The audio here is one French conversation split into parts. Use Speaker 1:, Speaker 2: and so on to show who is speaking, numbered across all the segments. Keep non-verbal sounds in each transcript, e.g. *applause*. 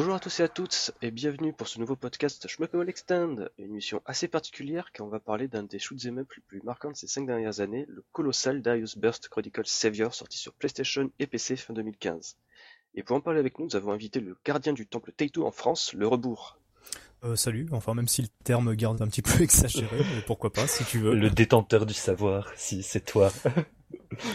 Speaker 1: Bonjour à tous et à toutes et bienvenue pour ce nouveau podcast Shmuckable Extend, une émission assez particulière car on va parler d'un des shoots up les plus marquants de ces 5 dernières années, le colossal Darius Burst Chronicle Savior sorti sur PlayStation et PC fin 2015. Et pour en parler avec nous, nous avons invité le gardien du temple Taito en France, le rebours.
Speaker 2: Euh, salut, enfin même si le terme garde un petit peu *laughs* exagéré, mais pourquoi pas si tu veux.
Speaker 3: Le détenteur du savoir, si c'est toi. *laughs*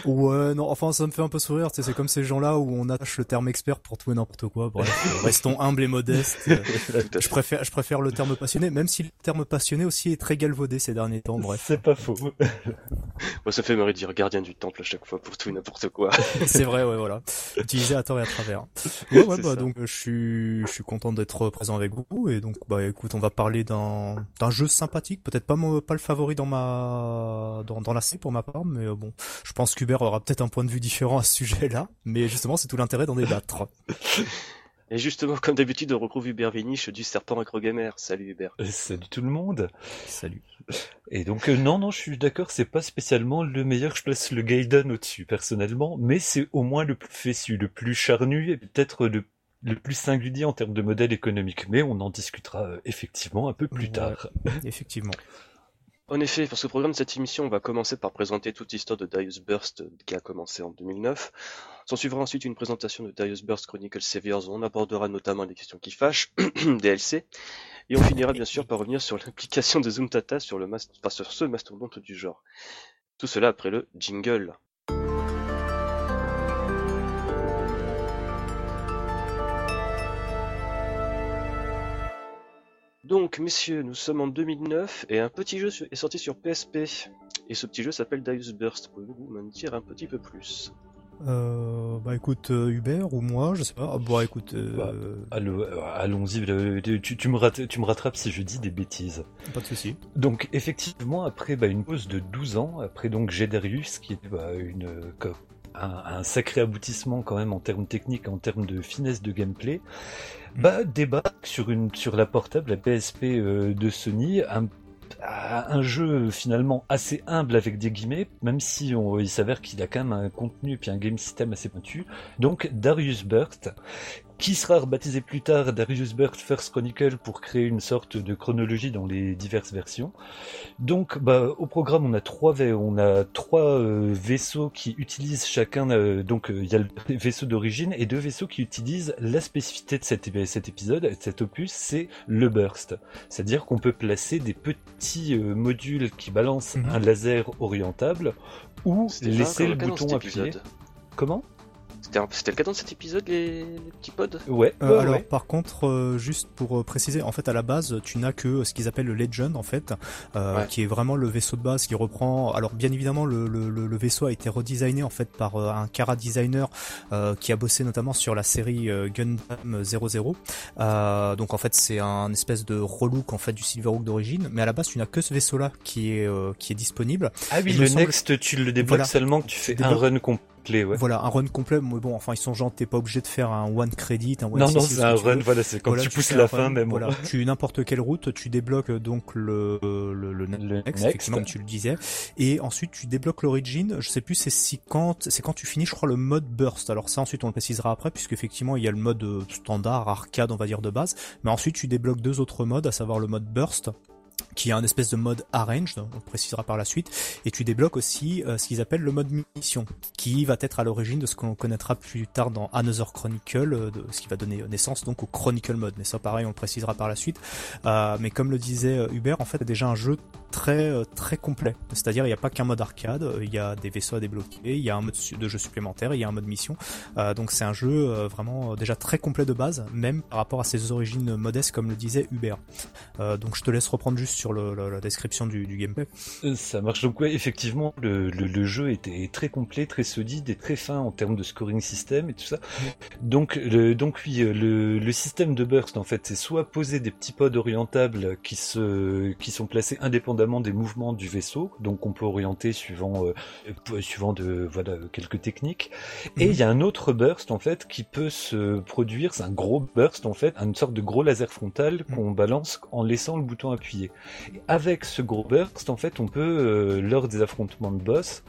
Speaker 2: Ouais, non, enfin ça me fait un peu sourire, c'est comme ces gens-là où on attache le terme expert pour tout et n'importe quoi. Bref, *laughs* restons humbles et modestes. *laughs* je préfère, je préfère le terme passionné, même si le terme passionné aussi est très galvaudé ces derniers temps. Bref,
Speaker 3: c'est pas faux. *laughs*
Speaker 1: Moi, ça fait marrer de dire gardien du temple à chaque fois pour tout et n'importe quoi.
Speaker 2: c'est vrai, ouais, voilà. Utilisé à tort et à travers. Ouais, ouais, bah donc je suis, je suis content d'être présent avec vous et donc bah écoute, on va parler d'un, d'un jeu sympathique, peut-être pas pas le favori dans ma, dans, dans la série pour ma part, mais bon, je pense qu'Hubert aura peut-être un point de vue différent à ce sujet-là, mais justement, c'est tout l'intérêt d'en débattre. *laughs*
Speaker 1: Et justement, comme d'habitude, on retrouve Hubert Viniche du Serpent Gamer. Salut Hubert.
Speaker 3: Euh, salut tout le monde.
Speaker 2: Salut.
Speaker 3: Et donc, euh, non, non, je suis d'accord, c'est pas spécialement le meilleur, je place le Gaiden au-dessus, personnellement, mais c'est au moins le plus fessu, le plus charnu, et peut-être le, plus singulier en termes de modèle économique. Mais on en discutera euh, effectivement un peu plus tard.
Speaker 2: Effectivement.
Speaker 1: En effet, pour ce programme de cette émission, on va commencer par présenter toute l'histoire de Darius Burst qui a commencé en 2009. S'en suivra ensuite une présentation de Darius Burst Chronicle Saviors où on abordera notamment les questions qui fâchent, *clears throat* DLC, et on finira bien sûr par revenir sur *laughs* l'implication de Zumtata sur, le sur ce mastodonte du genre. Tout cela après le jingle. Donc, messieurs, nous sommes en 2009 et un petit jeu est sorti sur PSP. Et ce petit jeu s'appelle Darius Burst. Pouvez-vous m'en dire un petit peu plus?
Speaker 2: Euh, bah écoute euh, Hubert ou moi je sais pas ah, bon écoute euh...
Speaker 3: bah, allons-y tu, tu, me tu me rattrapes si je dis des bêtises
Speaker 2: pas de souci
Speaker 3: donc effectivement après bah, une pause de 12 ans après donc Gedarius qui est bah, une un, sacré aboutissement quand même en termes techniques, en termes de finesse de gameplay, mm. bah débarque sur une sur la portable, la PSP euh, de Sony, un, un jeu finalement assez humble avec des guillemets, même si on, il s'avère qu'il a quand même un contenu et puis un game system assez pointu. Donc Darius Burst, qui sera rebaptisé plus tard Darius Burst First Chronicle pour créer une sorte de chronologie dans les diverses versions. Donc, bah, au programme, on a trois, on a trois euh, vaisseaux qui utilisent chacun, euh, donc euh, il y a le *laughs* vaisseau d'origine et deux vaisseaux qui utilisent la spécificité de cet, cet épisode, de cet opus, c'est le burst. C'est-à-dire qu'on peut placer des petits modules qui balancent mhm. un laser orientable ou laisser le bouton appuyé. Comment?
Speaker 1: C'était le cas dans cet épisode, les, petits pods?
Speaker 3: Ouais.
Speaker 2: Euh, alors, par contre, euh, juste pour euh, préciser, en fait, à la base, tu n'as que ce qu'ils appellent le Legend, en fait, qui est vraiment le vaisseau de base qui reprend. Alors, bien évidemment, le, le, le vaisseau a été redesigné en fait par un Kara designer qui a bossé notamment sur la série Gundam 00. donc, en fait, c'est un espèce de relook en fait du Silverhawk d'origine, mais à la base, tu n'as que ce vaisseau-là qui est qui est disponible.
Speaker 3: Ah oui, le Next, tu le débloques seulement que tu fais un run complet
Speaker 2: voilà, un run complet, mais bon, enfin, ils sont gens, t'es pas obligé de faire un one credit, un one
Speaker 3: Non, non, c'est un run, voilà, c'est quand tu, pousses la fin, même.
Speaker 2: Voilà, tu n'importe quelle route, tu débloques donc le, le, le, next, effectivement, comme tu le disais. Et ensuite, tu débloques l'origine. Je sais plus, c'est si quand, c'est quand tu finis, je crois, le mode burst. Alors ça, ensuite, on le précisera après, puisque effectivement, il y a le mode euh, standard, arcade, on va dire, de base. Mais ensuite, tu débloques deux autres modes, à savoir le mode burst qui est un espèce de mode arranged, on le précisera par la suite, et tu débloques aussi euh, ce qu'ils appellent le mode mission, qui va être à l'origine de ce qu'on connaîtra plus tard dans Another Chronicle, euh, de ce qui va donner naissance donc au Chronicle mode, mais ça pareil on le précisera par la suite. Euh, mais comme le disait Hubert, en fait déjà un jeu très très complet, c'est-à-dire il n'y a pas qu'un mode arcade, il y a des vaisseaux à débloquer, il y a un mode de jeu supplémentaire, il y a un mode mission, donc c'est un jeu vraiment déjà très complet de base, même par rapport à ses origines modestes comme le disait Hubert. donc je te laisse reprendre juste sur la, description du, gameplay.
Speaker 3: Euh, ça marche donc ouais, effectivement, le, jeu était très complet, très solide et très fin en termes de scoring system et tout ça. Donc, le, donc oui, euh, le, système de burst en fait, c'est soit poser des petits pods orientables qui se, qui sont placés indépendamment des mouvements du vaisseau, donc on peut orienter suivant, euh, suivant de voilà quelques techniques. Et il y a un autre burst en fait qui peut se produire, c'est un gros burst en fait, une sorte de gros laser frontal qu'on balance en laissant le bouton appuyé. Avec ce gros burst, en fait, on peut, euh, lors des affrontements de boss,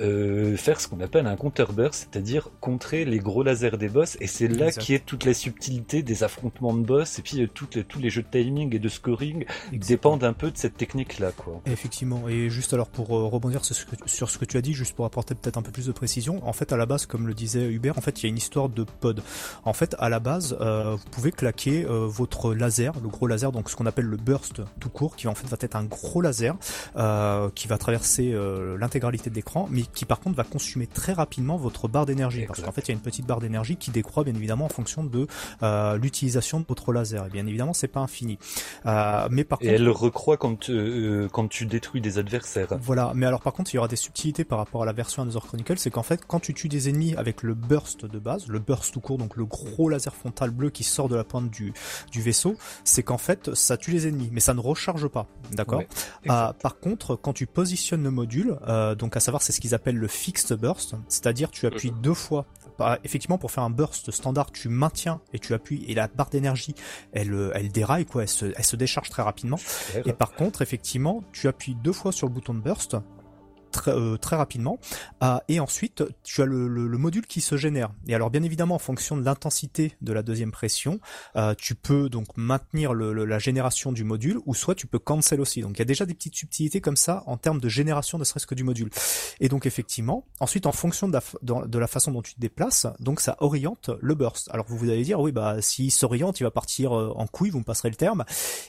Speaker 3: euh, faire ce qu'on appelle un counter burst, c'est-à-dire contrer les gros lasers des boss, et c'est là qui est toute la subtilité des affrontements de boss, et puis euh, toutes les, tous les jeux de timing et de scoring dépendent un peu de cette technique-là, quoi.
Speaker 2: Effectivement, et juste alors pour rebondir sur ce, que, sur ce que tu as dit, juste pour apporter peut-être un peu plus de précision, en fait, à la base, comme le disait Hubert, en fait, il y a une histoire de pod. En fait, à la base, vous pouvez claquer votre laser, le gros laser, donc ce qu'on appelle le burst tout court, qui en fait va être un gros laser euh, qui va traverser euh, l'intégralité de l'écran, mais qui par contre va consumer très rapidement votre barre d'énergie, parce qu'en fait il y a une petite barre d'énergie qui décroît bien évidemment en fonction de euh, l'utilisation de votre laser. Et bien évidemment c'est pas infini, mais par
Speaker 3: et elle recroît quand quand tu détruis des adversaires.
Speaker 2: Voilà, mais alors par contre il y aura des subtilités par rapport à la version Another Chronicle, c'est qu'en fait quand tu tues des ennemis avec le burst de base, le burst tout court, donc le gros laser frontal bleu qui sort de la pointe du du vaisseau, c'est qu'en fait ça tue les ennemis, mais ça ne recharge pas, d'accord euh, Par contre, quand tu positionnes le module, euh, donc à savoir c'est ce qu'ils appellent le fixed burst, c'est-à-dire tu appuies mhm. deux fois. Bah, effectivement, pour faire un burst standard, tu maintiens et tu appuies et la barre d'énergie, elle, euh, elle déraille quoi, elle se, elle se décharge très rapidement. Et par contre, effectivement, tu appuies deux fois sur le bouton de burst très, euh, très rapidement. Ah, et ensuite, tu as le, le, module qui se génère. Et alors, bien évidemment, en fonction de l'intensité de la deuxième pression, euh, tu peux donc maintenir le, la génération du module, ou soit tu peux cancel aussi. Donc, il y a déjà des petites subtilités comme ça en termes de génération, ne serait-ce que du module. Et donc, effectivement, ensuite, en fonction de la, de la façon dont tu te déplaces, donc ça oriente le burst. Alors, vous, vous allez dire, oui, bah, s'il s'oriente, il va partir euh, en couille, vous me passerez le terme.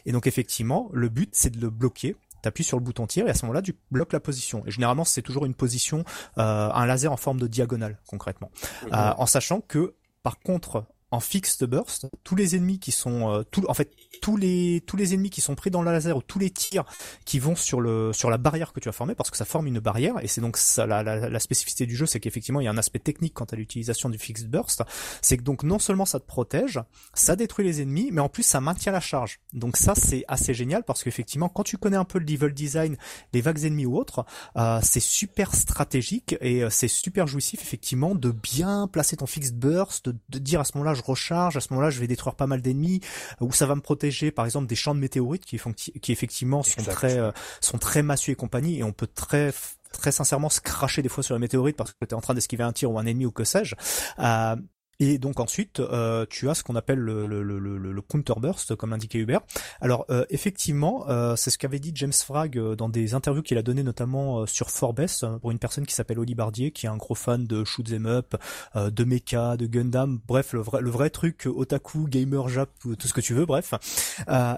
Speaker 2: Et donc, effectivement, le but, c'est de le bloquer appuies sur le bouton tir et à ce moment-là tu bloques la position. Et généralement c'est toujours une position, euh, un laser en forme de diagonale concrètement, euh, en sachant que par contre en fixed burst, tous les ennemis qui sont, euh, tout, en fait, tous les tous les ennemis qui sont pris dans le laser ou tous les tirs qui vont sur le sur la barrière que tu as formée, parce que ça forme une barrière et c'est donc ça la, la, la spécificité du jeu, c'est qu'effectivement il y a un aspect technique quant à l'utilisation du fixed burst, c'est que donc non seulement ça te protège, ça détruit les ennemis, mais en plus ça maintient la charge. Donc ça c'est assez génial parce qu'effectivement quand tu connais un peu le level design, les vagues ennemis ou autres, euh, c'est super stratégique et euh, c'est super jouissif effectivement de bien placer ton fixed burst, de dire à ce moment-là recharge, à ce moment-là, je vais détruire pas mal d'ennemis, euh, ou ça va me protéger, par exemple, des champs de météorites qui, qui effectivement sont très, euh, sont très massue et compagnie, et on peut très très sincèrement se cracher des fois sur la météorite parce que tu es en train d'esquiver un tir ou un ennemi ou que sais-je. Euh, et donc ensuite, euh, tu as ce qu'on appelle le, le, le, le, counter burst, comme indiqué Hubert. Alors euh, effectivement, euh, c'est ce qu'avait dit James Frag dans des interviews qu'il a donné notamment sur Forbes pour une personne qui s'appelle Oli Bardier, qui est un gros fan de shoot 'em up, de mecha, de Gundam, bref le vrai, le vrai truc otaku, gamer, jap, tout ce que tu veux, bref.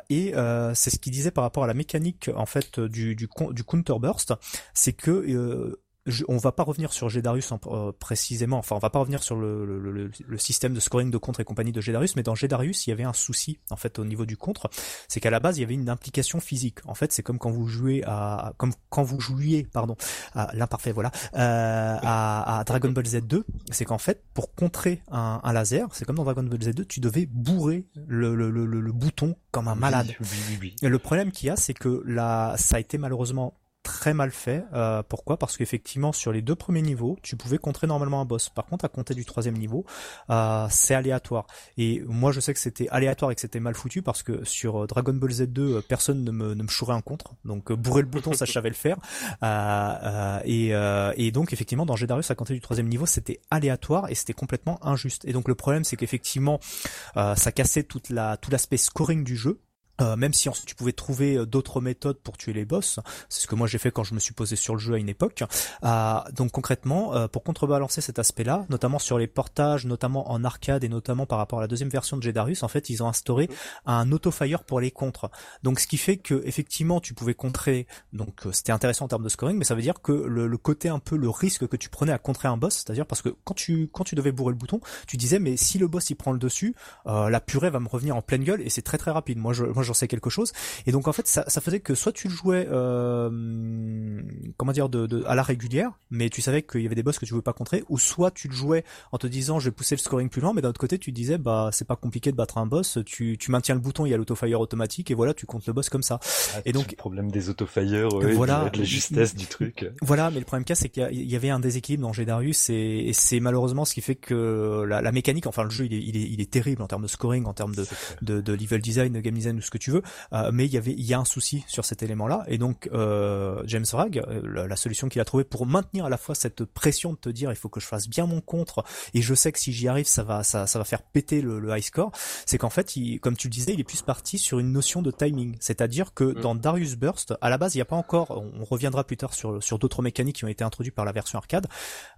Speaker 2: et c'est ce qu'il disait par rapport à la mécanique en fait du du, du counter burst, c'est que je, on va pas revenir sur Gedarius en, euh, précisément, enfin on va pas revenir sur le, le, le, système de scoring de contre et compagnie de Gedarius, mais dans Gedarius il y avait un souci en fait au niveau du contre, c'est qu'à la base il y avait une implication physique. En fait c'est comme quand vous jouez à, comme quand vous jouiez, pardon, à l'imparfait voilà, euh, à, à, Dragon Ball Z2, c'est qu'en fait pour contrer un, un laser, c'est comme dans Dragon Ball Z2, tu devais bourrer le, le, le, le bouton comme un malade. et le problème qu'il y a, c'est que là, ça a été malheureusement très mal fait. Euh, pourquoi? Parce qu'effectivement, sur les deux premiers niveaux, tu pouvais contrer normalement un boss. Par contre, à compter du troisième niveau, euh, c'est aléatoire. Et moi, je sais que c'était aléatoire et que c'était mal foutu parce que sur euh, Dragon Ball Z2, personne ne me, ne me chourait un contre. Donc bourrer le bouton, ça je savais le faire. et, et donc effectivement, dans Gedarius, à compter du troisième niveau, c'était aléatoire et c'était complètement injuste. Et donc le problème, c'est qu'effectivement, ça cassait toute la tout l'aspect scoring du jeu euh, même si tu pouvais trouver euh, d'autres méthodes pour tuer les boss, c'est ce que moi j'ai fait quand je me suis posé sur le jeu à une époque. Euh, donc concrètement, euh, pour contrebalancer cet aspect-là, notamment sur les portages, notamment en arcade et notamment par rapport à la deuxième version de Jedarius, en fait, ils ont instauré un auto-fire pour les contres. Donc ce qui fait que effectivement, tu pouvais contrer. Donc c'était intéressant en termes de scoring, mais ça veut dire que le, le, côté un peu le risque que tu prenais à contrer un boss, c'est-à-dire parce que quand tu quand tu devais bourrer le bouton, tu disais mais si le boss il prend le dessus, la purée va me revenir en pleine gueule et c'est très très rapide. Moi je j'en sais quelque chose. Et donc en fait, ça, ça faisait que soit tu le jouais, euh, comment dire, de, de, à la régulière, mais tu savais qu'il y avait des boss que tu pouvais pas contrer, ou soit tu le jouais en te disant je vais pousser le scoring plus loin, mais d'un autre côté tu disais bah c'est pas compliqué de battre un boss, tu, tu maintiens le bouton, il y a l'autofire automatique et voilà tu comptes le boss comme ça.
Speaker 3: Ah, et donc le problème des autofire, voilà, de la justesse du truc.
Speaker 2: Voilà, mais le problème cas c'est qu'il y, avait un déséquilibre dans Gedarius et, et c'est malheureusement ce qui fait que la, la, mécanique, enfin le jeu il est, il est, il est terrible en termes de scoring, en termes de, de, de, level design, de game design ce que tu veux, euh, mais il y avait il y a un souci sur cet élément-là et donc euh, James Ragg, euh, la, solution qu'il a trouvée pour maintenir à la fois cette pression de te dire il faut que je fasse bien mon contre et je sais que si j'y arrive ça va ça, ça va faire péter le, le high score, c'est qu'en fait il, comme tu le disais il est plus parti sur une notion de timing, c'est-à-dire que mm. dans Darius Burst à la base il n'y a pas encore, on reviendra plus tard sur sur d'autres mécaniques qui ont été introduites par la version arcade,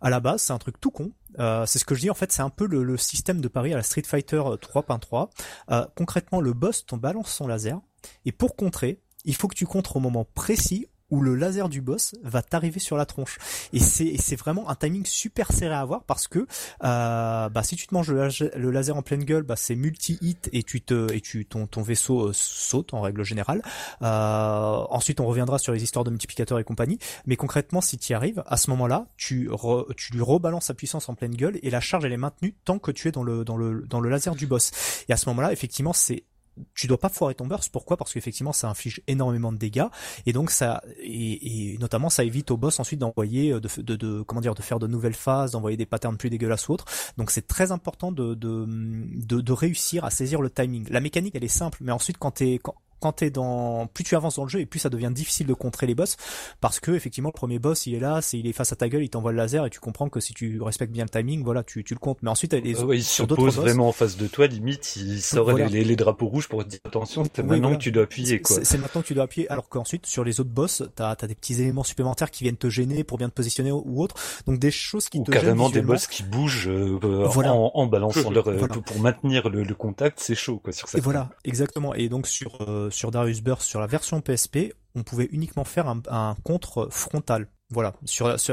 Speaker 2: à la base c'est un truc tout con, euh, c'est ce que je dis en fait c'est un peu le, le, système de pari à la Street Fighter 3.3. Euh, concrètement le boss ton balance son laser et pour contrer il faut que tu contres au moment précis où le laser du boss va t'arriver sur la tronche. Et c'est vraiment un timing super serré à avoir parce que euh, bah si tu te manges le, laser en pleine gueule, bah c'est multi hit et tu te et tu ton ton vaisseau euh, saute en règle générale. Euh, ensuite on reviendra sur les histoires de multiplicateurs et compagnie, mais concrètement si tu arrives, à ce moment-là, tu tu lui rebalances sa puissance en pleine gueule et la charge elle est maintenue tant que tu es dans le dans le dans le laser du boss. Et à ce moment-là, effectivement, c'est tu dois pas foirer ton burst. Pourquoi? Parce qu'effectivement, ça inflige énormément de dégâts et donc ça et, notamment ça évite au boss ensuite d'envoyer euh, de, de, comment dire de faire de nouvelles phases, d'envoyer des patterns plus dégueulasses ou autres. Donc c'est très important de, de de, réussir à saisir le timing. La mécanique elle est simple, mais ensuite quand t'es quand, quand t'es dans, plus tu avances dans le jeu et plus ça devient difficile de contrer les boss parce que effectivement le premier boss il est là, c'est il est face à ta gueule, il t'envoie le laser et tu comprends que si tu respectes bien le timing, voilà, tu, tu le comptes. Mais ensuite les,
Speaker 3: il se pose vraiment en face de toi, limite il sort les, les, drapeaux rouges pour te dire attention, c'est maintenant que tu dois appuyer quoi.
Speaker 2: C'est maintenant que tu dois appuyer, alors qu'ensuite sur les autres boss t'as as des petits éléments supplémentaires qui viennent te gêner pour bien te positionner ou autre, donc des choses qui
Speaker 3: ou
Speaker 2: te
Speaker 3: carrément des boss qui bougent euh, en, en, balançant *laughs* leur euh, pour maintenir le, le contact, c'est chaud quoi sur ça.
Speaker 2: Et voilà, exactement. Et donc sur euh, sur Darius Burst sur la version PSP, on pouvait uniquement faire un, contre frontal. Voilà,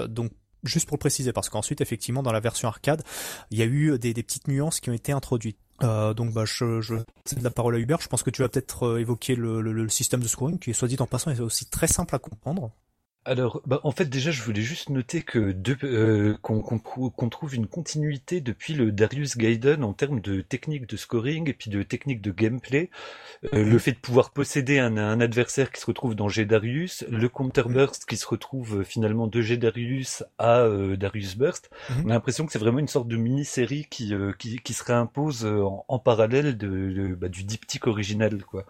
Speaker 2: donc juste pour le préciser, parce qu'ensuite, effectivement, dans la version arcade, il y a eu des, petites nuances qui ont été introduites. Euh, donc bah je, je la parole à Hubert. Je pense que tu vas peut-être euh, évoquer le, le, système de scoring qui soit dit en passant est aussi très simple à comprendre.
Speaker 3: Alors, bah, en fait, déjà, je voulais juste noter que euh, qu'on trouve une continuité depuis le Darius Gaiden en termes de technique de scoring et puis de technique de gameplay. Euh, le fait de pouvoir posséder un, adversaire qui se retrouve dans G Darius, le counter burst qui se retrouve euh, finalement de G Darius à Darius Burst. Mhm. On a l'impression que c'est vraiment une sorte de mini-série qui, qui, se réimpose en, parallèle de, bah, du diptyque original, quoi.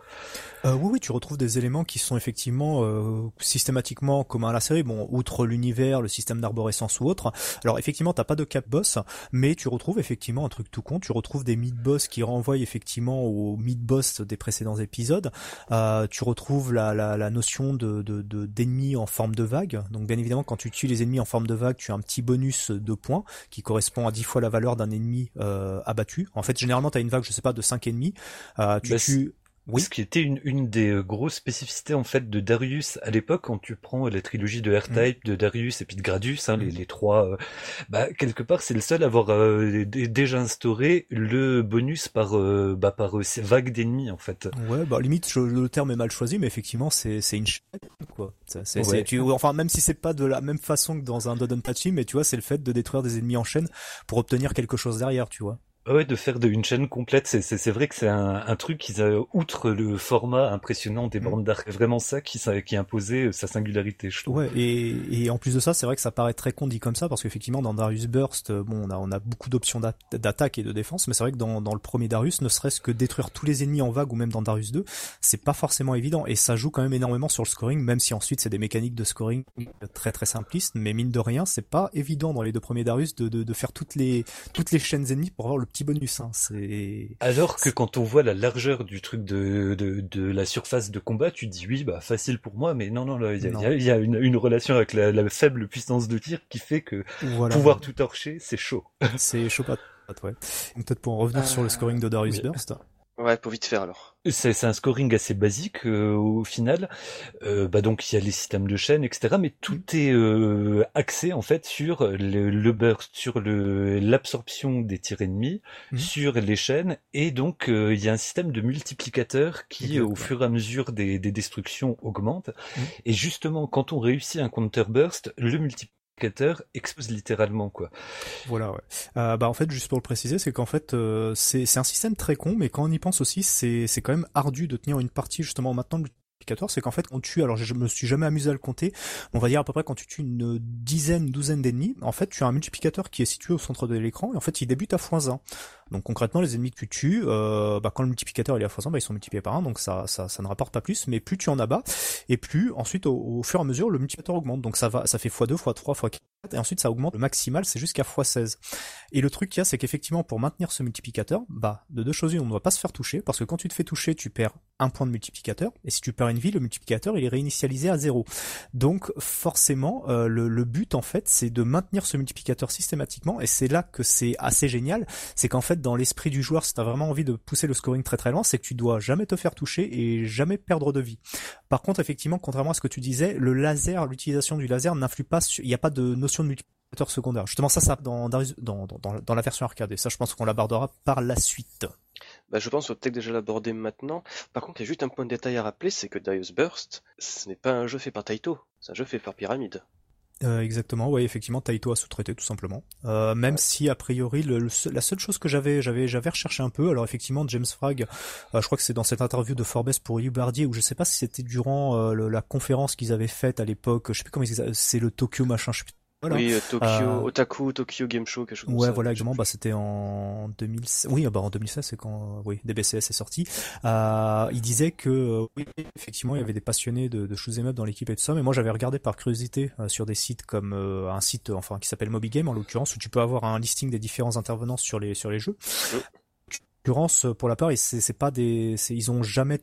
Speaker 2: oui, oui, tu retrouves des éléments qui sont effectivement systématiquement comme à la série. Bon, outre l'univers, le système d'arborescence ou autre. Alors effectivement, t'as pas de cap boss, mais tu retrouves effectivement un truc tout con. Tu retrouves des mid boss qui renvoient effectivement au mid boss des précédents épisodes. Euh, tu retrouves la, la, la notion de d'ennemis en forme de vague. Donc bien évidemment, quand tu tues les ennemis en forme de vague, tu as un petit bonus de points qui correspond à 10 fois la valeur d'un ennemi euh, abattu. En fait, généralement, tu as une vague, je sais pas, de 5 ennemis. Euh, tu bah, tues
Speaker 3: oui. Ce qui était une, une des euh, grosses spécificités en fait de Darius à l'époque, quand tu prends la trilogie de R-Type, mm. de Darius et puis de Gradius, hein, les, mm. les, trois, euh, bah quelque part c'est le seul à avoir euh, déjà instauré le bonus par bah par vague d'ennemis en fait.
Speaker 2: Ouais, bah limite le terme est mal choisi, mais effectivement c'est c'est une chaîne quoi. C'est, tu, enfin même si c'est pas de la même façon que dans un Dodonpachi, mais tu vois c'est le fait de détruire des ennemis en chaîne pour obtenir quelque chose derrière, tu vois.
Speaker 3: Ouais, de faire de, une chaîne complète, c'est, c'est, vrai que c'est un, un truc qui, outre le format impressionnant des mm. bandes d'arc, vraiment ça qui, qui imposait euh, sa singularité, je trouve.
Speaker 2: Ouais, et, et en plus de ça, c'est vrai que ça paraît très con dit comme ça, parce qu'effectivement, dans Darius Burst, euh, bon, on a, on a beaucoup d'options d'attaque et de défense, mais c'est vrai que dans, dans le premier Darius, ne serait-ce que détruire tous les ennemis en vague ou même dans Darius 2, c'est pas forcément évident, et ça joue quand même énormément sur le scoring, même si ensuite c'est des mécaniques de scoring très très simplistes, mais mine de rien, c'est pas évident dans les deux premiers Darius de, de, de faire toutes les, toutes les chaînes ennemies pour avoir le petit bonus. Hein. C'est
Speaker 3: alors que quand on voit la largeur du truc de, de, de, la surface de combat, tu dis oui, bah facile pour moi, mais non, non, il y a, une, une, relation avec la, la, faible puissance de tir qui fait que pouvoir tout torcher, c'est chaud.
Speaker 2: c'est chaud pas ouais. Peut-être pour en revenir sur le scoring de Darius Burst.
Speaker 1: Ouais, pour vite faire alors.
Speaker 3: C'est un scoring assez basique euh, au final. Euh, bah donc il y a les systèmes de chaîne, etc. Mais tout mm. est euh, axé en fait sur le, burst, sur le l'absorption des tirs ennemis, mm. sur les chaînes, et donc il y a un système de multiplicateur qui, au fur et à mesure des, des destructions, augmente. Mm. Et justement, quand on réussit un counter burst, le multiplicateur expose littéralement quoi.
Speaker 2: Voilà ouais. Euh, bah en fait juste pour le préciser c'est qu'en fait euh, c'est un système très con mais quand on y pense aussi c'est c'est quand même ardu de tenir une partie justement en maintenant le c'est qu'en fait quand tu alors je me suis jamais amusé à le compter, on va dire à peu près quand tu tues une dizaine, douzaine d'ennemis, en fait tu as un multiplicateur qui est situé au centre de l'écran et en fait il débute à x1. Donc concrètement, les ennemis que tu tues, euh, bah, quand le multiplicateur est à x100, bah, ils sont multipliés par 1, donc ça, ça, ne rapporte pas plus, mais plus tu en abats, et plus ensuite au, fur et à mesure le multiplicateur augmente. Donc ça va, ça fait x2, x3, x4, et ensuite ça augmente. Le maximal c'est jusqu'à x16. Et le truc qu'il y a, c'est qu'effectivement pour maintenir ce multiplicateur, bah de deux choses on ne doit pas se faire toucher, parce que quand tu te fais toucher, tu perds un point de multiplicateur, et si tu perds une vie, le multiplicateur il est réinitialisé à 0. Donc forcément, euh, le but en fait, c'est de maintenir ce multiplicateur systématiquement, et c'est là que c'est assez génial, c'est qu'en fait dans l'esprit du joueur, si t'as vraiment envie de pousser le scoring très très loin, c'est que tu dois jamais te faire toucher et jamais perdre de vie. Par contre, effectivement, contrairement à ce que tu disais, le laser, l'utilisation du laser n'influe pas il n'y a pas de notion de multiplicateur secondaire. Justement, ça, ça dans, la version arcade. Et ça, je pense qu'on l'abordera par la suite.
Speaker 1: Bah, je pense qu'on peut-être déjà l'aborder maintenant. Par contre, il y a juste un point de détail à rappeler, c'est que Darius Burst, ce n'est pas un jeu fait par Taito, c'est un jeu fait par Pyramid.
Speaker 2: Euh, exactement, oui, effectivement, Taito a sous-traité tout simplement. Euh, même si a priori, le, la seule chose que j'avais, j'avais, j'avais recherché un peu. Alors effectivement, James Frag, euh, je crois que c'est dans cette interview de Forbes pour Bardier, ou je sais pas si c'était durant euh, la conférence qu'ils avaient faite à l'époque. Je sais plus comment c'est le Tokyo machin, je sais plus
Speaker 1: oui, euh, Tokyo, euh, Otaku, Tokyo Game Show, quelque chose
Speaker 2: Ouais, voilà, exactement. Bah, c'était en 2016. Oui, bah, en 2016, c'est quand, oui, DBCS est sorti. Euh, il disait que, oui, effectivement, il y avait des passionnés de, de shoot'em up dans l'équipe et tout ça, mais moi, j'avais regardé par curiosité sur des sites comme un site, enfin, qui s'appelle MobiGame, en l'occurrence, où tu peux avoir un listing des différents intervenants sur les, sur les jeux l'occurrence, pour la part, ils ont jamais,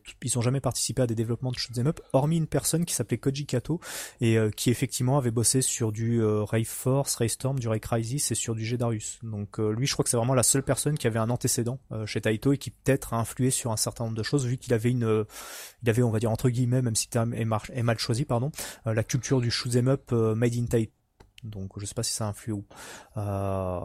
Speaker 2: participé à des développements de shoot'em up, hormis une personne qui s'appelait Koji Kato et euh, qui effectivement avait bossé sur du euh, Ray Force, Ray Storm, du Ray Crisis et sur du Gedarius. Donc euh, lui, je crois que c'est vraiment la seule personne qui avait un antécédent chez Taito et qui peut-être a influé sur un certain nombre de choses vu qu'il avait une, il avait, on va dire entre guillemets, même si le est, mal choisi, pardon, la culture du shoot'em up made in Taito donc je sais pas si ça influe ou. Euh,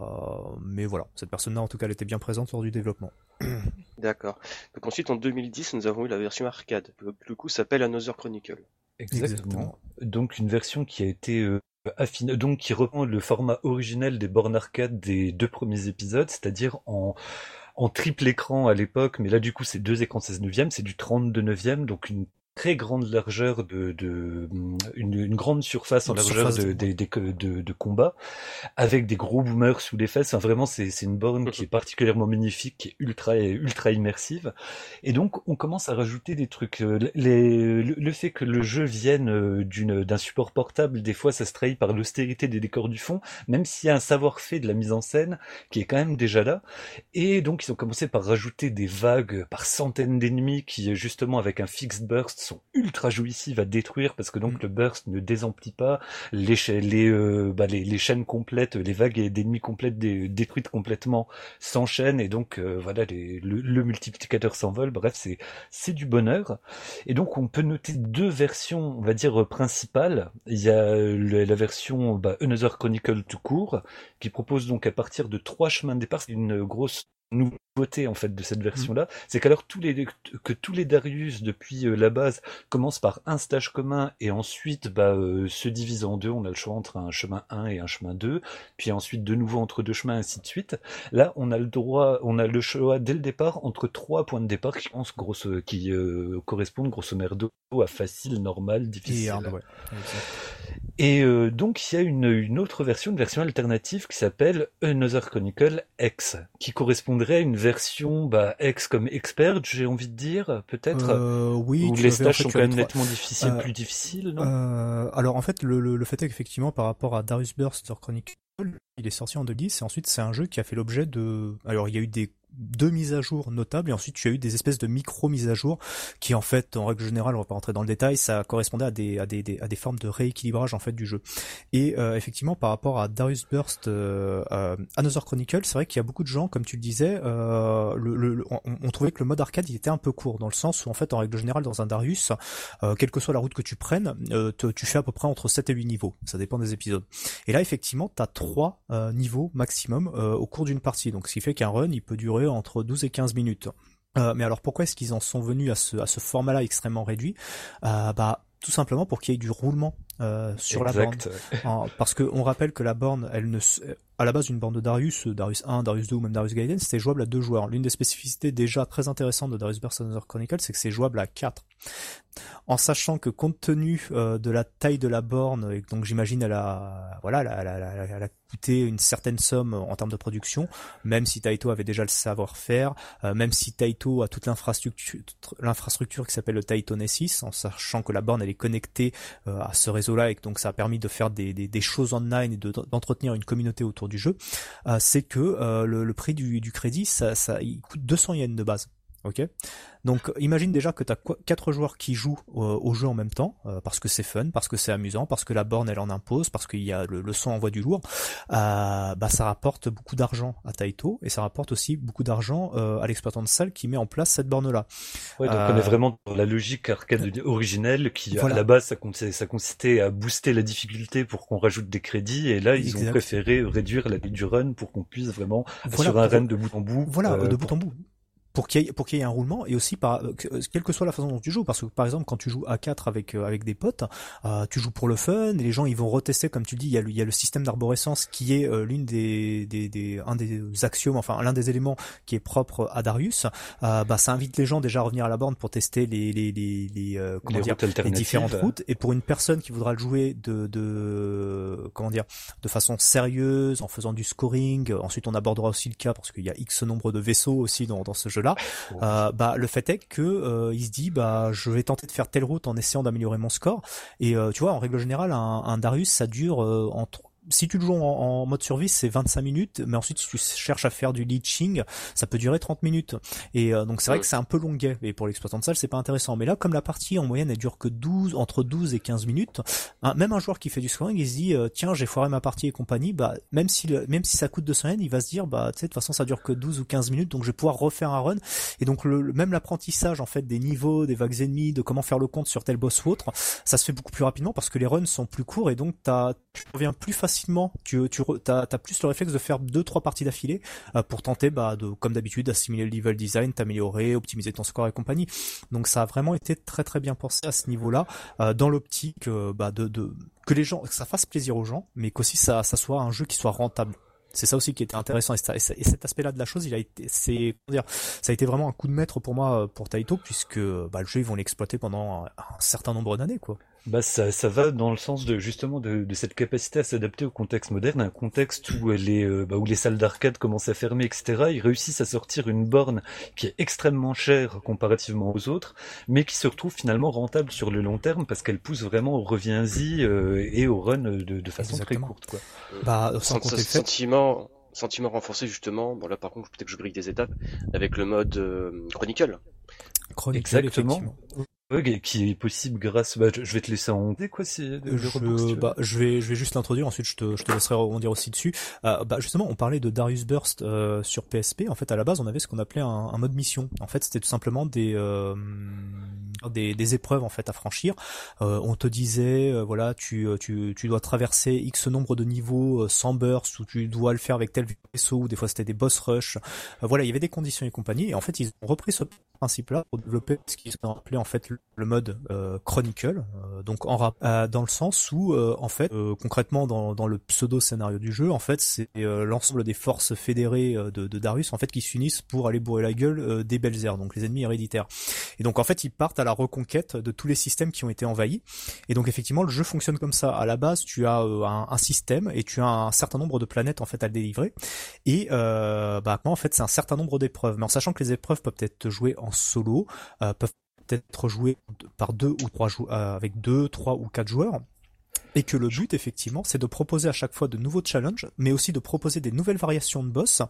Speaker 2: mais voilà, cette personne-là en tout cas elle était bien présente lors du développement. *coughs*
Speaker 1: D'accord. Donc ensuite en 2010 nous avons eu la version arcade. Le coup s'appelle Another Chronicle.
Speaker 3: Exactement. Donc une version qui a été euh, affinée, donc qui reprend le format originel des bornes arcade des deux premiers épisodes, c'est-à-dire en en triple écran à l'époque, mais là du coup c'est deux écrans 16 neuvième, c'est du 32 neuvième, donc une très grande largeur de, de une, grande surface en largeur de, de, de, de, combat avec des gros boomers sous les fesses. Enfin, vraiment, c'est, c'est une borne qui est particulièrement magnifique, qui est ultra ultra immersive. Et donc, on commence à rajouter des trucs. Euh, les, le, fait que le jeu vienne euh, d'une d'un support portable, des fois, ça se trahit par l'austérité des décors du fond, même s'il y a un savoir-fait de la mise en scène qui est quand même déjà là. Et donc, ils ont commencé par rajouter des vagues par centaines d'ennemis qui, justement, avec un fixed burst sont ultra jouissives à détruire parce que donc mm. le burst ne désemplit pas les les, euh, bah, les, les chaînes complètes, les vagues d'ennemis complètes détruites complètement s'enchaînent et donc euh, voilà les, le, multiplicateur s'envole. Bref, c'est c'est du bonheur. Et donc on peut noter deux versions, on va dire principales. Il y a la version bah, Another Chronicle tout court qui propose donc à partir de trois chemins de départ, c'est une grosse nouveauté en fait de cette mm. c'est qu'alors tous les que tous les Darius depuis euh, la base commencent par un stage commun et ensuite bah, euh, se divisent en deux. On a le choix entre un chemin 1 et un chemin 2, puis ensuite de nouveau entre deux chemins, ainsi de suite. Là, on a le droit, on a le choix dès le départ entre trois points de départ qui, qui euh, correspondent grosso merdo à facile, normal, difficile. Et, donc il y a une, une autre version, une version alternative qui s'appelle Another Chronicle X, qui à une version bah, ex comme expert, j'ai envie de dire, peut-être.
Speaker 2: Euh, oui.
Speaker 3: Où les stages sont quand même nettement difficiles, euh, plus difficiles. Non
Speaker 2: euh, alors en fait, le, le, le fait est qu'effectivement, par rapport à Darius Burst Chronicle, il est sorti en 2010 et ensuite c'est un jeu qui a fait l'objet de. Alors il y a eu des deux mises à jour notables et ensuite tu as eu des espèces de micro mises à jour qui en fait en règle générale on va pas rentrer dans le détail ça correspondait à des à des, à des formes de rééquilibrage en fait du jeu. Et euh, effectivement par rapport à Darius Burst euh, euh, Another Chronicle c'est vrai qu'il y a beaucoup de gens comme tu le disais le, le, on, trouvait que le mode arcade il était un peu court dans le sens où en fait en règle générale dans un Darius quelle que soit la route que tu prennes tu fais à peu près entre 7 et 8 niveaux. Ça dépend des épisodes. Et là effectivement tu as 3 niveaux maximum au cours d'une partie. Donc ce qui fait qu'un run il peut durer entre 12 et 15 minutes. Euh, mais alors pourquoi est-ce qu'ils en sont venus à ce, format-là extrêmement réduit? Euh, Bah tout simplement pour qu'il y ait du roulement euh, sur la borne. parce que on rappelle que la borne, elle ne, à la base une borne de Darius, Darius 1, Darius 2 ou même Darius Gaiden, c'était jouable à deux joueurs. L'une des spécificités déjà très intéressantes de Darius Burst Chronicle, c'est que c'est jouable à 4 en sachant que compte tenu euh, de la taille de la borne, et donc j'imagine elle a, voilà, elle a, coûté une certaine somme en termes de production, même si Taito avait déjà le savoir-faire, euh, même si Taito a toute l'infrastructure, l'infrastructure qui s'appelle le Taito Nessis, en sachant que la borne elle est connectée euh, à ce donc ça a permis de faire des, des, des choses online et d'entretenir une communauté autour du jeu, c'est que le, prix du, du crédit, ça, ça, il coûte 200 yens de base. Ok. Donc imagine déjà que tu as quatre joueurs qui jouent au jeu en même temps, euh, parce que c'est fun, parce que c'est amusant, parce que la borne elle en impose, parce qu'il y a le, son envoie du lourd, euh, bah ça rapporte beaucoup d'argent à Taito et ça rapporte aussi beaucoup d'argent euh, à l'exploitant de salle qui met en place cette borne là.
Speaker 3: Ouais, donc on est vraiment dans la logique arcade originelle qui à la base ça, ça consistait à booster la difficulté pour qu'on rajoute des crédits et là ils ont préféré réduire la vie du run pour qu'on puisse vraiment sur un run de bout en bout.
Speaker 2: Voilà, de bout en bout pour qu'il y ait pour qu'il y ait un roulement et aussi par euh, euh, quelle que soit la façon dont tu joues. Parce que par exemple quand tu joues à 4 avec euh, avec des potes tu joues pour le fun et les gens ils vont retester comme tu dis il y a le, il y a le système d'arborescence qui est l'une des, des, des un des axiomes enfin l'un des éléments qui est propre à Darius. Bah ça invite les gens déjà à revenir à la borne pour tester les les les, les comment dire les différentes routes. Et pour une personne qui voudra le jouer de de comment dire de façon sérieuse en faisant du scoring ensuite on abordera aussi le cas parce qu'il y a X nombre de vaisseaux aussi dans dans ce jeu là, *laughs* euh, bah le fait est que euh, il se dit bah je vais tenter de faire telle route en essayant d'améliorer mon score. Et euh, tu vois en règle générale un, un Darius ça dure entre si tu le joues en, mode survie, c'est 25 minutes, mais ensuite si tu cherches à faire du leeching, ça peut durer 30 minutes. Et euh, donc c'est vrai que c'est un peu longuet, et pour l'exploitant de salle, c'est pas intéressant. Mais là, comme la partie en moyenne elle dure que 12, entre 12 et 15 minutes, même un joueur qui fait du scoring, il se dit euh, tiens j'ai foiré ma partie et compagnie, bah même si même si ça coûte 200 yens, il va se dire bah tu sais de toute façon ça dure que 12 ou 15 minutes, donc je vais pouvoir refaire un run. Et donc le, même l'apprentissage en fait des niveaux, des vagues ennemies, de comment faire le compte sur tel boss ou autre, ça se fait beaucoup plus rapidement parce que les runs sont plus courts et donc t'as, tu reviens plus facilement tu, tu as, plus le réflexe de faire deux trois parties d'affilée euh, pour tenter, bah, comme d'habitude, d'assimiler le level design, t'améliorer, optimiser ton score et compagnie. Donc ça a vraiment été très très bien pensé à ce niveau-là, euh, dans l'optique euh, bah, que les gens, que ça fasse plaisir aux gens, mais qu'aussi ça, ça soit un jeu qui soit rentable. C'est ça aussi qui était intéressant et, cet aspect-là de la chose, ça a été vraiment un coup de maître pour moi pour Taito puisque bah, le jeu ils vont l'exploiter pendant un, un certain nombre d'années quoi.
Speaker 3: Bah ça, ça va dans le sens de justement de, de cette capacité à s'adapter au contexte moderne, un contexte où les euh, bah, où les salles d'arcade commencent à fermer, etc. Ils réussissent à sortir une borne qui est extrêmement chère comparativement aux autres, mais qui se retrouve finalement rentable sur le long terme parce qu'elle pousse vraiment au reviens-y euh, et au run de, de façon très courte. Quoi.
Speaker 1: Bah, sans sentiment sentiment renforcé justement. Bon là par contre peut-être que je brille des étapes avec le mode euh, Chronicle.
Speaker 2: Chronicle Exactement
Speaker 3: qui est possible grâce. Bah, je vais te laisser en quoi c'est.
Speaker 2: Je, bah, je vais, je vais juste l'introduire. Ensuite, je te, je te laisserai rebondir aussi dessus. Euh, bah, justement, on parlait de Darius Burst euh, sur PSP. En fait, à la base, on avait ce qu'on appelait un, un, mode mission. En fait, c'était tout simplement des, euh, des, des, épreuves en fait à franchir. Euh, on te disait, euh, voilà, tu, tu, tu dois traverser X nombre de niveaux sans burst, ou tu dois le faire avec tel vaisseau, ou des fois c'était des boss rush. voilà, il y avait des conditions et compagnie. Et en fait, ils ont repris ce principe-là pour développer ce qu'ils ont appelé en fait le mode euh, Chronicle, euh, donc en euh, dans le sens où en fait concrètement dans, dans le pseudo scénario du jeu, en fait c'est l'ensemble des forces fédérées de, de, Darius en fait qui s'unissent pour aller bourrer la gueule des Belzers, donc les ennemis héréditaires. Et donc en fait ils partent à la reconquête de tous les systèmes qui ont été envahis. Et donc effectivement le jeu fonctionne comme ça. À la base tu as un, un, système et tu as un certain nombre de planètes en fait à délivrer. Et bah en fait c'est un certain nombre d'épreuves, mais en sachant que les épreuves peuvent être jouées en solo, peuvent être joué par deux ou trois joueurs, avec deux, trois ou quatre joueurs. Et que le but, effectivement, c'est de proposer à chaque fois de nouveaux challenges, mais aussi de proposer des nouvelles variations de boss,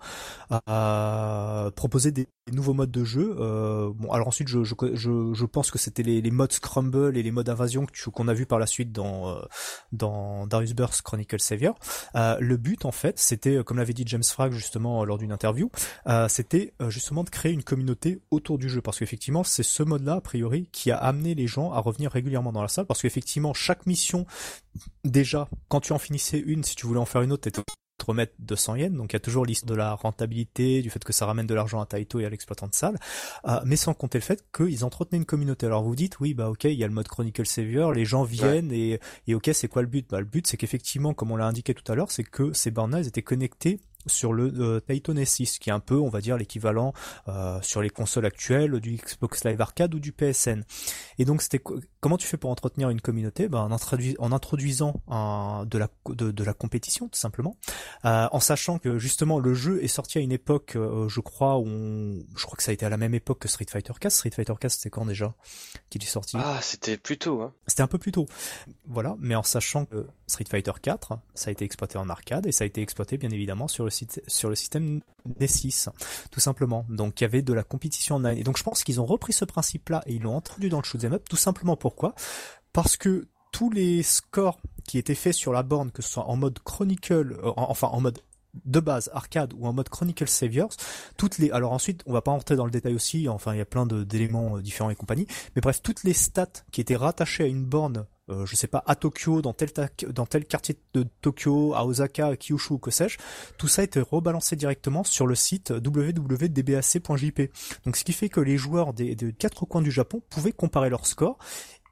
Speaker 2: à proposer des nouveaux modes de jeu. Euh, bon, alors ensuite, je, je, je, je pense que c'était les, les, modes Scramble et les modes Invasion qu'on a vu par la suite dans euh, dans Darius Burst Chronicle Savior. Euh, le but, en fait, c'était, comme l'avait dit James Frag justement lors d'une interview, euh, c'était euh, justement de créer une communauté autour du jeu, parce qu'effectivement, c'est ce mode-là, a priori, qui a amené les gens à revenir régulièrement dans la salle, parce qu'effectivement, chaque mission, déjà, quand tu en finissais une, si tu voulais en faire une autre, t'étais te remettre 200 yens, donc il y a toujours l'histoire de la rentabilité, du fait que ça ramène de l'argent à Taito et à l'exploitant de salle, euh, mais sans compter le fait qu'ils entretenaient une communauté. Alors vous dites, oui, bah ok, il y a le mode Chronicle Savior, les gens viennent et, et ok, c'est quoi le but? Bah le but c'est qu'effectivement, comme on l'a indiqué tout à l'heure, c'est que ces bornes étaient connectés sur le euh, Titan S6, qui est un peu, on va dire, l'équivalent euh, sur les consoles actuelles du Xbox Live Arcade ou du PSN. Et donc, c'était comment tu fais pour entretenir une communauté? Ben, en, introduisant de, la, de, la compétition, tout simplement, euh, en sachant que justement le jeu est sorti à une époque, je crois, où je crois que ça a été à la même époque que Street Fighter 4. Street Fighter 4, c'était quand déjà qu'il est sorti?
Speaker 1: Ah, c'était plus tôt. Hein.
Speaker 2: C'était un peu plus tôt. Voilà, mais en sachant que Street Fighter 4, ça a été exploité en arcade et ça a été exploité bien évidemment sur le sur le système D6, tout simplement. Donc il y avait de la compétition online. Et donc je pense qu'ils ont repris ce principe-là et ils l'ont introduit dans le shoot'em up, tout simplement pourquoi? Parce que tous les scores qui étaient faits sur la borne, que ce soit en mode Chronicle, euh, enfin en mode de base arcade ou en mode Chronicle Saviors, toutes les alors ensuite on va pas rentrer dans le détail aussi, enfin il y a plein d'éléments euh, différents et compagnie, mais bref toutes les stats qui étaient rattachées à une borne euh, je sais pas, à Tokyo, dans tel, quartier de Tokyo, à Osaka, à Kyushu, que sais-je, tout ça été rebalancé directement sur le site www.dbac.jp. Donc ce qui fait que les joueurs des, des quatre coins du Japon pouvaient comparer leurs scores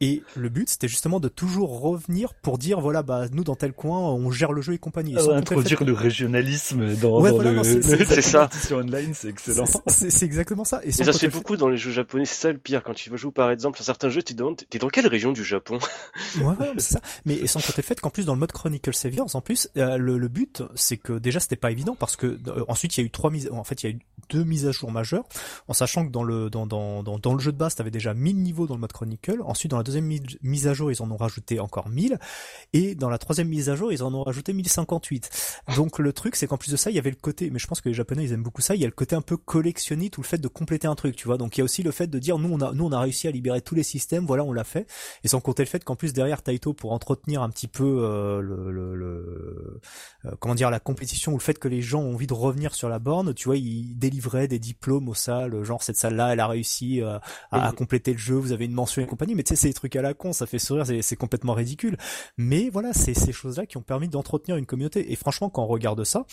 Speaker 2: et le but, c'était justement de toujours revenir pour dire voilà, bah nous dans tel coin, on gère le jeu et compagnie.
Speaker 3: Ah, introduire le régionalisme dans,
Speaker 2: ouais,
Speaker 3: dans
Speaker 2: voilà,
Speaker 3: le,
Speaker 1: c'est *laughs* ça.
Speaker 3: online, c'est excellent. *laughs*
Speaker 2: C'est exactement ça.
Speaker 1: Et, ça se fait beaucoup dans les jeux japonais. C'est ça le pire quand tu vas jouer par exemple à certains jeux, tu te demandes t'es dans quelle région du Japon?
Speaker 2: Ouais, c'est ça. Mais sans compter le fait qu'en plus dans le mode Chronicle Saviors, en plus euh, le, le, but, c'est que déjà c'était pas évident parce que euh, ensuite il y a eu trois mises, en fait il y a eu deux mises à jour majeures, en sachant que dans le dans dans dans, dans le jeu de base t'avais déjà 1000 niveaux dans le mode Chronicle. Ensuite dans la deuxième mise à jour, ils en ont rajouté encore 1000. Et dans la troisième mise à jour, ils en ont rajouté 1058. Donc le truc, c'est qu'en plus de ça, il y avait le côté, mais je pense que les Japonais, ils aiment beaucoup ça, il y a le côté un peu collectionniste ou le fait de compléter un truc, tu vois. Donc il y a aussi le fait de dire, nous, on a, nous, on a réussi à libérer tous les systèmes, voilà, on l'a fait. Et sans compter le fait qu'en plus, derrière Taito, pour entretenir un petit peu euh, le, le, le euh, comment dire, la compétition ou le fait que les gens ont envie de revenir sur la borne, tu vois, ils délivraient des diplômes aux salles, genre cette salle-là, elle a réussi euh, à, à, compléter le jeu, vous avez une mention et compagnie, mais tu sais, c'est des trucs à la con, ça fait sourire, c'est complètement ridicule. Mais voilà, c'est ces choses-là qui ont permis d'entretenir une communauté. Et franchement, quand on regarde ça,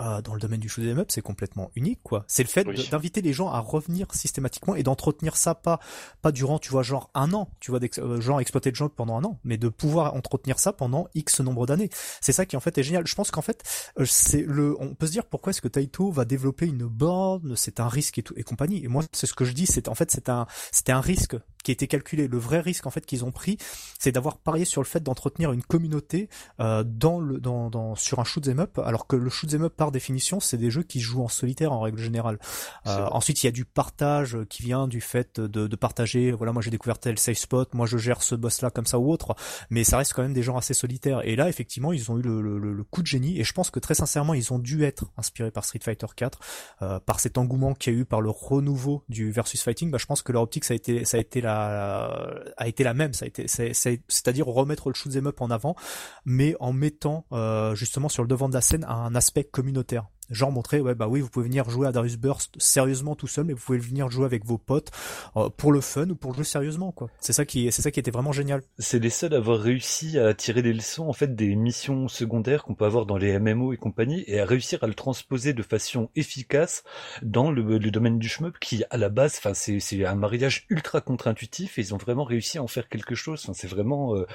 Speaker 2: euh, dans le domaine du shoot'em up, c'est complètement unique, quoi. C'est le fait d'inviter les gens à revenir systématiquement et d'entretenir ça pas, pas durant, tu vois, genre un an, tu vois, euh, genre exploiter le jeu pendant un an, mais de pouvoir entretenir ça pendant X nombre d'années. C'est ça qui en fait est génial. Je pense qu'en fait, euh, c'est le, on peut se dire pourquoi est-ce que Taito va développer une borne, c'est un risque et tout et compagnie. Et moi, c'est ce que je dis, c'est en fait, c'est un, c'était un risque qui a été calculé. Le vrai risque en fait qu'ils ont pris, c'est d'avoir parié sur le fait d'entretenir une communauté euh, dans le dans, dans sur un shoot'em up, alors que le shoot'em up par définition c'est des jeux qui se jouent en solitaire en règle générale. Euh, ensuite il y a du partage qui vient du fait de, de partager. Voilà moi j'ai découvert tel safe spot, moi je gère ce boss là comme ça ou autre, mais ça reste quand même des gens assez solitaires. Et là effectivement ils ont eu le, le, le coup de génie et je pense que très sincèrement ils ont dû être inspirés par Street Fighter 4, euh, par cet engouement qu'il y a eu par le renouveau du versus fighting. Bah je pense que leur optique ça a été ça a été la a été la même. Ça a été, c'est-à-dire remettre le shoot'em up en avant, mais en mettant euh, justement sur le devant de la scène un aspect communautaire Notaire genre montrer ouais bah oui vous pouvez venir jouer à Darius Burst sérieusement tout seul mais vous pouvez venir jouer avec vos potes euh, pour le fun ou pour jouer sérieusement quoi. C'est ça qui c'est ça qui était vraiment génial.
Speaker 3: C'est les seuls à avoir réussi à tirer des leçons en fait des missions secondaires qu'on peut avoir dans les MMO et compagnie et à réussir à le transposer de façon efficace dans le, domaine du shmup qui à la base enfin c'est c'est un mariage ultra contre-intuitif et ils ont vraiment réussi à en faire quelque chose. Enfin, c'est vraiment euh,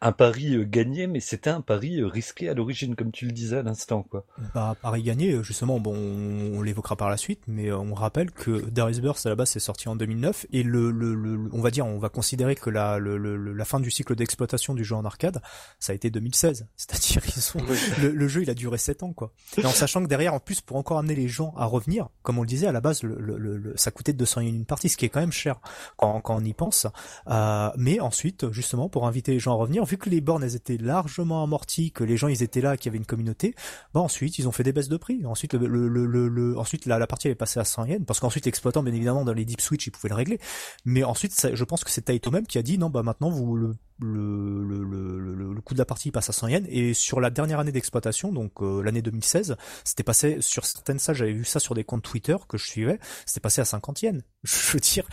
Speaker 3: un pari euh, gagné mais c'était un pari risqué à l'origine comme tu le disais à l'instant quoi.
Speaker 2: Bah pari gagné Et justement, bon, on, l'évoquera par la suite, mais on rappelle que Darius Burst à la base c'est sorti en 2009 et le, le, le, on va dire, on va considérer que la, le, la fin du cycle d'exploitation du jeu en arcade, ça a été 2016. *laughs* C'est-à-dire sont, le, jeu il a duré 7 ans quoi. Et en sachant que derrière, en plus, pour encore amener les gens à revenir, comme on le disait à la base, le, ça coûtait 200 yens une partie, ce qui est quand même cher quand, quand on y pense. Euh, mais ensuite, justement, pour inviter les gens à revenir, vu que les bornes elles étaient largement amorties, que les gens ils étaient là, qu'il y avait une communauté, bah ensuite ils ont fait des baisses de prix. Ensuite, le, le, le, ensuite la, la partie est passée à 100 yens, parce qu'ensuite l'exploitant, bien évidemment, dans les deep switch, il pouvait le régler. Mais ensuite, je pense que c'est Taito même qui a dit non, bah maintenant vous le le, le, le, le, coût de la partie passe à 100 yens et sur la dernière année d'exploitation, donc euh, l'année 2016, c'était passé sur certaines salles, j'avais vu ça sur des comptes Twitter que je suivais, c'était passé à 50 yens. *laughs* Je veux dire.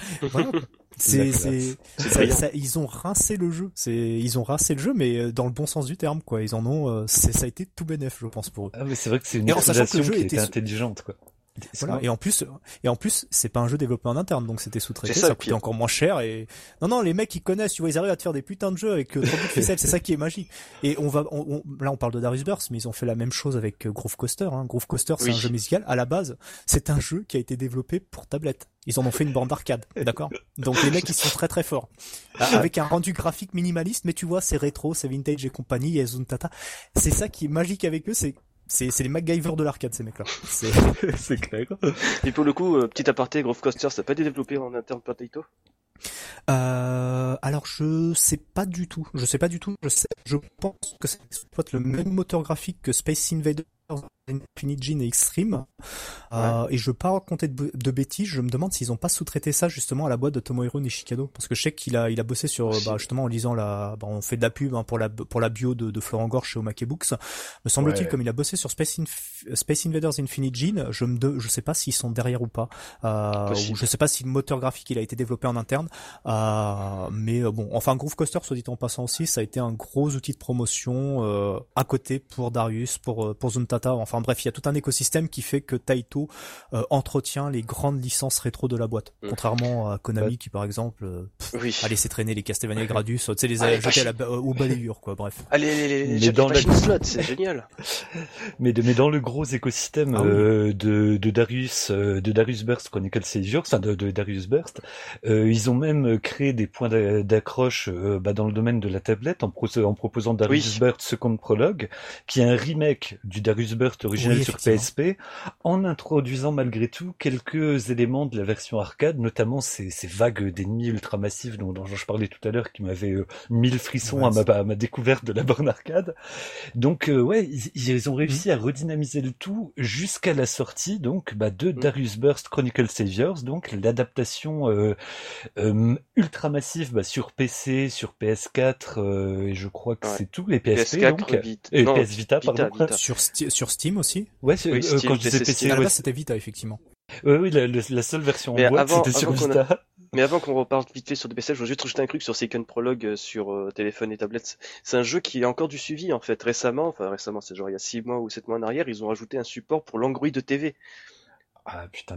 Speaker 2: C'est, c'est, ils ont rincé le jeu. C'est, ils ont rincé le jeu, mais euh, dans le bon sens du terme, quoi. Ils en ont, euh, c'est, ça a été tout bénéf, je pense pour eux.
Speaker 3: Ah, mais c'est vrai que c'est une utilisation qui était intelligente, quoi.
Speaker 2: Voilà. Et en plus, et en plus, c'est pas un jeu développé en interne, donc c'était sous-traité, ça, ça coûtait encore moins cher. Et non, non, les mecs ils connaissent, tu vois, ils arrivent à te faire des putains de jeux avec euh, trop de *laughs* ficelles, c'est ça qui est magique. Et on va, on, là, on parle de Darius Burst, mais ils ont fait la même chose avec euh, Groove Coaster. Hein. Groove Coaster, c'est un jeu musical. À la base, c'est un jeu qui a été développé pour tablette. Ils en ont fait une bande d'arcade, d'accord? Donc les mecs ils sont très très forts, avec un rendu graphique minimaliste, mais tu vois, c'est rétro, c'est vintage et compagnie, a Zuntata. C'est ça qui est magique avec eux, c'est c'est les MacGyver de l'arcade ces mecs-là. *laughs*
Speaker 3: C'est clair.
Speaker 1: Et pour le coup, euh, petit aparté, Grove Coaster, ça n'a pas été développé en interne par Taito?
Speaker 2: Euh, alors je sais pas du tout, je sais pas du tout, je sais, je pense que ça exploite le même moteur graphique que Space Invaders Infinite Gene et Extreme. Euh, et je veux pas raconter de, bêtises, je me demande s'ils ont pas sous-traité ça justement à la boîte de Tomohiro Nishikado. Parce que je sais qu'il a, il a bossé sur, bah, justement en lisant la, bah, on fait de la pub hein, pour la pour la bio de, de Florent Gorge chez Omake Books. Me semble-t-il, comme il a bossé sur Space, Space Invaders Infinite Gene, je me je sais pas s'ils sont derrière ou pas. Euh, ou je sais pas si le moteur graphique il a été développé en interne. Euh, mais euh, bon, enfin Groove Coaster, soit dit en passant aussi, ça a été un gros outil de promotion euh, à côté pour Darius, pour pour Enfin bref, il y a tout un écosystème qui fait que Taito euh, entretient les grandes licences rétro de la boîte. Mm. Contrairement à Konami qui par exemple euh, oui. a laissé traîner les Castlevania Gradus, tu sais les a jetés à la, au balayure quoi, bref.
Speaker 1: Allez, allez, allez, dans le *laughs* slot, c'est génial. *laughs*
Speaker 3: mais, de, mais dans le gros écosystème ah euh, de, de Darius de Darius Burst Chronicle Saviors, enfin de, de Darius Burst, ils ont même créé des points d'accroche bah, dans le domaine de la tablette en, en proposant Darius Burst Second Prologue, qui est un remake du Darius Burst original sur PSP, en introduisant malgré tout quelques éléments de la version arcade, notamment ces, ces vagues d'ennemis ultra massifs dont, dont, je parlais tout à l'heure, qui m'avaient euh, mis le frisson à, ma, à, ma, découverte de la borne arcade. Donc euh, ouais, ils, ils, ont réussi à redynamiser le tout jusqu'à la sortie donc bah, de mm. Darius Burst Chronicle Saviors, donc l'adaptation euh, euh ultra massive bah, sur PC, sur PS4 et je crois que c'est tout les PSP PS4, donc et PS Vita, pardon.
Speaker 2: Sur, sur Steam aussi
Speaker 3: Ouais, oui, euh, quand je disais
Speaker 2: PC, à la c'était Vita effectivement.
Speaker 3: Oui, oui, la, la, seule version en boîte c'était sur Vita.
Speaker 1: Mais avant qu'on reparte vite fait sur des PC, je veux juste rajouter un truc sur Second Prologue euh, sur euh, téléphone et tablette. C'est un jeu qui a encore du suivi en fait. Récemment, enfin récemment, c'est genre il y a 6 mois ou 7 mois en arrière, ils ont rajouté un support pour l'Android de TV.
Speaker 3: Ah putain,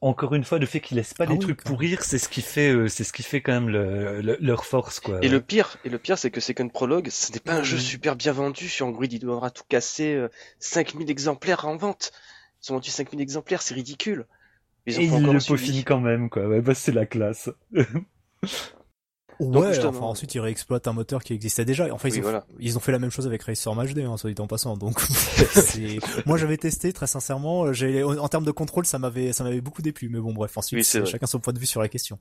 Speaker 3: encore une fois, le fait qu'ils laissent pas ah les trucs pourrir, c'est ce qui fait, euh, c'est ce qui fait quand même le, leur force, quoi.
Speaker 1: Et le pire, et le pire, c'est que Second Prologue, ce n'est pas un jeu super bien vendu sur Android. Il doit tout casser euh, 5000 exemplaires en vente. Ils ont vendu 5000 exemplaires, c'est ridicule.
Speaker 3: Ils ont et ils le peaufinent quand même, quoi. Ouais, bah, c'est la classe. *laughs*
Speaker 2: Ouais, enfin ensuite ils réexploitent un moteur qui existait déjà. Enfin ils, ont, ils ont fait la même chose avec Racer HD, hein, soit dit en passant. Donc *laughs* moi j'avais testé très sincèrement. J'ai en termes de contrôle ça m'avait ça m'avait beaucoup déplu. Mais bon bref ensuite chacun son point de vue sur la question.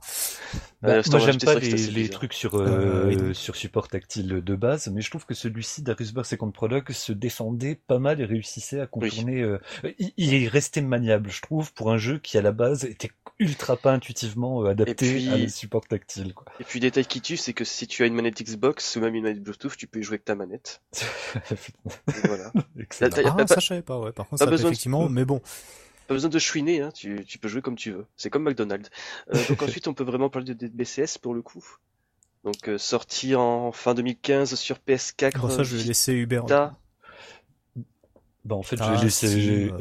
Speaker 3: Bah, moi j'aime pas les, trucs sur euh, euh sur support tactile de base, mais je trouve que celui-ci Darius Burst Second Prologue se défendait pas mal et réussissait à contourner. Euh, il, il, est resté maniable, je trouve, pour un jeu qui à la base était ultra pas intuitivement euh, adapté à le support tactile. Quoi.
Speaker 1: Et puis détail qui tue, c'est que si tu as une manette Xbox ou même une manette Bluetooth, tu peux y jouer avec ta manette. *laughs*
Speaker 2: voilà. ah, ça je savais pas, ouais. Par contre, ça effectivement, mais bon.
Speaker 1: Pas besoin de chouiner, hein. tu, tu peux jouer comme tu veux. C'est comme McDonald's. Euh, donc *laughs* ensuite, on peut vraiment parler de BCS pour le coup. Donc euh, sorti en fin 2015 sur PS4.
Speaker 2: Pour ça, je vais laisser Hubert.
Speaker 3: Bah en fait, ah, je, laissé,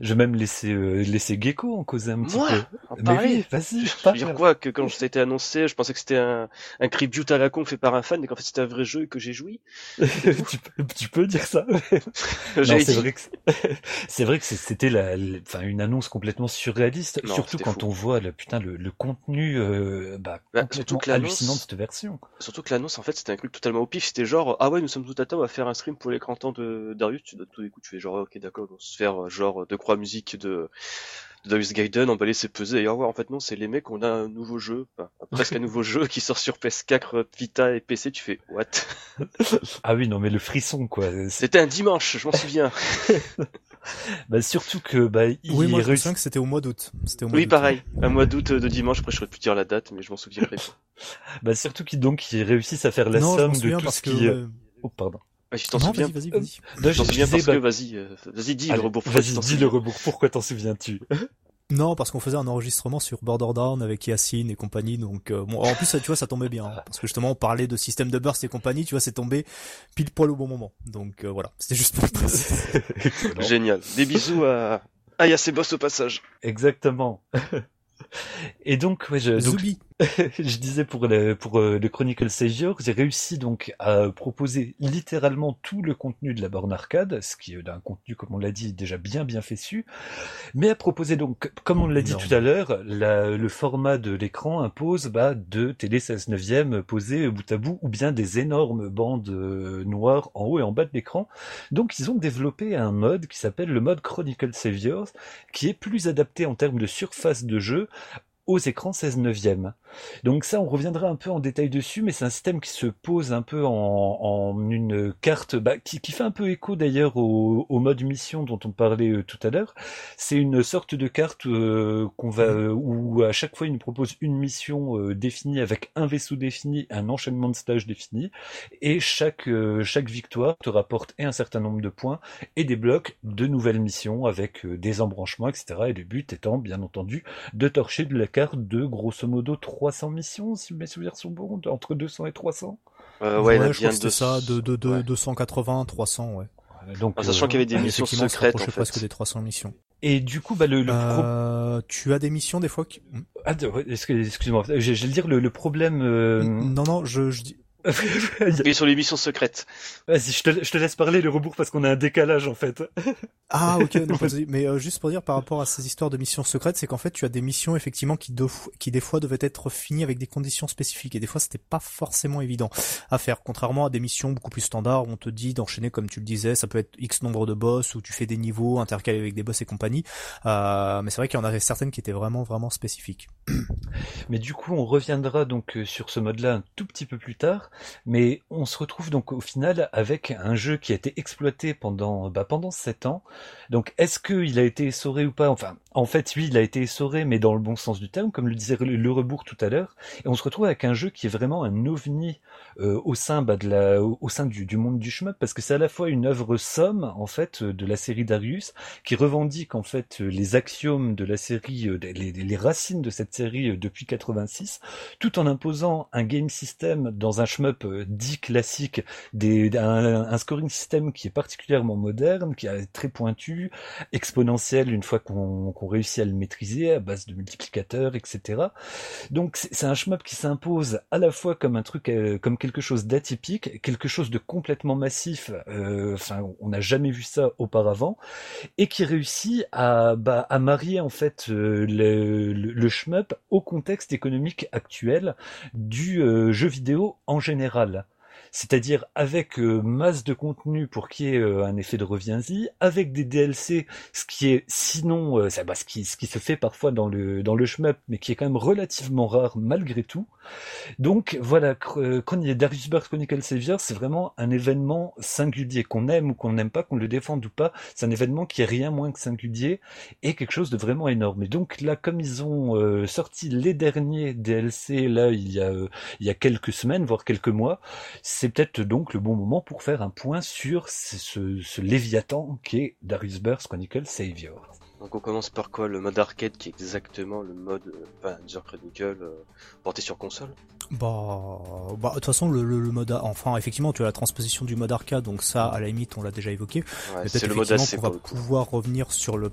Speaker 3: je, *laughs* même laissé, euh, laisser Gecko en causer un petit
Speaker 1: Moi
Speaker 3: peu.
Speaker 1: Mais oui, vas-y. Je veux dire quoi que quand ça a été annoncé, je pensais que c'était un, un tribute à la con fait par un fan, mais qu'en fait c'était un vrai jeu et que j'ai joui. *laughs*
Speaker 3: tu, peux, tu peux dire ça. *laughs* c'est vrai que c'est vrai que c'était la, enfin une annonce complètement surréaliste, surtout quand on voit le putain le, le contenu euh, bah, bah complètement hallucinant de cette version.
Speaker 1: Surtout que l'annonce en fait c'était un truc totalement au pif, c'était genre ah ouais nous sommes tout à temps on va faire un stream pour l'écran temps de Darius, tu donnes tout coups, tu fais genre ok d'accord, on se faire euh, genre de croix musique de, de Darius Gaiden, emballer ses pesées et voir en fait non c'est les mecs on a un nouveau jeu, presque un nouveau *laughs* jeu qui sort sur PS4, Vita et PC, tu fais what? *laughs*
Speaker 3: Ah oui non mais le frisson quoi.
Speaker 1: C'était un dimanche, je m'en souviens. *laughs*
Speaker 3: bah surtout que bah
Speaker 2: il oui moi je me souviens que c'était au mois d'août. C'était
Speaker 1: Oui pareil, un mois d'août de dimanche, après je saurais plus dire la date mais je m'en souviendrai.
Speaker 3: bah surtout qu'ils donc ils réussissent à faire la somme de tout ce qui. Oh pardon.
Speaker 1: Ah, je t'en souviens.
Speaker 2: Vas-y, vas-y, vas-y.
Speaker 1: Euh, je t'en souviens parce que bah, vas-y, euh, vas-y, dis le rebours.
Speaker 3: Vas-y, dis le rebours. Pourquoi t'en souviens-tu?
Speaker 2: Non, parce qu'on faisait un enregistrement sur Border Down avec Yacine et compagnie, donc euh, bon. En plus, tu vois, ça tombait bien, hein, parce que justement, on parlait de système de burst et compagnie, tu vois, c'est tombé pile poil au bon moment. Donc voilà, c'était juste pour le
Speaker 1: Génial. Des bisous à à Boss au passage.
Speaker 3: Exactement. *laughs* Et donc, ouais, je, donc, *laughs* je disais pour le, pour euh, le Chronicle Savior, j'ai réussi donc à proposer littéralement tout le contenu de la borne arcade, ce qui est un contenu, comme on l'a dit, déjà bien bien fait su, mais à proposer donc, comme on l'a dit tout à l'heure, le format de l'écran impose bah, deux télé 16 neuvième posées bout à bout, ou bien des énormes bandes euh, noires en haut et en bas de l'écran. Donc ils ont développé un mode qui s'appelle le mode Chronicle Saviors, qui est plus adapté en termes de surface de jeu aux écrans 16 neuvième. Donc ça, on reviendra un peu en détail dessus, mais c'est un système qui se pose un peu en, une carte, bah, qui, fait un peu écho d'ailleurs au, mode mission dont on parlait euh, tout à l'heure. C'est une sorte de carte euh, qu'on va, euh, où à chaque fois il nous propose une mission définie avec un vaisseau défini, un enchaînement de stages défini, et chaque chaque victoire te rapporte et un certain nombre de points et débloque de nouvelles missions avec des embranchements, etc. Et le but étant, bien entendu, de torcher de la carte de grosso modo 300 missions, si mes souvenirs sont bons, entre 200 et 300.
Speaker 1: Euh, ouais,
Speaker 2: ouais je crois que ça, de, de, de 280, 300, ouais.
Speaker 1: Donc, en sachant qu'il y avait des euh, missions secrètes, en fait.
Speaker 2: presque des 300 missions.
Speaker 3: Et du coup, bah, le, le
Speaker 2: euh, tu as des missions des fois qui...
Speaker 3: Ah, excuse-moi, je, vais dire le, le problème. Euh...
Speaker 2: Non, non, je, je dis *laughs*
Speaker 1: Et sur les missions secrètes.
Speaker 3: Vas-y, je te, je te laisse parler le rebours parce qu'on a un décalage en fait. *laughs*
Speaker 2: ah ok, non, *laughs* mais euh, juste pour dire par rapport à ces histoires de missions secrètes, c'est qu'en fait tu as des missions effectivement qui, qui des fois devaient être finies avec des conditions spécifiques et des fois c'était pas forcément évident à faire. Contrairement à des missions beaucoup plus standards, où on te dit d'enchaîner comme tu le disais, ça peut être X nombre de boss ou tu fais des niveaux intercalés avec des boss et compagnie. Euh, mais c'est vrai qu'il y en avait certaines qui étaient vraiment vraiment spécifiques.
Speaker 3: Mais du coup, on reviendra donc euh, sur ce mode-là un tout petit peu plus tard. Mais on se retrouve donc au final avec un jeu qui a été exploité pendant bah, pendant sept ans. Donc, est-ce qu'il a été essoré ou pas? Enfin, en fait, oui, il a été essoré, mais dans le bon sens du terme, comme le disait le rebours tout à l'heure. Et on se retrouve avec un jeu qui est vraiment un ovni euh, au sein bah, de la, au sein du, du monde du shmup, parce que c'est à la fois une œuvre somme en fait de la série Darius, qui revendique en fait les axiomes de la série, euh, les, racines de cette série depuis 86, tout en imposant un game system dans un shmup euh, dit classique, des, un, scoring system qui est particulièrement moderne, qui est très pointu, exponentiel une fois qu'on réussit à le maîtriser à base de multiplicateurs, etc. Donc c'est un shmup qui s'impose à la fois comme un truc, euh, comme quelque chose d'atypique, quelque chose de complètement massif. Euh, enfin, on n'a jamais vu ça auparavant, et qui réussit à, bah, marier en fait le, le, le shmup au contexte économique actuel du euh, jeu vidéo en général c'est-à-dire avec euh, masse de contenu pour qu'il y ait euh, un effet de reviens-y, avec des DLC, ce qui est sinon, euh, bah, ce, qui, ce qui se fait parfois dans le, dans le shmup, mais qui est quand même relativement rare malgré tout. Donc voilà, Darius Burst Chronicle Savior, c'est vraiment un événement singulier, qu'on aime ou qu'on n'aime pas, qu'on le défende ou pas, c'est un événement qui est rien moins que singulier et quelque chose de vraiment énorme. Et donc là, comme ils ont sorti les derniers DLC, là, il y a, il y a quelques semaines, voire quelques mois, peut-être donc le bon moment pour faire un point sur ce, ce Léviathan qui est Darius Burst Chronicle Savior.
Speaker 1: Donc on commence par quoi? Le mode arcade qui est exactement le mode euh, Chronicle euh, porté sur console?
Speaker 2: Bah, bah, de toute façon, le, le, mode, enfin, effectivement, tu as la transposition du mode arcade, donc ça, à la limite, on l'a déjà évoqué.
Speaker 1: Ouais, c'est le mode AC
Speaker 2: on va pouvoir revenir sur le,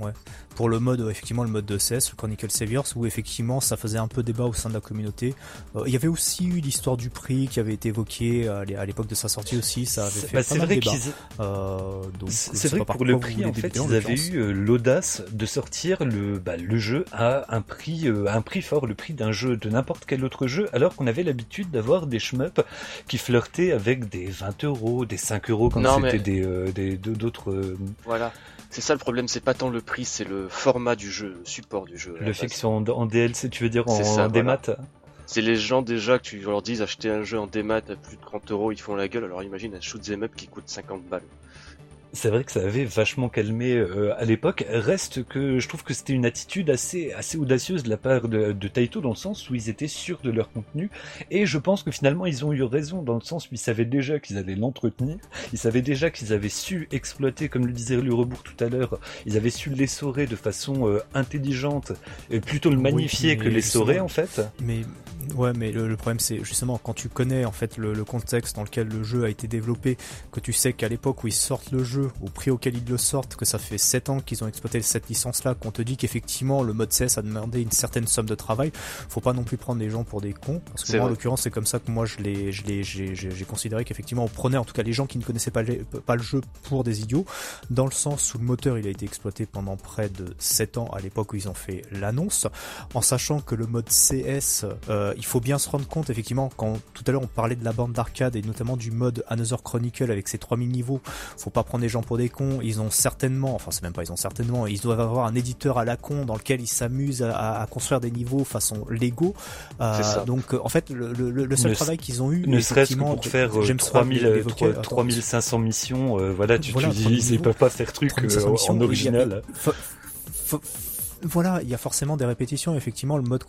Speaker 2: ouais, pour le mode, effectivement, le mode de CS, le Chronicle Saviors, où effectivement, ça faisait un peu débat au sein de la communauté. Euh, il y avait aussi eu l'histoire du prix qui avait été évoquée euh, à l'époque de sa sortie aussi, ça avait fait bah, pas mal de débat.
Speaker 3: Euh, c'est vrai que pour le prix, en fait, ils avaient eu l'audace de sortir le, bah, le jeu à un prix, un prix fort, le prix d'un jeu, de n'importe quel autre jeu alors qu'on avait l'habitude d'avoir des shmups qui flirtaient avec des 20 euros, des 5 euros quand c'était des, euh, des d'autres. Euh,
Speaker 1: voilà. C'est ça le problème, c'est pas tant le prix, c'est le format du jeu, le support du jeu.
Speaker 3: Le fait qu'ils soient en, DLC, tu veux dire en, démat
Speaker 1: C'est les gens déjà que tu leur dis acheter un jeu en démat à plus de 30 euros, ils font la gueule. Alors imagine un shoot them up qui coûte 50 balles
Speaker 3: c'est vrai que ça avait vachement calmé euh, à l'époque. Reste que je trouve que c'était une attitude assez assez audacieuse de la part de, de, Taito dans le sens où ils étaient sûrs de leur contenu et je pense que finalement ils ont eu raison dans le sens où ils savaient déjà qu'ils allaient l'entretenir, ils savaient déjà qu'ils avaient su exploiter, comme le disait Rebourg tout à l'heure, ils avaient su l'essorer de façon euh, intelligente et plutôt le magnifier que l'essorer en fait.
Speaker 2: Mais Ouais, mais le, problème c'est justement quand tu connais en fait le, contexte dans lequel le jeu a été développé, que tu sais qu'à l'époque où ils sortent le jeu, au prix auquel ils le sortent, que ça fait 7 ans qu'ils ont exploité cette licence-là, qu'on te dit qu'effectivement le mode CS a demandé une certaine somme de travail, faut pas non plus prendre les gens pour des cons, parce que moi en l'occurrence c'est comme ça que moi je l'ai, j'ai considéré qu'effectivement on prenait en tout cas les gens qui ne connaissaient pas, pas le jeu pour des idiots, dans le sens où le moteur il a été exploité pendant près de 7 ans à l'époque où ils ont fait l'annonce, en sachant que le mode CS euh, il faut bien se rendre compte effectivement quand tout à l'heure on parlait de la bande d'arcade et notamment du mode Another Chronicle avec ses 3000 niveaux, faut pas prendre les gens pour des cons, ils ont certainement, enfin c'est même pas ils ont certainement, ils doivent avoir un éditeur à la con dans lequel ils s'amusent à, construire des niveaux façon Lego. Euh, donc en fait le, seul travail qu'ils ont eu,
Speaker 3: ne serait-ce que pour faire 3000, 3500 missions, euh, voilà tu, tu dis ils peuvent pas faire truc euh, en original
Speaker 2: voilà, il y a forcément des répétitions. Effectivement, le mode,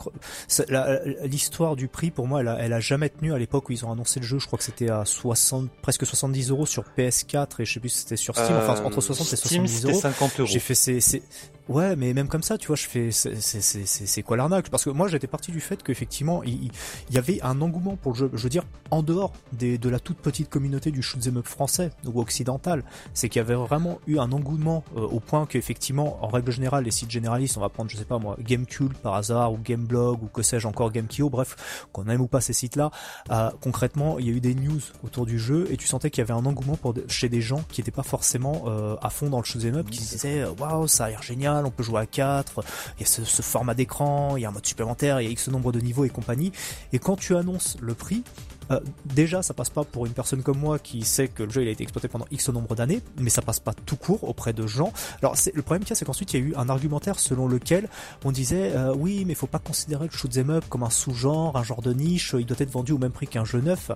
Speaker 2: l'histoire du prix pour moi, elle a, elle a jamais tenu à l'époque où ils ont annoncé le jeu. Je crois que c'était à 60, presque 70 euros sur PS4 et je sais plus si c'était sur Steam. enfin, entre 60 et 70 euros.
Speaker 3: 50 euros.
Speaker 2: J'ai fait ces, ces, Ouais, mais même comme ça, tu vois, je fais, c'est quoi l'arnaque? Parce que moi, j'étais parti du fait qu'effectivement, il, il, y avait un engouement pour le jeu. Je veux dire, en dehors des, de la toute petite communauté du shoot'em up français ou occidental, c'est qu'il y avait vraiment eu un engouement euh, au point qu'effectivement, en règle générale, les sites généralistes, on va prendre, je sais pas moi, Gamecube par hasard ou Gameblog ou que sais-je encore, Gamekio, bref, qu'on aime ou pas ces sites-là, euh, concrètement, il y a eu des news autour du jeu et tu sentais qu'il y avait un engouement pour chez des gens qui n'étaient pas forcément euh, à fond dans le shoot'em up, qui disaient waouh, ça a l'air génial on peut jouer à 4, il y a ce, format d'écran, il y a un mode supplémentaire, il y a X nombre de niveaux et compagnie. Et quand tu annonces le prix, euh, déjà, ça passe pas pour une personne comme moi qui sait que le jeu il a été exploité pendant X nombre d'années, mais ça passe pas tout court auprès de gens. Alors, le problème qu'il y a, c'est qu'ensuite il y a eu un argumentaire selon lequel on disait euh, oui, mais faut pas considérer le shoot'em up comme un sous-genre, un genre de niche. Il doit être vendu au même prix qu'un jeu neuf.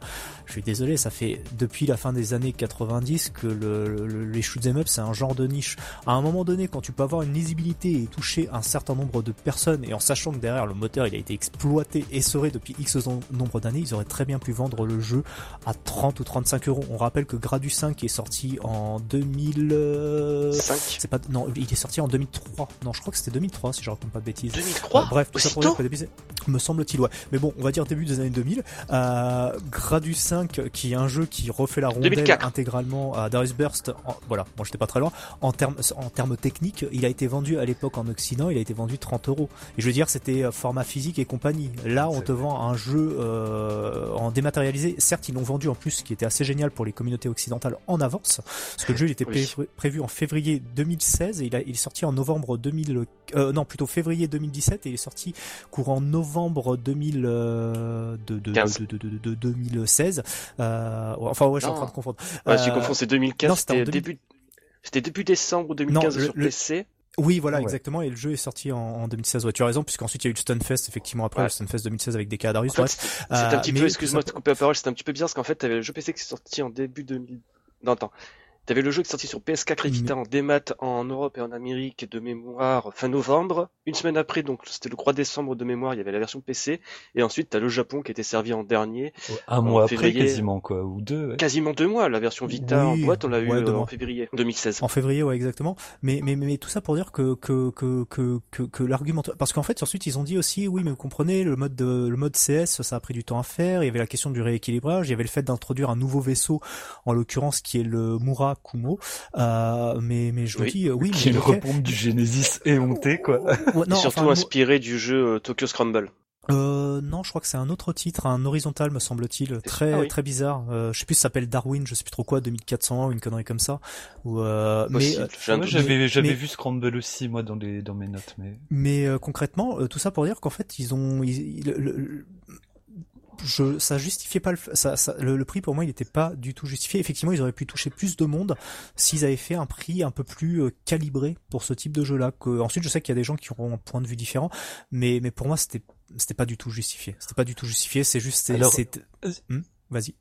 Speaker 2: Je suis désolé, ça fait depuis la fin des années 90 que le, le, les shoot'em up c'est un genre de niche. À un moment donné, quand tu peux avoir une lisibilité et toucher un certain nombre de personnes, et en sachant que derrière le moteur il a été exploité, et essoré depuis X nombre d'années, ils auraient très bien pu le jeu à 30 ou 35 euros. On rappelle que Gradus 5 est sorti en 2005. C'est pas non, il est sorti en 2003. Non, je crois que c'était 2003 si je raconte pas de bêtises.
Speaker 1: 2003.
Speaker 2: bref, tout ça pour dire me semble-t-il ouais. Mais bon, on va dire début des années 2000. Euh, Gradus 5 qui est un jeu qui refait la rondelle intégralement à Darius Burst. voilà, moi j'étais pas très loin. En termes en termes techniques, il a été vendu à l'époque en Occident, il a été vendu 30 euros. Et je veux dire, c'était euh, format physique et compagnie. Là, on te vend un jeu euh, en dématérialisé Certes, ils l'ont vendu en plus, ce qui était assez génial pour les communautés occidentales en avance, parce que le jeu il était prévu en février 2016 et il, a, il est sorti en novembre 2000, euh, non plutôt février 2017 et il est sorti courant novembre 2000, euh, de, de, de, 2016. Euh, enfin ouais, je suis en train de confondre.
Speaker 1: Ouais, je confonds, c'est 2015. C'était début, c'était début décembre 2015 sur PC.
Speaker 2: Oui, voilà, exactement. Et le jeu est sorti en, 2016. Ouais, tu as raison, puisqu'ensuite il y a eu le Stunfest, effectivement, après le Stunfest 2016 avec des Darius.
Speaker 1: En c'est un petit peu, excuse-moi de te couper la parole, c'est un petit peu bizarre parce qu'en fait, t'avais le jeu PC qui est sorti en début 2000. Non, attends. T'avais le jeu qui est sorti sur PS4 et Vita en démat en Europe et en Amérique de mémoire fin novembre. Une semaine après, donc c'était le 3 décembre de mémoire, il y avait la version PC. Et ensuite, t'as le Japon qui était servi en dernier.
Speaker 3: Un mois après, quasiment quoi, ou deux.
Speaker 1: Quasiment deux mois. La version Vita en boîte, on l'a eu euh, en février 2016.
Speaker 2: En février, ouais, exactement. Mais mais mais, tout ça pour dire que que que que que, que l'argument, parce qu'en fait ensuite ils ont dit aussi, oui, mais vous comprenez, le mode de, le mode CS, ça a pris du temps à faire. Il y avait la question du rééquilibrage, il y avait le fait d'introduire un nouveau vaisseau, en l'occurrence qui est le Kumo. Euh, mais mais je vous dis, euh, oui,
Speaker 3: qui est une repompe du Genesis éhonté quoi.
Speaker 1: non, surtout inspiré du jeu euh, Tokyo Scramble.
Speaker 2: Euh, non, je crois que c'est un autre titre, un horizontal me semble-t-il, très ah très bizarre. Euh, je sais plus, ça s'appelle Darwin, je sais plus trop quoi, 2400 ou une connerie comme ça. Ou euh, mais
Speaker 3: j'avais j'avais vu Scramble aussi moi dans les dans mes notes, mais
Speaker 2: mais concrètement, tout ça pour dire qu'en fait ils ont le, je, ça justifiait pas le, ça, ça, le, prix pour moi il n'était pas du tout justifié. Effectivement, ils auraient pu toucher plus de monde s'ils avaient fait un prix un peu plus euh, calibré pour ce type de jeu-là. Que ensuite, je sais qu'il y a des gens qui auront un point de vue différent, mais mais pour moi c'était c'était pas du tout justifié. C'était pas du tout justifié. C'est juste c'est. Hmm Vas-y.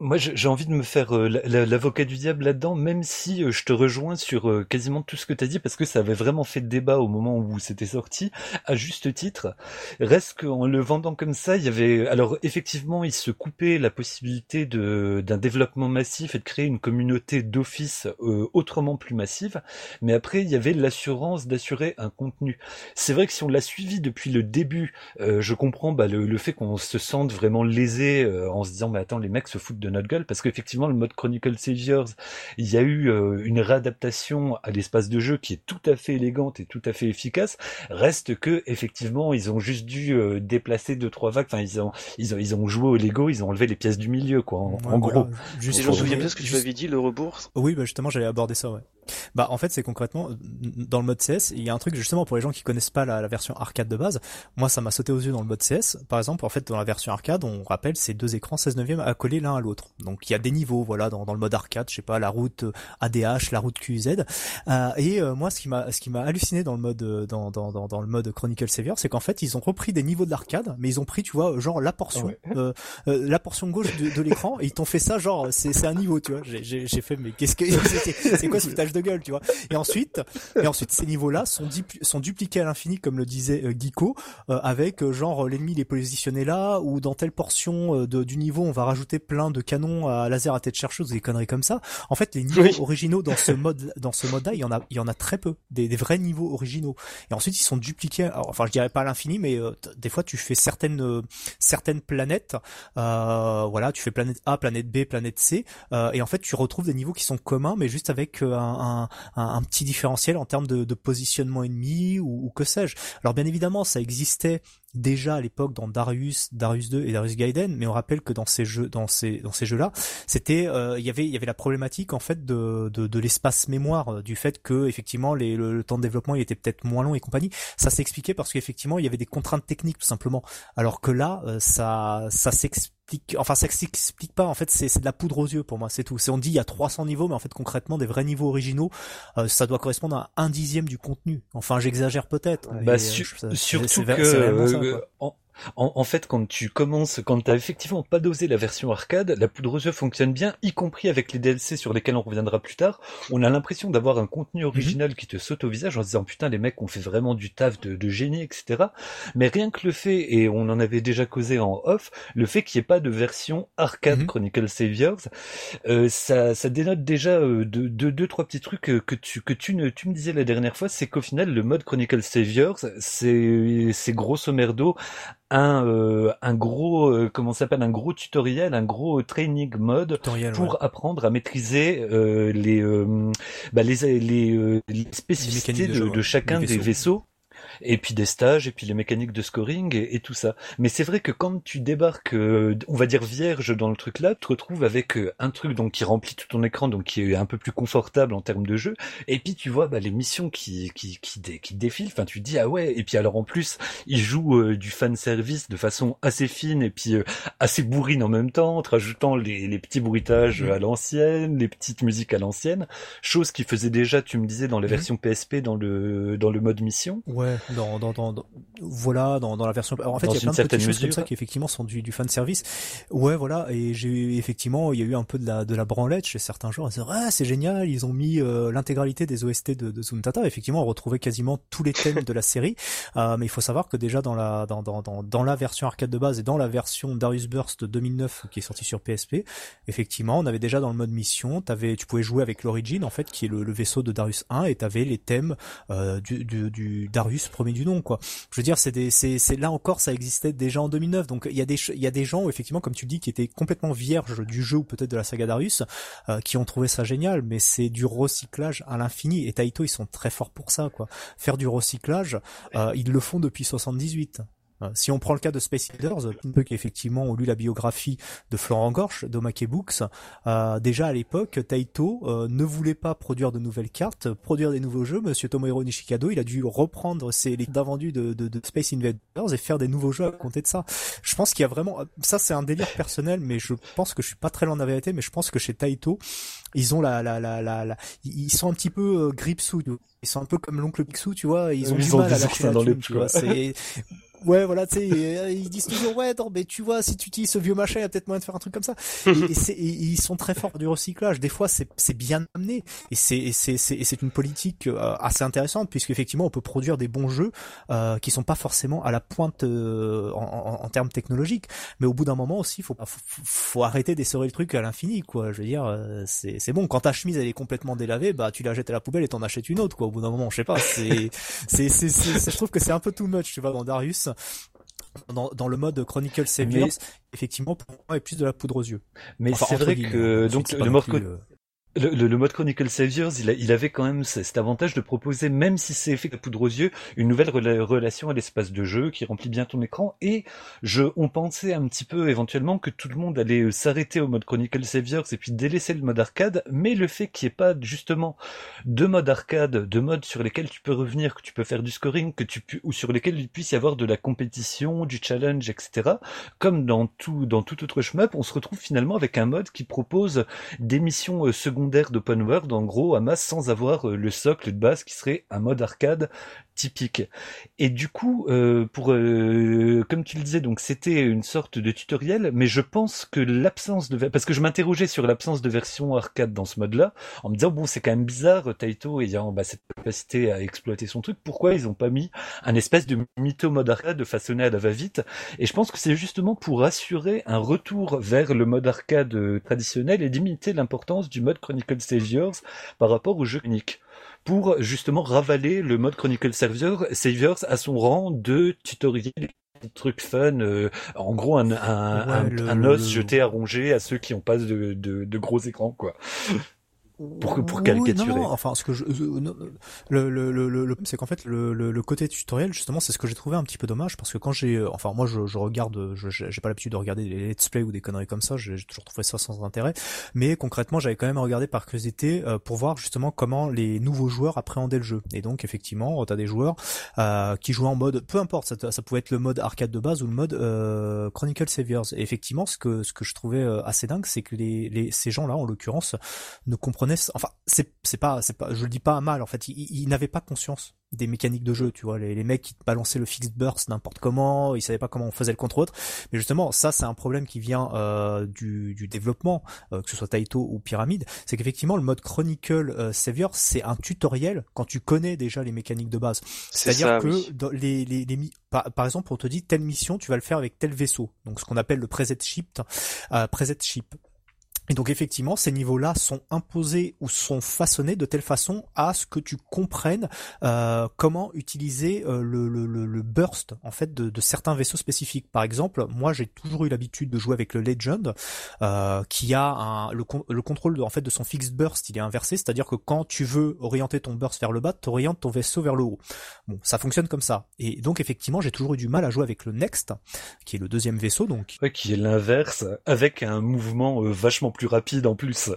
Speaker 3: Moi, j'ai envie de me faire euh, l'avocat du diable là-dedans, même si euh, je te rejoins sur euh, quasiment tout ce que tu as dit, parce que ça avait vraiment fait débat au moment où c'était sorti, à juste titre. Reste qu'en le vendant comme ça, il y avait... Alors, effectivement, il se coupait la possibilité d'un développement massif et de créer une communauté d'office autrement plus massive, mais après, il y avait l'assurance d'assurer un contenu. C'est vrai que si on l'a suivi depuis le début, je comprends bah, le, le, fait qu'on se sente vraiment lésé en se disant, mais attends, les mecs se foutent notre gueule parce qu'effectivement le mode Chronicle Saviors, il y a eu euh, une réadaptation à l'espace de jeu qui est tout à fait élégante et tout à fait efficace. Reste que effectivement ils ont juste dû euh, déplacer deux trois vagues. Enfin ils ont ils ont ils ont joué au Lego, ils ont enlevé les pièces du milieu quoi. En, gros.
Speaker 1: Juste, je me souviens bien ce que tu avais dit le rebours.
Speaker 2: Oui bah justement j'allais aborder ça ouais. Bah en fait c'est concrètement dans le mode CS il y a un truc justement pour les gens qui connaissent pas la, version arcade de base. Moi ça m'a sauté aux yeux dans le mode CS. Par exemple en fait dans la version arcade on rappelle ces deux écrans 16 neuvième accolés l'un à l'autre. Donc il y a des niveaux voilà dans, dans le mode arcade je sais pas la route ADH euh, la route QZ. Euh, et euh, moi ce qui m'a ce qui m'a halluciné dans le mode euh, dans, dans, dans, dans le mode Chronicle Savior c'est qu'en fait ils ont repris des niveaux de l'arcade mais ils ont pris tu vois genre la portion la portion gauche de, de l'écran et ils t'ont fait ça genre c'est c'est un niveau tu vois. J'ai fait mais qu'est-ce que *laughs* c'est quoi ce foutage de gueule, tu vois. Et ensuite, et ensuite ces niveaux-là sont, sont dupliqués à l'infini, comme le disait euh, Geeko, euh, avec euh, genre l'ennemi il est positionné là, ou dans telle portion de, du niveau on va rajouter plein de canons à laser à tête chercheuse, des conneries comme ça. En fait, les niveaux originaux dans ce *laughs* mode, dans ce mode-là, il y en a, il y en a très peu, des, des vrais niveaux originaux. Et ensuite, ils sont dupliqués. enfin, je dirais pas à l'infini, mais des fois, tu fais certaines, certaines planètes. voilà, tu fais planète A, planète B, planète C, et en fait, tu retrouves des niveaux qui sont communs, mais juste avec un, un, petit différentiel en termes de, positionnement ennemi ou, que sais-je. Alors bien évidemment, ça existait déjà à l'époque dans Darius, Darius 2 et Darius Gaiden, mais on rappelle que dans ces jeux, dans ces dans ces jeux-là, c'était, euh, il y avait il y avait la problématique en fait de de, de l'espace mémoire, euh, du fait que effectivement les, le, temps de développement il était peut-être moins long et compagnie. Ça s'expliquait parce qu'effectivement il y avait des contraintes techniques tout simplement. Alors que là, euh, ça ça s'explique enfin ça s'explique pas en fait c'est de la poudre aux yeux pour moi c'est tout c'est on dit il y a 300 niveaux mais en fait concrètement des vrais niveaux originaux euh, ça doit correspondre à un dixième du contenu enfin j'exagère peut-être
Speaker 3: bah, euh, surtout que en, fait, quand tu commences, quand t'as effectivement pas dosé la version arcade, la poudre aux fonctionne bien, y compris avec les DLC sur lesquels on reviendra plus tard. On a l'impression d'avoir un contenu mhm. original qui te saute au visage en se disant putain les mecs ont fait vraiment du taf de, génie, etc. Mais rien que le fait, et on en avait déjà causé en off, le fait qu'il n'y ait pas de version arcade mhm. Chronicle Saviors, euh, ça, ça dénote déjà euh, de, deux trois petits trucs que, que tu que tu ne tu me disais la dernière fois, c'est qu'au final le mode Chronicle Saviors, c'est c'est grosso merdo un, euh, un gros euh, comment s'appelle un gros tutoriel, un gros training mode pour apprendre à maîtriser euh, les, bah, les, les, les spécificités de, de, chacun des vaisseaux et puis des stages, et puis les mécaniques de scoring et, tout ça. Mais c'est vrai que quand tu débarques, euh, on va dire vierge dans le truc là, tu te retrouves avec euh, un truc donc qui remplit tout ton écran, donc qui est un peu plus confortable en termes de jeu, et puis tu vois bah, les missions qui qui qui, qui défilent. Enfin, tu te dis ah ouais, et puis alors en plus ils jouent euh, du fan service de façon assez fine et puis assez bourrine en même temps, en rajoutant les, les petits bruitages mmh. à l'ancienne, les petites musiques à l'ancienne, chose qui faisait déjà, tu me disais dans les mmh. versions PSP dans le dans le mode mission.
Speaker 2: Ouais Dans, dans, dans, voilà, dans, dans la version. en fait, il y a plein de petites choses comme ça qui effectivement sont du, du fan service. Ouais, voilà, et j'ai effectivement, il y a eu un peu de la de la branlette chez certains joueurs. Ah, c'est génial, ils ont mis euh, l'intégralité des OST de, de Zuntata. Effectivement, on retrouvait quasiment tous les thèmes de la série. Euh, mais il faut savoir que déjà dans la dans, dans, dans, dans la version arcade de base et dans la version Darius Burst 2009 qui est sortie sur PSP, effectivement, on avait déjà dans le mode mission, t'avais, tu pouvais jouer avec l'origine en fait, qui est le, le vaisseau de Darius 1, et t'avais les thèmes euh, du, du, du Darius premier du nom, quoi. Je veux dire, c'est c'est, là encore, ça existait déjà en 2009. Donc il y a des, il y a des gens effectivement, comme tu dis, qui étaient complètement vierges du jeu ou peut-être de la saga Darius, euh, qui ont trouvé ça génial. Mais c'est du recyclage à l'infini. Et Taito, ils sont très forts pour ça, quoi. Faire du recyclage, euh, ils le font depuis 78. Euh, si on prend le cas de Space Invaders, peu qui effectivement ont lu la biographie de Florent Gorch d'Omake Books, euh, déjà à l'époque, Taito euh, ne voulait pas produire de nouvelles cartes, produire des nouveaux jeux. Monsieur Tomohiro Nishikado, il a dû reprendre ses les d'invendus de, de, de, Space Invaders et faire des nouveaux jeux à compter de ça. Je pense qu'il y a vraiment, ça c'est un délire personnel, mais je pense que je suis pas très loin de la vérité, mais je pense que chez Taito, ils ont la la la la, ils sont un petit peu euh, sous ils sont un peu comme l'oncle Picsou, tu vois, ils ont du mal à lâcher la dans thune, tu vois. Ouais, voilà, tu sais, euh, ils disent toujours ouais, non, mais tu vois, si tu utilises ce vieux machin, il y a peut-être moyen de faire un truc comme ça. et, c'est, ils sont très forts du recyclage. Des fois, c'est, bien amené et c'est, une politique euh, assez intéressante puisque effectivement, on peut produire des bons jeux euh, qui sont pas forcément à la pointe euh, en, en, en, termes technologiques, mais au bout d'un moment aussi, faut, faut, faut arrêter d'essorer le truc à l'infini, quoi. Je veux dire, c'est, c'est bon. Quand ta chemise elle est complètement délavée, bah tu la jettes à la poubelle et t'en achètes une autre, quoi. Au bout d'un moment, je sais pas. C'est, c'est, je trouve que c'est un peu too much, tu vois, dans Darius dans, dans, le mode Chronicle Saviors, effectivement, pour moi, est plus de la poudre aux yeux.
Speaker 3: Mais c'est vrai que donc le mode euh, le, le, mode Chronicle Saviors, il, a, il, avait quand même cet avantage de proposer, même si c'est fait à poudre aux yeux, une nouvelle relation à l'espace de jeu qui remplit bien ton écran. Et je, on pensait un petit peu éventuellement que tout le monde allait euh, s'arrêter au mode Chronicle Saviors et puis délaisser le mode arcade. Mais le fait qu'il n'y ait pas justement de mode arcade, de modes sur lesquels tu peux revenir, que tu peux faire du scoring, que tu ou sur lesquels il puisse y avoir de la compétition, du challenge, etc. Comme dans tout dans tout autre shmup, on se retrouve finalement avec un mode qui propose des missions euh, secondaires d'open world en gros à masse sans avoir euh, le socle de base qui serait un mode arcade typique. Et du coup, euh, pour euh, comme tu le disais, donc c'était une sorte de tutoriel, mais je pense que l'absence de parce que je m'interrogeais sur l'absence de version arcade dans ce mode-là, en me disant bon c'est quand même bizarre Taito ayant bah, cette capacité à exploiter son truc, pourquoi ils ont pas mis un espèce de mytho mode arcade façonné à la va-vite? Et je pense que c'est justement pour assurer un retour vers le mode arcade euh, traditionnel et limiter l'importance du mode Chronicle Saviors par rapport au jeu unique pour justement ravaler le mode Chronicle Saviors, à son rang de tutoriel truc fun, euh, en gros un, un, os jeté à ronger à ceux qui ont pas de, de, de gros écrans quoi pour pour caricaturer.
Speaker 2: non, enfin ce que je le le le, le c'est qu'en fait le, le, côté tutoriel justement c'est ce que j'ai trouvé un petit peu dommage parce que quand j'ai euh, enfin moi je, je regarde j'ai pas l'habitude de regarder des let's play ou des conneries comme ça j'ai toujours trouvé ça sans intérêt mais concrètement j'avais quand même regardé par curiosité euh, pour voir justement comment les nouveaux joueurs appréhendaient le jeu et donc effectivement t'as des joueurs euh, qui jouaient en mode peu importe ça, ça pouvait être le mode arcade de base ou le mode euh, Chronicle Saviors et effectivement ce que ce que je trouvais assez dingue c'est que les, les ces gens là en l'occurrence ne comprenaient enfin c'est c'est pas c'est pas je le dis pas à mal en fait ils, n'avaient pas conscience des mécaniques de jeu tu vois les, les mecs qui te balançaient le fixed burst n'importe comment ils savaient pas comment on faisait le contre autre mais justement ça c'est un problème qui vient euh, du, du développement euh, que ce soit Taito ou Pyramide. C'est qu'effectivement le mode Chronicle euh, Savior c'est un tutoriel quand tu connais déjà les mécaniques de base. C'est-à-dire que dans les, les, les par, par, exemple on te dit telle mission tu vas le faire avec tel vaisseau. Donc ce qu'on appelle le preset ship euh, preset ship et donc effectivement, ces niveaux-là sont imposés ou sont façonnés de telle façon à ce que tu comprennes euh, comment utiliser euh, le, le, le, burst en fait de, de, certains vaisseaux spécifiques. Par exemple, moi j'ai toujours eu l'habitude de jouer avec le Legend, euh, qui a un, le, le contrôle de, en fait de son fixed burst, il est inversé, c'est-à-dire que quand tu veux orienter ton burst vers le bas, tu orientes ton vaisseau vers le haut. Bon, ça fonctionne comme ça. Et donc effectivement, j'ai toujours eu du mal à jouer avec le Next, qui est le deuxième vaisseau, donc
Speaker 3: ouais, qui est l'inverse, avec un mouvement euh, vachement plus rapide en plus.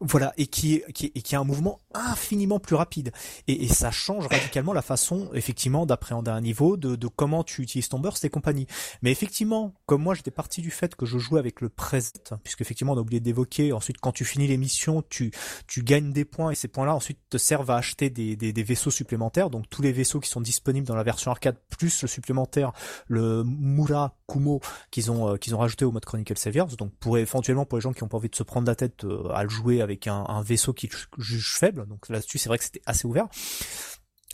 Speaker 2: Voilà, et qui, qui, et qui a un mouvement infiniment plus rapide. Et, et, ça change radicalement la façon, effectivement, d'appréhender un niveau, de, de, comment tu utilises ton burst et compagnie. Mais effectivement, comme moi, j'étais parti du fait que je jouais avec le preset, puisque effectivement, on a oublié d'évoquer, ensuite, quand tu finis l'émission, tu, tu gagnes des points et ces points-là, ensuite, te servent à acheter des, des, des, vaisseaux supplémentaires. Donc, tous les vaisseaux qui sont disponibles dans la version arcade, plus le supplémentaire, le Mura Kumo, qu'ils ont, euh, qu'ils ont rajouté au mode Chronicle Saviors. Donc, pour éventuellement, pour les gens qui ont pas envie de se prendre la tête euh, à le jouer avec un, un vaisseau qui juge faible, donc là-dessus, c'est vrai que c'était assez ouvert.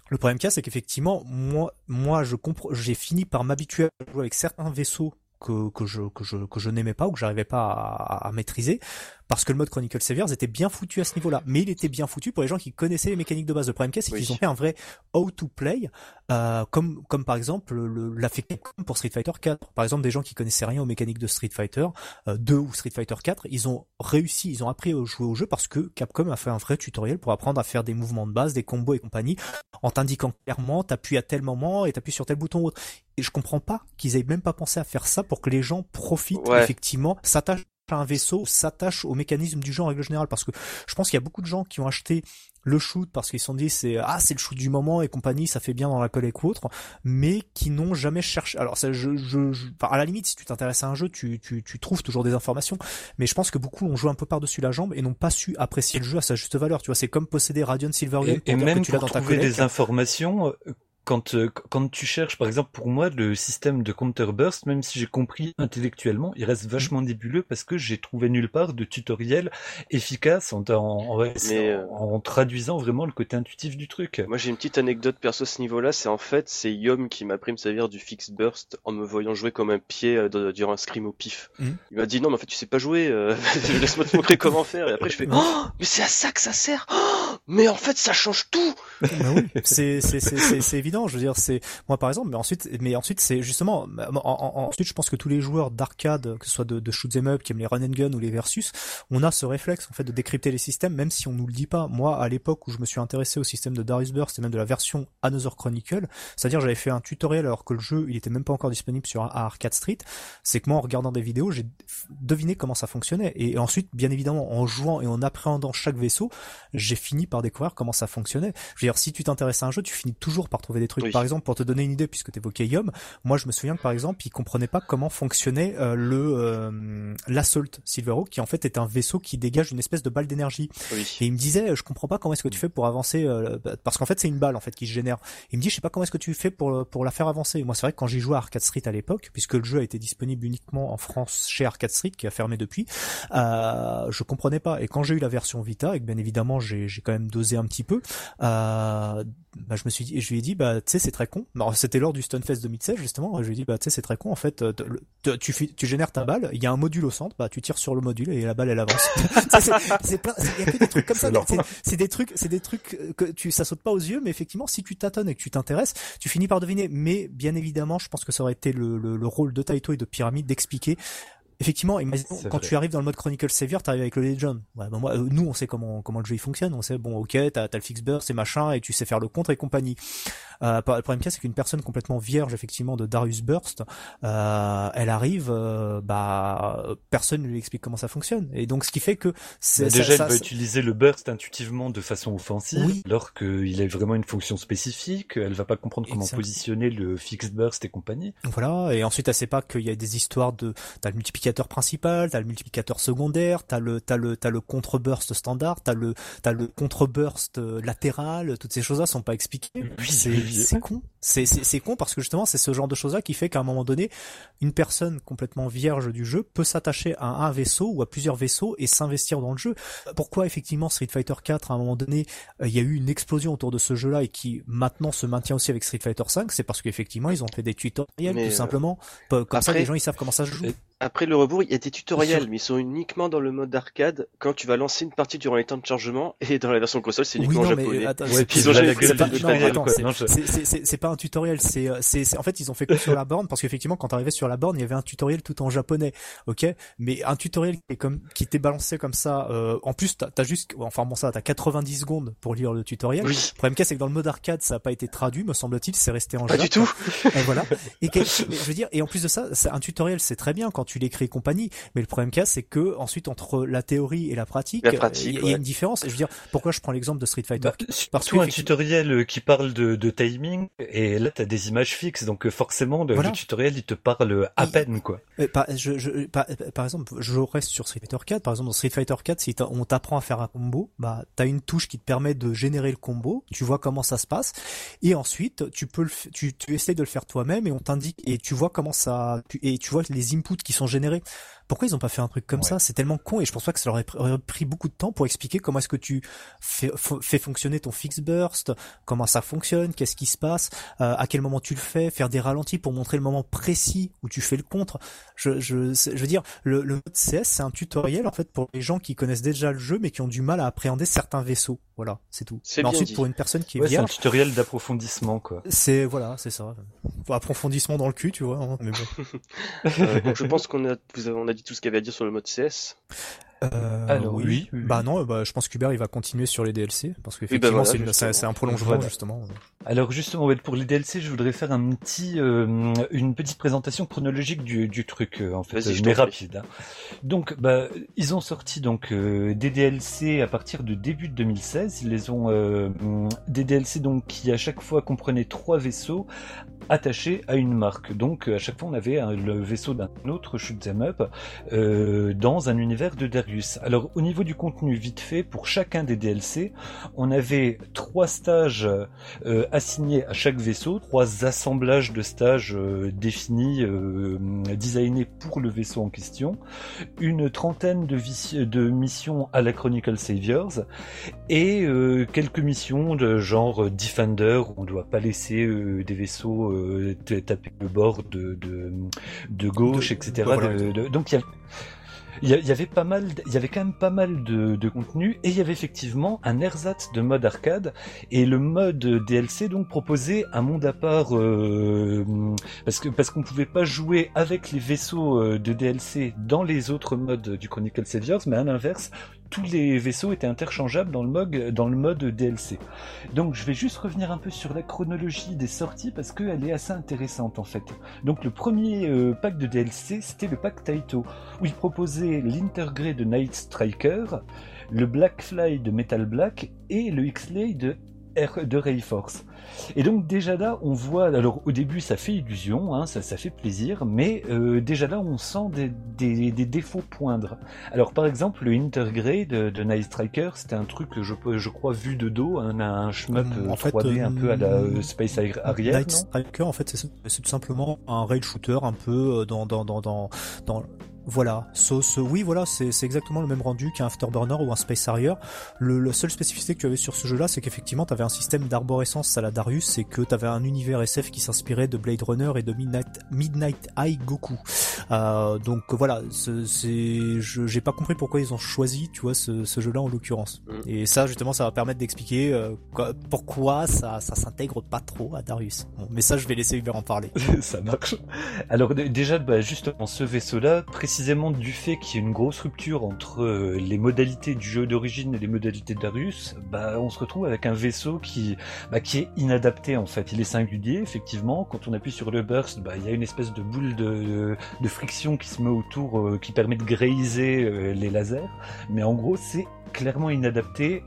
Speaker 2: Le problème qu'il y a, c'est qu'effectivement, moi, moi, je j'ai fini par m'habituer à jouer avec certains vaisseaux que, je n'aimais pas ou que j'arrivais pas à, maîtriser parce que le mode Chronicle Saviors était bien foutu à ce niveau-là. Mais il était bien foutu pour les gens qui connaissaient les mécaniques de base. Le problème, c'est qu'ils ont fait un vrai how to play, euh, comme comme par exemple l'a fait Capcom pour Street Fighter 4. Par exemple, des gens qui connaissaient rien aux mécaniques de Street Fighter euh, 2 ou Street Fighter 4, ils ont réussi, ils ont appris à jouer au jeu parce que Capcom a fait un vrai tutoriel pour apprendre à faire des mouvements de base, des combos et compagnie, en t'indiquant clairement t'appuies à tel moment et t'appuies sur tel bouton ou autre. Et je comprends pas qu'ils aient même pas pensé à faire ça pour que les gens profitent effectivement, s'attachent un vaisseau s'attache au mécanisme du jeu en règle générale parce que je pense qu'il y a beaucoup de gens qui ont acheté le shoot parce qu'ils se sont dit c'est ah c'est le shoot du moment et compagnie ça fait bien dans la collecte ou autre mais qui n'ont jamais cherché. Alors ça je, je, à la limite si tu t'intéresses à un jeu tu, tu, tu trouves toujours des informations mais je pense que beaucoup ont joué un peu par dessus la jambe et n'ont pas su apprécier le jeu à sa juste valeur. Tu vois c'est comme posséder Radiant Silvergate
Speaker 3: et, et même que tu pour dans trouver des informations euh, quand, euh, quand tu cherches, par exemple, pour moi, le système de counter burst, même si j'ai compris intellectuellement, il reste vachement nébuleux parce que j'ai trouvé nulle part de tutoriel efficace en, en, euh, en, traduisant vraiment le côté intuitif du truc.
Speaker 1: Moi, j'ai une petite anecdote perso à ce niveau-là. C'est en fait, c'est Yom qui m'a pris me servir du fix burst en me voyant jouer comme un pied euh, durant un scrim au pif. Mmh. Il m'a dit non, mais en fait, tu sais pas jouer. *laughs* Laisse-moi te montrer comment faire. Et après, je fais oh, mais c'est à ça que ça sert. Oh, mais en fait, ça change tout.
Speaker 2: Bah oui, c'est c'est je veux dire, c'est moi par exemple, mais ensuite, mais ensuite c'est justement, ensuite je pense que tous les joueurs d'arcade, que ce soit de, de shoot 'em up, qui aiment les run and gun ou les versus, on a ce réflexe en fait de décrypter les systèmes, même si on nous le dit pas. Moi, à l'époque où je me suis intéressé au système de Darius Burst et même de la version Another Chronicle, c'est-à-dire j'avais fait un tutoriel alors que le jeu il était même pas encore disponible sur Arcade Street, c'est que moi en regardant des vidéos, j'ai deviné comment ça fonctionnait et ensuite, bien évidemment, en jouant et en appréhendant chaque vaisseau, j'ai fini par découvrir comment ça fonctionnait. Je veux dire, si tu t'intéresses à un jeu, tu finis toujours par trouver des trucs. Par exemple, pour te donner une idée, puisque tu évoquais Yom, moi je me souviens que par exemple, il comprenait pas comment fonctionnait euh, le euh, l'Assault Silverhawk, qui en fait est un vaisseau qui dégage une espèce de balle d'énergie. Et il me disait, je comprends pas comment est-ce que tu fais pour avancer, euh, parce qu'en fait c'est une balle en fait qui se génère. Il me dit, je sais pas comment est-ce que tu fais pour pour la faire avancer. moi c'est vrai que quand j'ai joué à Arcade Street à l'époque, puisque le jeu a été disponible uniquement en France chez Arcade Street, qui a fermé depuis, euh, je comprenais pas. Et quand j'ai eu la version Vita, et que bien évidemment j'ai j'ai quand même dosé un petit peu, euh, bah, je me suis dit, je lui ai dit, bah, tu sais, c'est très con. C'était lors du Stunfest 2016, justement. Je lui ai dit, bah, tu sais, c'est très con. En fait, euh, tu, tu génères ta balle, il y a un module au centre, bah, tu tires sur le module et la balle, elle avance. *laughs* c'est plein, il y a que des trucs comme ça. C'est des trucs, c'est des trucs que tu, ça saute pas aux yeux, mais effectivement, si tu tâtonnes et que tu t'intéresses, tu finis par deviner. Mais, bien évidemment, je pense que ça aurait été le, le, le rôle de Taito et de Pyramide d'expliquer effectivement, quand tu arrives dans le mode Chronicle Savior, t'arrives avec le Legend. Ouais, ben moi, euh, nous, on sait comment comment le jeu il fonctionne. On sait bon, ok, t'as as le fix burst et machin, et tu sais faire le contre et compagnie. Euh, le problème c'est qu'une personne complètement vierge effectivement de Darius Burst, euh, elle arrive, euh, bah personne ne lui explique comment ça fonctionne. Et donc ce qui fait que
Speaker 3: c'est bah, déjà elle va utiliser le burst intuitivement de façon offensive, alors qu'il a vraiment une fonction spécifique. Elle va pas comprendre comment positionner le fix burst et compagnie.
Speaker 2: Voilà. Et ensuite elle sait pas qu'il y a des histoires de t'as le multiplicateur principal, t'as le multiplicateur secondaire, t'as le t'as le t'as le contre burst standard, t'as le t'as le contre burst latéral. Toutes ces choses-là sont pas expliquées.
Speaker 3: Oui,
Speaker 2: c'est con. C'est c'est con parce que justement c'est ce genre de choses là qui fait qu'à un moment donné, une personne complètement vierge du jeu peut s'attacher à un vaisseau ou à plusieurs vaisseaux et s'investir dans le jeu. Pourquoi effectivement Street Fighter 4 à un moment donné, euh, il y a eu une explosion autour de ce jeu-là et qui maintenant se maintient aussi avec Street Fighter 5, c'est parce qu'effectivement ils ont fait des tutoriels tout euh, simplement. Comme ça les gens ils savent comment ça se joue.
Speaker 1: Après le rebours, il y a des tutoriels, mais ils sont uniquement dans le mode arcade quand tu vas lancer une partie durant les temps de chargement *laughs* et dans la version console, c'est uniquement
Speaker 2: oui,
Speaker 1: non, japonais.
Speaker 2: Attends, ouais, ils ont jamais c'est pas un tutoriel, c'est c'est en fait ils ont fait que sur la borne parce qu'effectivement quand t'arrivais sur la borne, il y avait un tutoriel tout en japonais. OK? Mais un tutoriel qui est comme qui t'est balancé comme ça euh, en plus t'as as juste enfin bon ça t'as 90 secondes pour lire le tutoriel.
Speaker 1: Oui.
Speaker 2: Le problème c'est que dans le mode arcade, ça a pas été traduit, me semble-t-il, c'est resté en
Speaker 1: Pas du tout.
Speaker 2: et voilà. Et je veux dire et en plus de ça, un tutoriel c'est très bien quand tu l'écris compagnie. Mais le problème qu'il y a, c'est que ensuite entre la théorie et la pratique, il y, a une différence. je veux dire, pourquoi je prends l'exemple de Street Fighter
Speaker 3: bah, Parce que un tutoriel qui parle de, de timing et là tu as des images fixes, donc forcément le, tutoriel il te parle à peine quoi.
Speaker 2: Par, je, je, par, par, exemple, je reste sur Street Fighter 4. Par exemple, dans Street Fighter 4, si on t'apprend à faire un combo, bah t'as une touche qui te permet de générer le combo. Tu vois comment ça se passe et ensuite tu peux le, tu, tu essayes de le faire toi-même et on t'indique et tu vois comment ça et tu vois les inputs qui sont générés. Pourquoi ils ont pas fait un truc comme ça? C'est tellement con et je pense pas que ça leur aurait pris beaucoup de temps pour expliquer comment est-ce que tu fais, fais, fonctionner ton fix burst, comment ça fonctionne, qu'est-ce qui se passe, euh, à quel moment tu le fais, faire des ralentis pour montrer le moment précis où tu fais le contre. Je, je, je veux dire, le, le mode CS c'est un tutoriel en fait pour les gens qui connaissent déjà le jeu mais qui ont du mal à appréhender certains vaisseaux. Voilà, c'est tout.
Speaker 1: Mais ensuite
Speaker 2: pour une personne qui est
Speaker 3: ouais,
Speaker 2: c'est un
Speaker 3: tutoriel d'approfondissement quoi.
Speaker 2: C'est voilà, c'est ça. Approfondissement dans le cul, tu vois. Hein, mais bon. *laughs*
Speaker 1: euh, donc je pense qu'on a, on a dit tout ce qu'il y avait à dire sur le mode CS.
Speaker 2: Euh, Alors oui. Bah non, bah, je pense qu'Hubert il va continuer sur les DLC parce qu'effectivement bah c'est un prolongement justement.
Speaker 3: Alors justement pour les DLC, je voudrais faire un petit euh, une petite présentation chronologique du, du truc euh, en fait, mais rapide. Hein. Donc bah ils ont sorti donc euh, des DLC à partir de début de 2016. Ils les ont des DLC donc qui à chaque fois comprenaient trois vaisseaux attachés à une marque. Donc à chaque fois on avait le vaisseau d'un autre shoot them up dans un univers de alors au niveau du contenu vite fait, pour chacun des DLC, on avait trois stages euh, assignés à chaque vaisseau, trois assemblages de stages euh, définis, euh, designés pour le vaisseau en question, une trentaine de, missions à la Chronicle Saviors et quelques missions de genre Defender, on ne doit pas laisser des vaisseaux taper le bord de, de, gauche, etc. donc il y avait pas mal, il y avait quand même pas mal de, de contenu et il y avait effectivement un ersatz de mode arcade et le mode DLC donc proposait un monde à part euh, parce que parce qu'on pouvait pas jouer avec les vaisseaux euh, de DLC dans les autres modes du Chronicle Saviors, mais à l'inverse, tous les vaisseaux étaient interchangeables dans le mode, DLC. Donc je vais juste revenir un peu sur la chronologie des sorties parce qu'elle est assez intéressante en fait. Donc le premier euh, pack de DLC c'était le pack Taito où il proposait l'Intergrade de Night Striker, le Black Fly de Metal Black et le X-Lay de, de Rayforce. Et donc déjà là, on voit, alors au début ça fait illusion, hein, ça, ça fait plaisir, mais euh, déjà là on sent des, des, défauts poindre. Alors par exemple le Intergrade de, de Night Striker, c'était un truc que je, je crois vu de dos, un, un shmup en 3D euh, un peu à la euh, Space Harrier.
Speaker 2: Night Striker en fait c'est tout simplement un rail shooter un peu dans, dans, dans, dans, dans voilà, sauce, oui, voilà, c'est exactement le même rendu qu'un Afterburner ou un Space Harrier. Le, le seule spécificité que tu avais sur ce jeu-là, c'est qu'effectivement, tu avais un système d'arborescence à la Darius, c'est que tu avais un univers SF qui s'inspirait de Blade Runner et de Midnight, Midnight Eye Goku. Euh, donc voilà, c'est, j'ai pas compris pourquoi ils ont choisi, tu vois, ce, ce jeu-là en l'occurrence. Mm. Et ça, justement, ça va permettre d'expliquer euh, pourquoi ça, ça s'intègre pas trop à Darius. mais ça, je vais laisser Hubert en parler. *laughs*
Speaker 3: ça marche. Alors déjà, bah, justement, ce vaisseau-là, précisément précisément du fait qu'il y a une grosse rupture entre euh, les modalités du jeu d'origine et les modalités Darius, bah, on se retrouve avec un vaisseau qui, bah, est inadapté en fait. Il est singulier, effectivement. Quand on appuie sur le burst, bah, il y a une espèce de boule de, friction qui se met autour, euh, qui permet de grayiser euh, les lasers. Mais en gros, c'est clairement inadapté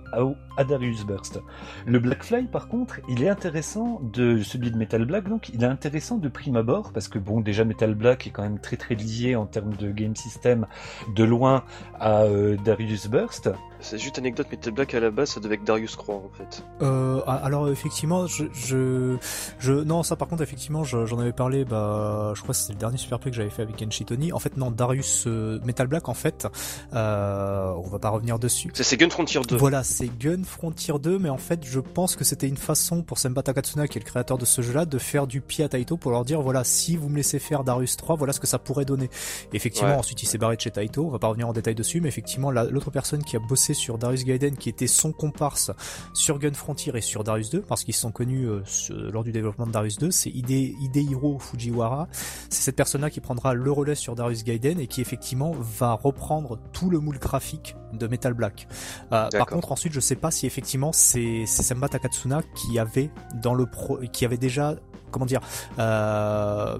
Speaker 3: à, Darius Burst. Le Blackfly, par contre, il est intéressant de celui de Metal Black, donc il est intéressant de prime abord parce que bon, déjà Metal Black est quand même très très lié en termes de game system de loin à euh, Darius Burst.
Speaker 1: C'est juste anecdote, Metal Black à la base, ça devait être Darius Croix en fait.
Speaker 2: Euh, alors effectivement, je, je, je, non, ça par contre effectivement, j'en avais parlé, bah, je crois que c'était le dernier Super Play que j'avais fait avec Kenshi Tony. En fait, non, Darius euh, Metal Black, en fait, euh, on va pas revenir dessus.
Speaker 1: C'est Gun Frontier 2.
Speaker 2: Voilà, c'est Gun Frontier 2, mais en fait, je pense que c'était une façon pour Semba Takatsuna, qui est le créateur de ce jeu-là, de faire du pied à Taito pour leur dire, voilà, si vous me laissez faire Darius 3, voilà ce que ça pourrait donner. effectivement, ensuite il s'est barré de chez Taito, on va pas revenir en détail dessus, mais effectivement, l'autre personne qui a bossé sur Darius Gaiden, qui était son comparse sur Gun Frontier et sur Darius 2, parce qu'ils se sont connus euh, lors du développement de Darius 2, c'est Hide, Hidehiro Fujiwara. C'est cette personne-là qui prendra le relais sur Darius Gaiden et qui effectivement va reprendre tout le moule graphique de Metal Black. Euh, par contre, ensuite, je sais pas si effectivement c'est Semba Takatsuna qui avait dans le pro, qui avait déjà comment dire, euh,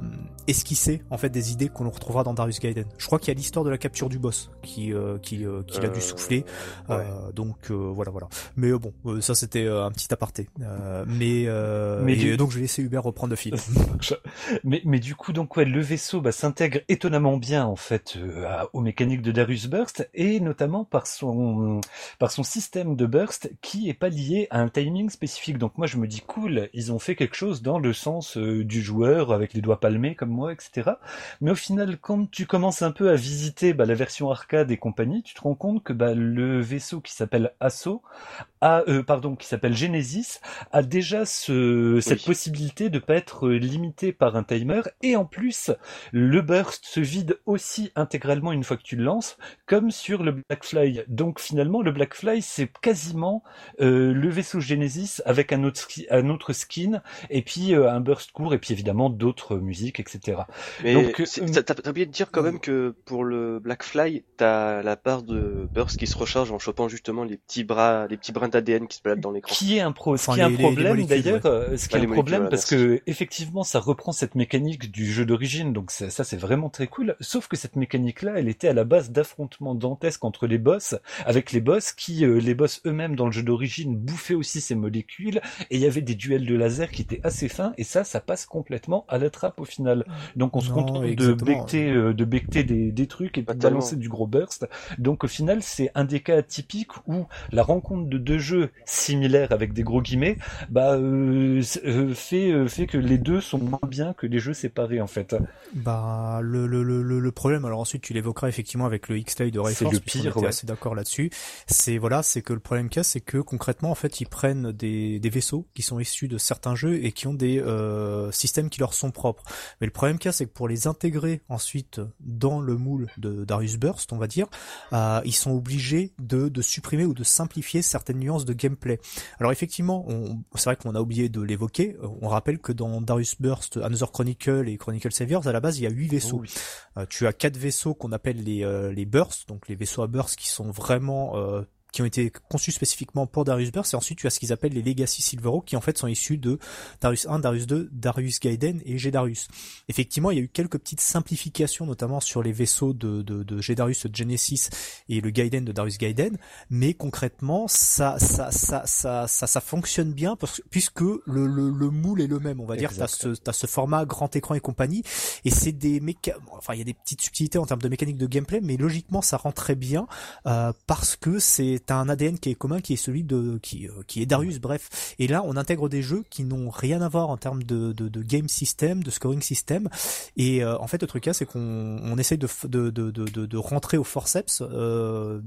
Speaker 2: esquisser en fait des idées qu'on retrouvera dans Darius Gaiden. Je crois qu'il y a l'histoire de la capture du boss qui euh, qui euh, qu'il a dû souffler. donc voilà voilà. Mais bon, ça c'était un petit aparté. mais mais donc je vais laisser Hubert reprendre le fil. *laughs*
Speaker 3: mais mais du coup donc ouais le vaisseau bah, s'intègre étonnamment bien en fait aux mécaniques de Darius Burst et notamment par son par son système de burst qui est pas lié à un timing spécifique. Donc moi je me dis cool, ils ont fait quelque chose dans le sens euh, du joueur avec les doigts palmés comme etc. Mais au final, quand tu commences un peu à visiter bah, la version arcade et compagnie, tu te rends compte que bah, le vaisseau qui s'appelle Asso, a, euh, pardon, qui s'appelle Genesis, a déjà ce, cette possibilité de pas être limité par un timer et en plus le burst se vide aussi intégralement une fois que tu le lances, comme sur le Blackfly. Donc finalement, le Blackfly c'est quasiment euh, le vaisseau Genesis avec un autre, un autre skin et puis euh, un burst court et puis évidemment d'autres musiques, etc.
Speaker 1: Mais Donc, euh, t'as oublié de dire quand même que pour le Blackfly, t'as la part de burst qui se recharge en chopant justement les petits bras, les petits brins d'ADN qui se baladent dans l'écran.
Speaker 3: Qui est un pro, ce qui est un problème d'ailleurs, ce qui est un problème parce que effectivement ça reprend cette mécanique du jeu d'origine, donc ça, ça c'est vraiment très cool. Sauf que cette mécanique-là, elle était à la base d'affrontements dantesques entre les boss, avec les boss qui, euh, les boss eux-mêmes dans le jeu d'origine bouffaient aussi ces molécules, et il y avait des duels de laser qui étaient assez fins, et ça, ça passe complètement à la trappe au final. Donc on se contente de becter, euh, de becter des, des trucs et de balancer du gros burst. Donc au final, c'est un des cas typiques où la rencontre de deux jeux similaires avec des gros guillemets, bah euh, fait fait que les deux sont moins bien que les jeux séparés en fait.
Speaker 2: Bah le le le, le problème, alors ensuite tu l'évoqueras effectivement avec le X-Lay de Rayforce,
Speaker 3: c'est le pire,
Speaker 2: assez d'accord là-dessus c'est voilà, c'est que le problème qu'il y a, c'est que concrètement, en fait, ils prennent des, des vaisseaux qui sont issus de certains jeux et qui ont des euh, systèmes qui leur sont propres. Mais le problème qu'il y a, c'est que pour les intégrer ensuite dans le moule de Darius Burst, on va dire, euh, ils sont obligés de, de supprimer ou de simplifier certaines nuances de gameplay. Alors effectivement, c'est vrai qu'on a oublié de l'évoquer. On rappelle que dans Darius Burst, Another Chronicle et Chronicle Saviors, à la base, il y a huit vaisseaux. Oh euh, tu as quatre vaisseaux qu'on appelle les les bursts, donc les vaisseaux à burst qui sont vraiment euh, qui ont été conçus spécifiquement pour Darius Burst, et ensuite tu as ce qu'ils appellent les Legacy Silver qui en fait sont issus de Darius 1, Darius 2, Darius Gaiden et Gedarius. Effectivement, il y a eu quelques petites simplifications, notamment sur les vaisseaux de, de, de Gedarius Genesis et le Gaiden de Darius Gaiden, mais concrètement, ça, ça, ça, ça, ça, ça fonctionne bien puisque le, le, le moule est le même, on va dire, t'as ce, as ce format grand écran et compagnie, et c'est des méca... enfin il y a des petites subtilités en termes de mécanique de gameplay, mais logiquement ça rend très bien euh, parce que c'est t'as un ADN qui est commun, qui est celui de qui, euh, qui est Darius. Bref, et là on intègre des jeux qui n'ont rien à voir en termes de, de, de game system, de scoring system. Et euh, en fait, le truc là, c'est qu'on on essaye de, de, de, de, de rentrer au forceps euh,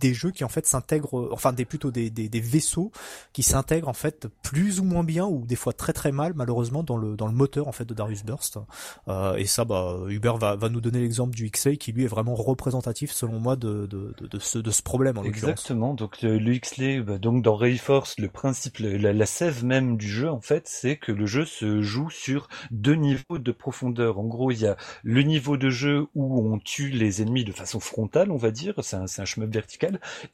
Speaker 2: des jeux qui en fait s'intègrent, enfin des plutôt des, des, des vaisseaux qui s'intègrent en fait plus ou moins bien ou des fois très très mal malheureusement dans le dans le moteur en fait de Darius Burst. Euh, et ça, bah Hubert va, va nous donner l'exemple du X-Ray qui lui est vraiment représentatif selon moi de, de, de, ce, de ce problème en
Speaker 3: Exactement. Donc le X-Ray, bah, donc dans Rayforce, le principe, la, la sève même du jeu en fait, c'est que le jeu se joue sur deux niveaux de profondeur. En gros, il y a le niveau de jeu où on tue les ennemis de façon frontale, on va dire, c'est un, un chemin vertical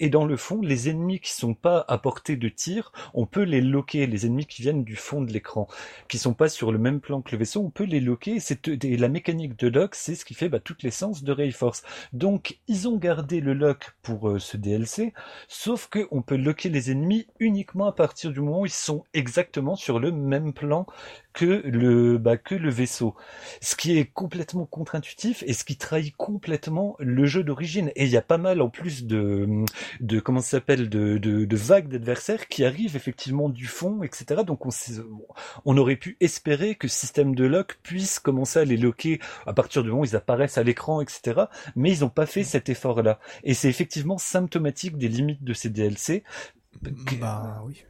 Speaker 3: et dans le fond, les ennemis qui sont pas à portée de tir, on peut les loquer. Les ennemis qui viennent du fond de l'écran, qui sont pas sur le même plan que le vaisseau, on peut les loquer. Et, la mécanique de lock, c'est ce qui fait bah, toute l'essence de Rayforce. Donc, ils ont gardé le lock pour euh, ce DLC, sauf que on peut loquer les ennemis uniquement à partir du moment où ils sont exactement sur le même plan que le bah, que le vaisseau. Ce qui est complètement contre-intuitif et ce qui trahit complètement le jeu d'origine. Et il y a pas mal en plus de de comment ça s'appelle de, de, de vagues d'adversaires qui arrivent effectivement du fond, etc. Donc on on aurait pu espérer que ce système de lock puisse commencer à les loquer à partir du moment où ils apparaissent à l'écran, etc. Mais ils n'ont pas fait cet effort-là. Et c'est effectivement symptomatique des limites de ces DLC.
Speaker 2: Bah oui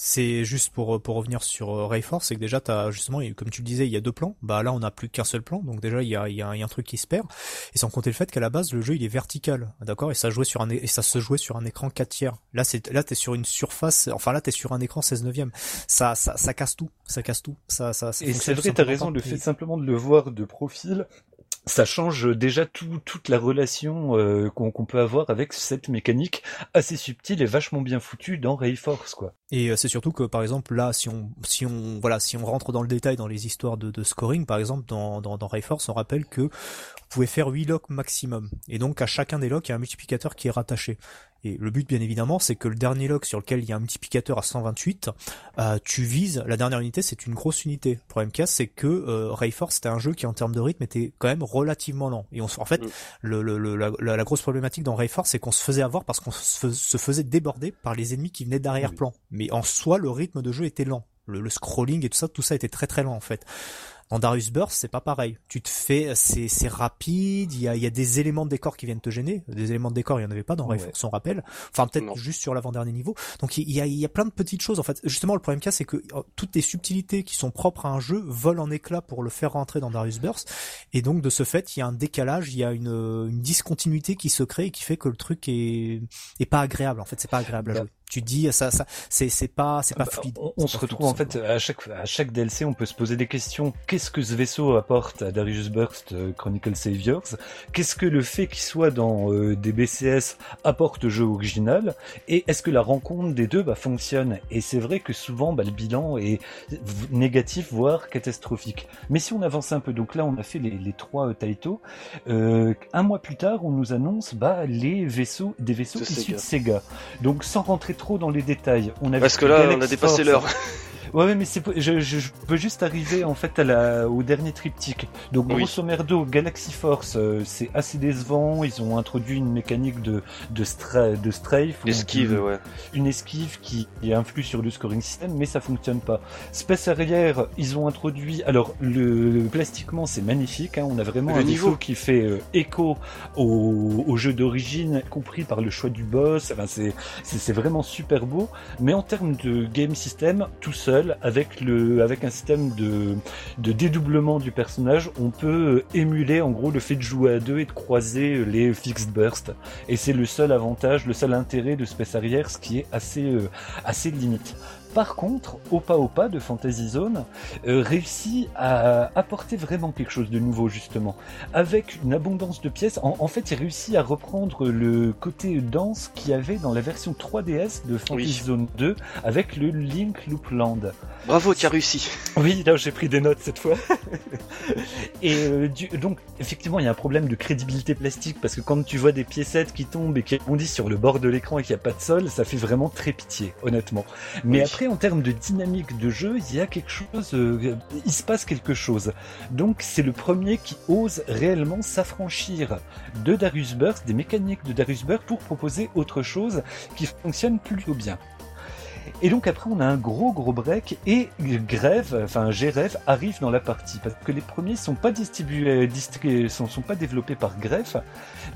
Speaker 2: c'est juste pour pour revenir sur euh, Rayforce, c'est que déjà t'as justement, comme tu le disais, il y a deux plans. Bah là, on n'a plus qu'un seul plan, donc déjà il y a, il y, a, un truc qui se perd. Et sans compter le fait qu'à la base le jeu il est vertical, d'accord, et ça jouait sur un et ça se jouait sur un écran 4 tiers. Là c'est là t'es sur une surface, enfin là t'es sur un écran 16 neuvième. Ça ça ça casse tout, ça casse tout. Ça ça.
Speaker 3: et c'est vrai, t'as raison. Le fait simplement de le voir de profil, ça change déjà tout, toute la relation euh, qu'on peut avoir avec cette mécanique assez subtile et vachement bien foutue dans Rayforce quoi.
Speaker 2: Et euh, c'est surtout que par exemple là si on voilà si on rentre dans le détail dans les histoires de, de scoring par exemple dans dans, dans Rayforce on rappelle que vous pouvez faire 8 locks maximum et donc à chacun des locks il y a un multiplicateur qui est rattaché. Et le but, bien évidemment, c'est que le dernier lock sur lequel il y a un multiplicateur à 128, euh, tu vises, la dernière unité, c'est une grosse unité. Le problème qu'il c'est que euh, Rayforce, c'était un jeu qui, en termes de rythme, était quand même relativement lent. Et on, en fait, mm. le, le, la, la, grosse problématique dans Rayforce, c'est qu'on se faisait avoir parce qu'on se, faisait déborder par les ennemis qui venaient d'arrière-plan. Mais en soi, le rythme de jeu était lent. Le, le, scrolling et tout ça, tout ça était très très lent en fait. En Darius Burst, c'est pas pareil. Tu te fais, c'est, c'est rapide. Il y a, il y a des éléments de décor qui viennent te gêner. Des éléments de décor, il y en avait pas dans ouais. on rappelle. Enfin, peut-être juste sur l'avant-dernier niveau. Donc, il y a, il y a plein de petites choses. En fait, justement, le problème cas, c'est que oh, toutes les subtilités qui sont propres à un jeu volent en éclats pour le faire rentrer dans Darius Burst. Et donc, de ce fait, il y a un décalage, il y a une, une discontinuité qui se crée et qui fait que le truc est, est pas agréable. En fait, c'est pas agréable à bah, jouer tu dis ça ça c'est c'est pas c'est pas bah, fluide.
Speaker 3: On, se retrouve en fait à chaque à chaque DLC on peut se poser des questions. Qu'est-ce que ce vaisseau apporte à Darius Burst euh, Chronicle Saviors? Qu'est-ce que le fait qu'il soit dans euh, des BCS apporte au jeu original? Et est-ce que la rencontre des deux bah, fonctionne? Et c'est vrai que souvent bah, le bilan est négatif voire catastrophique. Mais si on avance un peu, donc là on a fait les, les trois euh, Taito. Euh, un mois plus tard on nous annonce bah les vaisseaux des vaisseaux issus de Sega. Donc sans rentrer trop dans les détails.
Speaker 1: On a Parce que là, on a dépassé l'heure. *laughs*
Speaker 3: Ouais, mais c'est je, je, peux juste arriver en fait à la, au dernier triptyque. Donc grosso merdo, Galaxy Force, euh, c'est assez décevant. Ils ont introduit une mécanique de de, stra de strafe,
Speaker 1: esquive,
Speaker 3: une,
Speaker 1: ouais.
Speaker 3: une esquive qui, influe sur le scoring system, mais ça fonctionne pas. Space arrière, ils ont introduit. Alors le, plastiquement, c'est magnifique. Hein, on a vraiment un niveau qui fait euh, écho au, au jeu d'origine, compris par le choix du boss. Enfin, c'est c'est vraiment super beau. Mais en termes de game system, tout seul avec le avec un système de dédoublement du personnage, on peut émuler en gros le fait de jouer à deux et de croiser les fixed bursts. Et c'est le seul avantage, le seul intérêt de Space Harrier, ce qui est assez euh, assez limite. Par contre, Opa Opa de Fantasy Zone euh, réussit à apporter vraiment quelque chose de nouveau justement, avec une abondance de pièces. En, fait, il réussit à reprendre le côté danse qu'il y avait dans la version 3DS de Fantasy Zone 2 avec le Link Loopland.
Speaker 1: Bravo, tu as réussi.
Speaker 3: Oui, là j'ai pris des notes cette fois. *laughs* et euh, donc effectivement, il y a un problème de crédibilité plastique parce que quand tu vois des piécettes qui tombent et qui rebondissent sur le bord de l'écran et qu'il n'y a pas de sol, ça fait vraiment très pitié, honnêtement. Mais après en termes de dynamique de jeu, il y a quelque chose, euh, il se passe quelque chose. Donc c'est le premier qui ose réellement s'affranchir de Darius Burst, des mécaniques de Darius Burst pour proposer autre chose qui fonctionne plutôt bien. Et donc après on a un gros gros break et Grève, enfin Grève arrive dans la partie parce que les premiers sont pas distribués, sont, sont pas développés par Grève,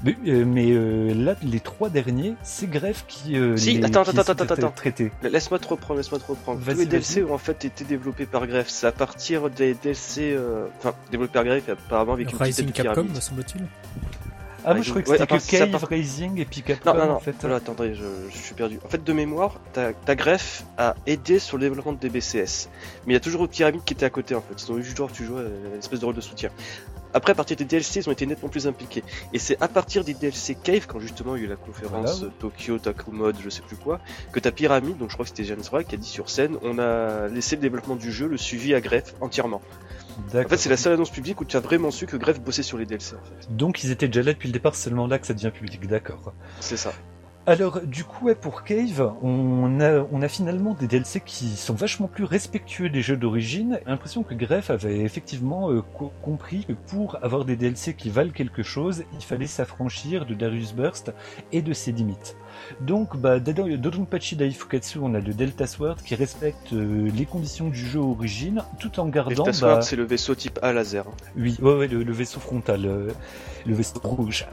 Speaker 3: mais, euh, mais euh, là les trois derniers c'est Grève qui
Speaker 1: euh, si les, attends attends attends attends traité. Laisse-moi te reprendre, laisse-moi te reprendre. Tous les DLC ont en fait été développés par Grève. C'est à partir des DLC, enfin développés par Grève apparemment avec une petite
Speaker 2: Capcom me semble-t-il.
Speaker 3: Ah, moi je crois que c'était que Cave, Raising et puis
Speaker 1: Non, non, non, en fait. Voilà, attendez, je, je, suis perdu. En fait, de mémoire, ta, ta greffe a aidé sur le développement de DBCS. Mais il y a toujours une pyramide qui était à côté en fait. Ils ont eu toujours, tu jouais une espèce de rôle de soutien. Après, à partir des DLC, ils ont été nettement plus impliqués. Et c'est à partir des DLC Cave, quand justement il y a eu la conférence Tokyo, Taku Mode, je sais plus quoi, que ta pyramide, donc je crois que c'était James Roy qui a dit sur scène, on a laissé le développement du jeu, le suivi à greffe entièrement. En fait, c'est la seule annonce publique où tu as vraiment su que Grefg bossait sur les DLC. En fait.
Speaker 3: Donc, ils étaient déjà là depuis le départ, seulement là que ça devient public, d'accord.
Speaker 1: C'est ça.
Speaker 3: Alors, du coup, ouais, pour Cave, on a, on a finalement des DLC qui sont vachement plus respectueux des jeux d'origine. L'impression que Greff avait effectivement euh, compris que pour avoir des DLC qui valent quelque chose, il fallait s'affranchir de Darius Burst et de ses limites. Donc, bah, Dodonpachi Daifukatsu, on a le Delta Sword qui respecte euh, les conditions du jeu origine, tout en gardant.
Speaker 1: Delta Sword, bah, c'est le vaisseau type A laser.
Speaker 3: Oui, ouais, ouais le, vaisseau frontal, euh, le vaisseau rouge.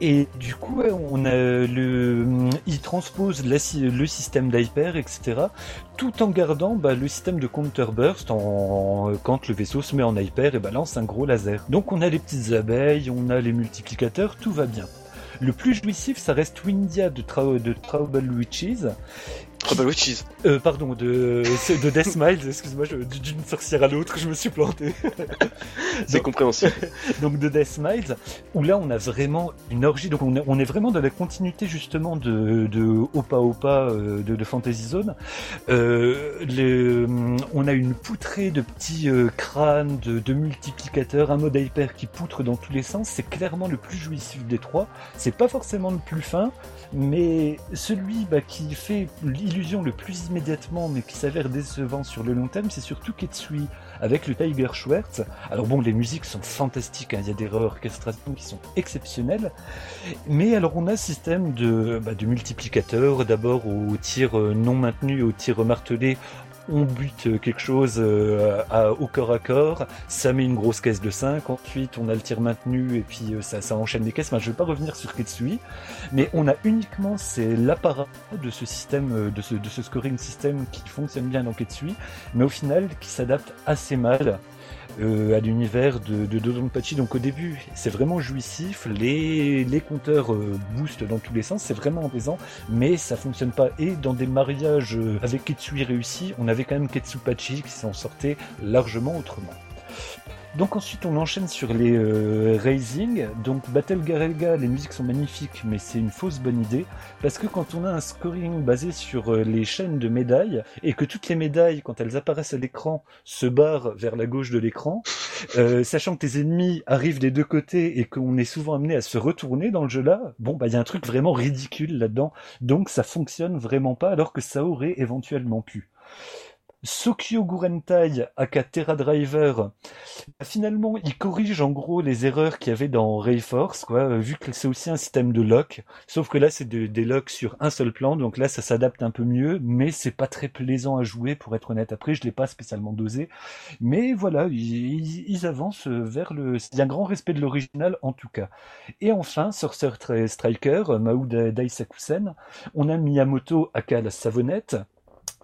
Speaker 3: Et du coup, on a le, il transpose le système d'hyper, etc., tout en gardant bah, le système de counter burst en, quand le vaisseau se met en hyper et balance un gros laser. Donc, on a les petites abeilles, on a les multiplicateurs, tout va bien. Le plus jouissif, ça reste Windia de, de Trouble Witches,
Speaker 1: Trouble Witches.
Speaker 3: Euh, pardon, de, de Death Smiles, excuse-moi, d'une sorcière à l'autre, je me suis planté. *laughs*
Speaker 1: C'est compréhensible. *laughs*
Speaker 3: donc de Death Smiles, où là on a vraiment une orgie, donc on est, on est vraiment dans la continuité justement de, de Opa Opa euh, de, de, Fantasy Zone. Euh, le, on a une poutrée de petits euh, crânes, de, de, multiplicateurs, un mode hyper qui poutre dans tous les sens, c'est clairement le plus jouissif des trois. C'est pas forcément le plus fin, mais celui bah, qui fait l'illusion le plus immédiatement, mais qui s'avère décevant sur le long terme, c'est surtout Ketsui avec le Tiger Schwartz. Alors bon, les musiques sont fantastiques, hein. il y a des orchestrations qui sont exceptionnelles, mais alors on a un système de, bah, de multiplicateurs, d'abord au tir euh, non maintenu, au tir martelé, on bute quelque chose euh, au corps à corps, ça met une grosse caisse de 5, ensuite on a le tir maintenu et puis euh, ça, ça enchaîne des caisses. Enfin, je vais pas revenir sur Ketsui, mais on a uniquement c'est l'apparat de ce système, euh, de ce, de ce scoring système qui fonctionne bien dans Ketsui, mais au final qui s'adapte assez mal euh, à l'univers de, de Dodonpachi. Donc au début, c'est vraiment jouissif, les, compteurs euh, boostent dans tous les sens, c'est vraiment apaisant, mais ça fonctionne pas. Et dans des mariages euh, avec Ketsui réussis, on avait quand même Ketsupachi qui s'en sortait largement autrement. Donc ensuite on enchaîne sur les euh, Raising. Donc Battle Garelga, les musiques sont magnifiques, mais c'est une fausse bonne idée. Parce que quand on a un scoring basé sur euh, les chaînes de médailles, et que toutes les médailles, quand elles apparaissent à l'écran, se barrent vers la gauche de l'écran, *laughs* euh, sachant que tes ennemis arrivent des deux côtés et qu'on est souvent amené à se retourner dans le jeu là, bon bah il y a un truc vraiment ridicule là-dedans. Donc ça fonctionne vraiment pas alors que ça aurait éventuellement pu. Sokyo Gurentai aka Terra Driver, finalement, il corrige en gros les erreurs qu'il y avait dans Rayforce, quoi, vu que c'est aussi un système de lock. Sauf que là, c'est des locks sur un seul plan, donc là, ça s'adapte un peu mieux, mais c'est pas très plaisant à jouer, pour être honnête. Après, je l'ai pas spécialement dosé, mais voilà, ils, avancent vers le. Il y a un grand respect de l'original, en tout cas. Et enfin, Sorcerer Striker, Maouda Daisakusen, on a Miyamoto aka la savonnette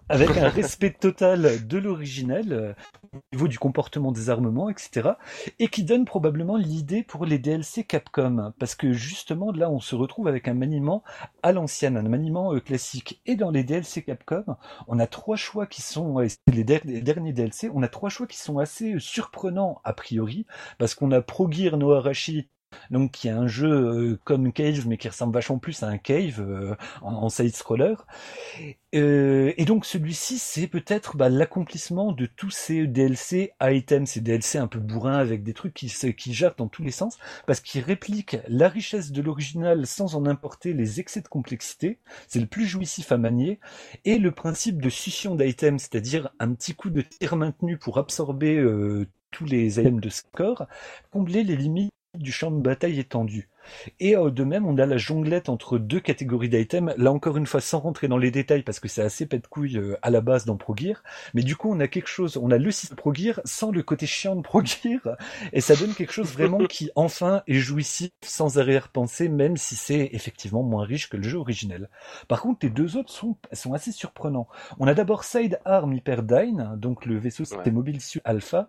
Speaker 3: avec un respect total de l'originel euh, au niveau du comportement des armements, etc. Et qui donne probablement l'idée pour les DLC Capcom, parce que justement là on se retrouve avec un maniement à l'ancienne, un maniement euh, classique. Et dans les DLC Capcom, on a trois choix qui sont les, derniers DLC, on a trois choix qui sont assez surprenants a priori, parce qu'on a Pro Gear no Arashi donc qui est un jeu euh, comme Cave mais qui ressemble vachement plus à un Cave euh, en, side scroller. Euh, et donc celui-ci c'est peut-être bah, l'accomplissement de tous ces DLC items, ces DLC un peu bourrins avec des trucs qui, qui gèrent dans tous les sens, parce qu'ils répliquent la richesse de l'original sans en importer les excès de complexité. C'est le plus jouissif à manier et le principe de succion d'items, c'est-à-dire un petit coup de tir maintenu pour absorber tous les items de score, combler les limites du champ de bataille étendu. Et euh, de même, on a la jonglette entre deux catégories d'items, là encore une fois sans rentrer dans les détails parce que c'est assez pète couille euh, à la base dans Pro Gear, mais du coup on a quelque chose, on a le système Pro Gear sans le côté chiant de Pro Gear, *laughs* et ça donne quelque chose vraiment qui enfin est jouissif sans arrière-pensée, même si c'est effectivement moins riche que le jeu originel. Par contre, les deux autres sont, sont assez surprenants. On a d'abord Side Arm Hyperdyne, donc le vaisseau c'était Mobile Suit Alpha,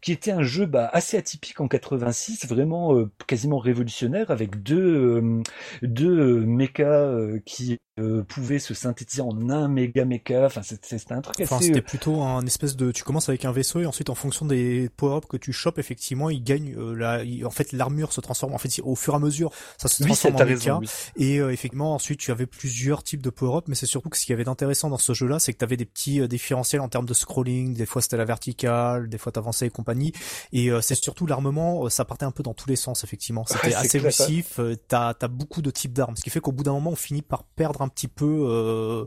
Speaker 3: qui était un jeu bah, assez atypique en 86, vraiment euh, quasiment révolutionnaire avec deux, euh, deux mechas euh, qui euh, pouvait se synthétiser en un méga méca. Enfin, c'était un truc
Speaker 2: enfin,
Speaker 3: assez.
Speaker 2: C'était plutôt un espèce de. Tu commences avec un vaisseau et ensuite, en fonction des power-ups que tu chopes, effectivement, il gagne. la... En fait, l'armure se transforme. En fait, au fur et à mesure, ça se transforme en méca. Et effectivement, ensuite, tu avais plusieurs types de power-ups, mais c'est surtout que ce qui avait d'intéressant dans ce jeu-là, c'est que tu avais des petits différentiels en termes de scrolling. Des fois, c'était la verticale, des fois, t'avançais et compagnie. Et c'est surtout l'armement, ça partait un peu dans tous les sens, effectivement. C'était assez jouissif. T'as as beaucoup de types d'armes, ce qui fait qu'au bout d'un moment, on finit par perdre un petit peu, euh,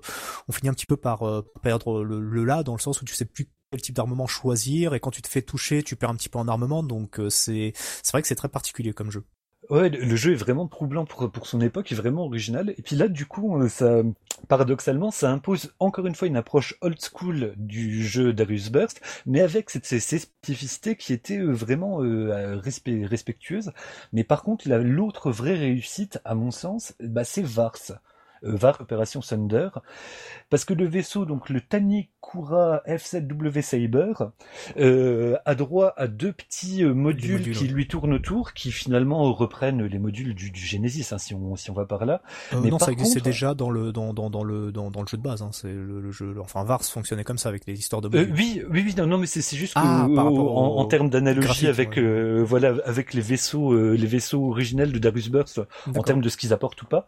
Speaker 2: on finit un petit peu par euh, perdre le, là dans le sens où tu sais plus quel type d'armement choisir et quand tu te fais toucher, tu perds un petit peu en armement. Donc euh, c'est c'est vrai que c'est très particulier comme jeu.
Speaker 3: Ouais, le jeu est vraiment troublant pour, son époque, est vraiment original. Et puis là, du coup, ça, paradoxalement, ça impose encore une fois une approche old school du jeu Darius Burst, mais avec cette, ces, spécificités qui étaient vraiment respectueuses. Mais par contre, l'autre vraie réussite, à mon sens, bah, c'est Vars. Euh, VAR Opération Thunder, parce que le vaisseau, donc le Tani Kura F7W Saber euh, a droit à deux petits euh, modules, qui lui tournent autour, qui finalement reprennent les modules du, Genesis, hein, si on si on va par là.
Speaker 2: Euh, Mais non, ça existait déjà dans le dans, dans, dans le dans, dans, le jeu de base. Hein, c'est le, jeu. Enfin, Vars fonctionnait comme ça avec les histoires de
Speaker 3: modules. oui, oui, oui, non, non mais c'est juste ah, en, termes d'analogie avec voilà avec les vaisseaux les vaisseaux originels de Darius Burst en termes de ce qu'ils apportent ou pas.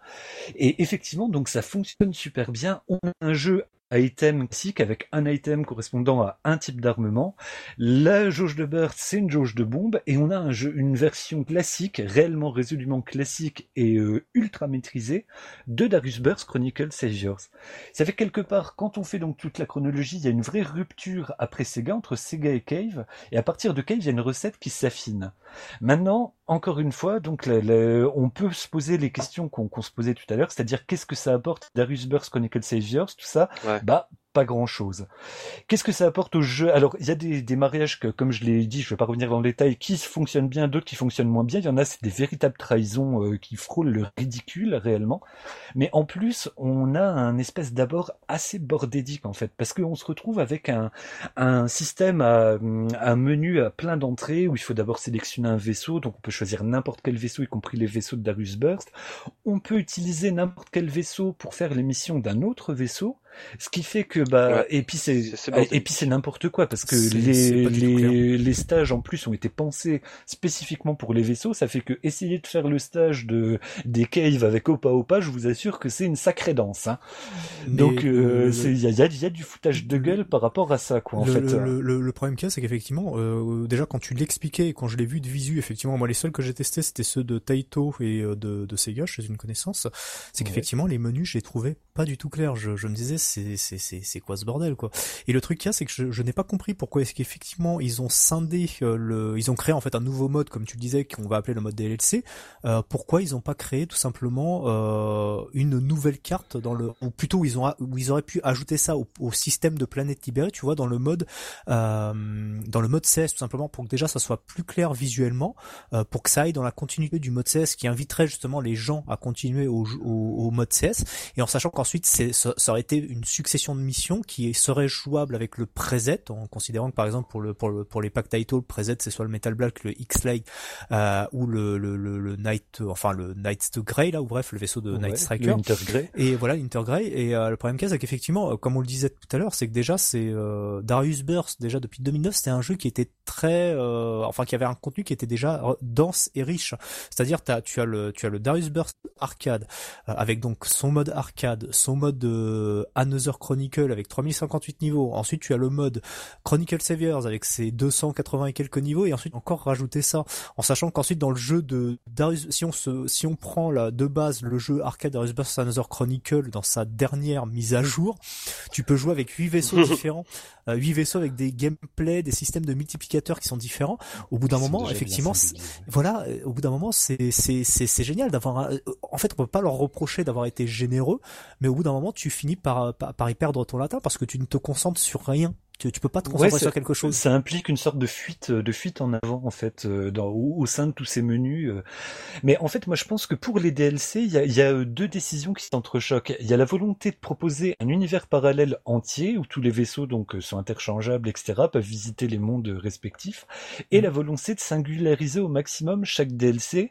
Speaker 3: Et effectivement, donc ça fonctionne super bien. On a un jeu item classique avec un item correspondant à un type d'armement. La jauge de burst, c'est une jauge de bombe et on a un jeu, une version classique, réellement résolument classique et euh, ultra maîtrisée de Darius Burst Chronicle Saviors. Ça fait quelque part, quand on fait donc toute la chronologie, il y a une vraie rupture après Sega entre Sega et Cave et à partir de Cave, il y a une recette qui s'affine. Maintenant, encore une fois, donc on peut se poser les questions qu'on se posait tout à l'heure, c'est-à-dire qu'est-ce que ça apporte Darius Burst Chronicle Saviors, tout ça. Bah, pas grand chose. Qu'est-ce que ça apporte au jeu? Alors, il y a des, mariages que, comme je l'ai dit, je vais pas revenir dans le détail, qui fonctionnent bien, d'autres qui fonctionnent moins bien. Il y en a, c'est des véritables trahisons euh, qui frôlent le ridicule réellement. Mais en plus, on a un espèce d'abord assez bordédique en fait, parce qu'on se retrouve avec un, un système à un menu à plein d'entrées où il faut d'abord sélectionner un vaisseau, donc on peut choisir n'importe quel vaisseau, y compris les vaisseaux de Darius Burst. On peut utiliser n'importe quel vaisseau pour faire les missions d'un autre vaisseau. Ce qui fait que bah et puis c'est et puis c'est n'importe quoi parce que les les, les stages en plus ont été pensés spécifiquement pour les vaisseaux. Ça fait que essayer de faire le stage de des caves avec Opa Opa, je vous assure que c'est une sacrée danse. Hein. Donc euh, il y, a, y, a, du foutage de gueule par rapport à ça quoi en
Speaker 2: le,
Speaker 3: fait.
Speaker 2: Le, le, problème qu'il y a c'est qu'effectivement euh, déjà quand tu l'expliquais et quand je l'ai vu de visu effectivement moi les seuls que j'ai testés c'était ceux de Taito et euh, de, de Sega chez une connaissance c'est qu'effectivement les menus je les trouvais pas du tout clairs. Je, je me disais c'est quoi ce bordel quoi? Et le truc qu'il y a c'est que je, je n'ai pas compris pourquoi est-ce qu'effectivement ils ont scindé euh, le ils ont créé en fait un nouveau mode comme tu disais qu'on va appeler le mode DLC. Euh, pourquoi ils ont pas créé tout simplement euh, une nouvelle carte dans le ou plutôt ils ont où ils auraient pu ajouter ça au, au, système de planète libérée, tu vois dans le mode euh, dans le mode CS tout simplement pour que déjà ça soit plus clair visuellement euh, pour que ça aille dans la continuité du mode CS qui inviterait justement les gens à continuer au, au, au mode CS et en sachant qu'ensuite ça, ça aurait été une succession de missions qui serait jouable avec le preset, en considérant que par exemple pour le pour le pour les pack title, le preset c'est soit le Metal Black, le X-Light euh, ou le, le, le, Night, enfin le Night Grey là, ou bref le vaisseau de Night Striker. Et voilà l'Intergrey. Et euh, le problème qu'il y a, c'est qu'effectivement, euh, comme on le disait tout à l'heure, c'est que déjà c'est euh, Darius Burst déjà depuis 2009, c'était un jeu qui était très, euh, enfin qui avait un contenu qui était déjà dense et riche. C'est-à-dire tu as le tu as le Darius Burst arcade avec donc son mode arcade, son mode Another Chronicle avec 3058 niveaux. Ensuite, tu as le mode Chronicle Saviors avec ses 280 et quelques niveaux et ensuite encore rajouter ça en sachant qu'ensuite dans le jeu de Darius, si on se, si on prend la, de base le jeu arcade Darius Burst Another Chronicle dans sa dernière mise à jour, tu peux jouer avec 8 vaisseaux *laughs* différents, euh, 8 vaisseaux avec des gameplays, des systèmes de multiplicateurs qui sont différents. Au bout d'un moment, effectivement, voilà, euh, au bout d'un moment, c'est, c'est, c'est, c'est génial d'avoir, euh, en fait, on peut pas leur reprocher d'avoir été généreux, mais au bout d'un moment, tu finis par, par, par y perdre ton latin parce que tu ne te concentres sur rien. Tu, tu peux pas te concentrer sur quelque chose.
Speaker 3: Ça implique une sorte de fuite, de fuite en avant en fait, euh, dans, au, sein de tous ces menus. Euh. Mais en fait, moi, je pense que pour les DLC, il y a, y a, euh, deux décisions qui s'entrechoquent. Il y a la volonté de proposer un univers parallèle entier où tous les vaisseaux donc sont interchangeables, etc., peuvent visiter les mondes respectifs, et mm. la volonté de singulariser au maximum chaque DLC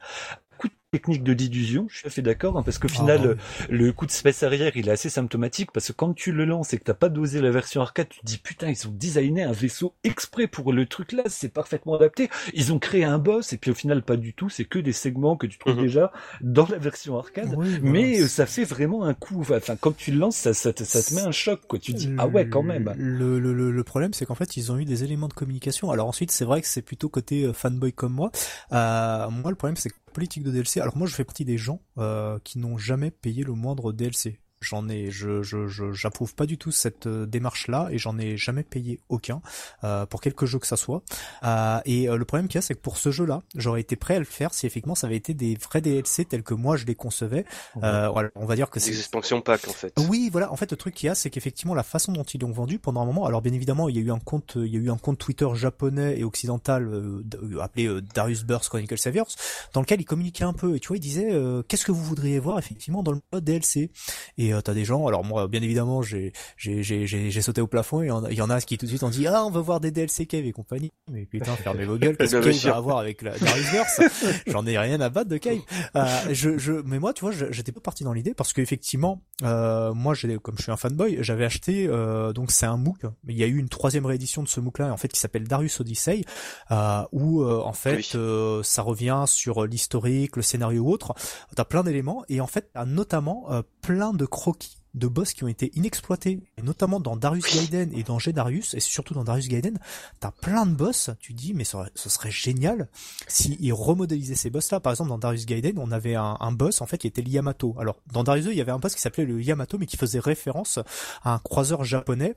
Speaker 3: technique de diffusion, je suis fait d'accord, hein, parce qu'au ah, final, le coup de space arrière, il est assez symptomatique, parce que quand tu le lances et que t'as pas dosé la version arcade, tu te dis putain, ils ont designé un vaisseau exprès pour le truc là, c'est parfaitement adapté. Ils ont créé un boss, et puis au final, pas du tout, c'est que des segments que tu trouves mhm. déjà dans la version arcade, mais euh, ça fait vraiment un coup, enfin, quand tu le lances, ça, ça, te, ça te met un choc, quoi. Tu dis, ah ouais, quand même.
Speaker 2: Le, le, le, le problème, c'est qu'en fait, ils ont eu des éléments de communication. Alors ensuite, c'est vrai que c'est plutôt côté euh, fanboy comme moi. Euh, moi, le problème, c'est que politique de DLC. Alors moi, je fais partie des gens euh, qui n'ont jamais payé le moindre DLC. J'en ai, je, je, j'approuve pas du tout cette euh, démarche-là et j'en ai jamais payé aucun euh, pour quelque jeu que ça soit. Euh, et le problème qu'il y a, c'est que pour ce jeu-là, j'aurais été prêt à le faire si effectivement ça avait été des vrais DLC tels que moi je les concevais. voilà, on va dire que c'est
Speaker 1: des expansions pack en fait.
Speaker 2: Oui, voilà. En fait, le truc qu'il y a, c'est qu'effectivement la façon dont ils l'ont vendu pendant un moment. Alors bien évidemment, il y a eu un compte, il y a eu un compte Twitter japonais et occidental appelé Darius Burst Chronicle Saviors, dans lequel il communiquait un peu et tu vois, il disait qu'est-ce que vous voudriez voir effectivement dans le mode DLC et euh, t'as des gens, alors moi bien évidemment j'ai j'ai j'ai j'ai sauté au plafond et il y, en a qui tout de suite ont dit ah on veut voir des DLC Cave et compagnie. Mais putain fermez vos gueules, *laughs* qu'est-ce que Cave va avoir avec la Dariusverse *laughs* J'en ai rien à battre de Cave. Euh, je je mais moi tu vois j'étais pas parti dans l'idée parce qu'effectivement euh, moi j'ai comme je suis un fanboy j'avais acheté euh, donc c'est un MOOC. Il y a eu une troisième réédition de ce MOOC là en fait qui s'appelle Darius Odyssey euh, où en fait ça revient sur l'historique, le scénario ou autre. T'as plein d'éléments et en fait t'as notamment plein de croquis de boss qui ont été inexploités, et notamment dans Darius Gaiden et dans Darius, et surtout dans Darius Gaiden, t'as plein de boss, tu dis, mais ce serait, génial s'ils remodélisaient ces boss-là. Par exemple, dans Darius Gaiden, on avait un, boss, en fait, qui était le Yamato. Alors, dans Darius 2, il y avait un boss qui s'appelait le Yamato, mais qui faisait référence à un croiseur japonais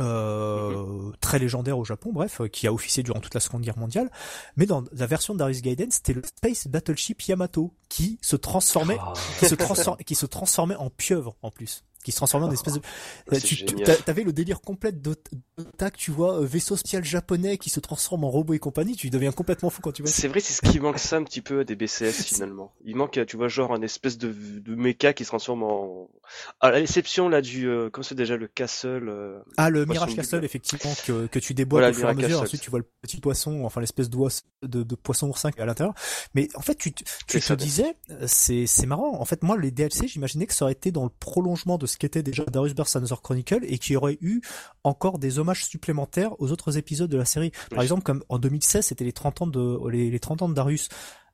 Speaker 2: euh, très légendaire au Japon, bref, qui a officié durant toute la Seconde Guerre mondiale. Mais dans la version de Darius Gaiden, c'était le Space Battleship Yamato qui se transformait, ah. qui se transformait, qui se transformait en pieuvre en plus qui se transformait en espèce de.
Speaker 1: Euh,
Speaker 2: tu avais le délire complet d'Otak, tu vois, euh, vaisseau spatial japonais qui se transforme en robot et compagnie, tu deviens complètement fou quand tu vois.
Speaker 1: C'est vrai, c'est ce qui manque ça un petit peu à des BCS *laughs* finalement. Il manque, tu vois, genre un espèce de, de méca qui se transforme en. À l'exception là du. Euh, comment c'est déjà le Castle.
Speaker 2: ah, le Mirage Castle, effectivement, que, que tu déboîtes au fur et à mesure. Ensuite, tu vois le petit poisson, enfin l'espèce de, de poisson oursin à l'intérieur. Mais en fait, tu, tu te disais, c'est marrant. En fait, moi, les DLC, j'imaginais que ça aurait été dans le prolongement de ce qu'était déjà Darius Burst Another Chronicle et qui aurait eu encore des hommages supplémentaires aux autres épisodes de la série. Par exemple, comme en 2016, c'était les 30 ans de les, les 30 ans de Darius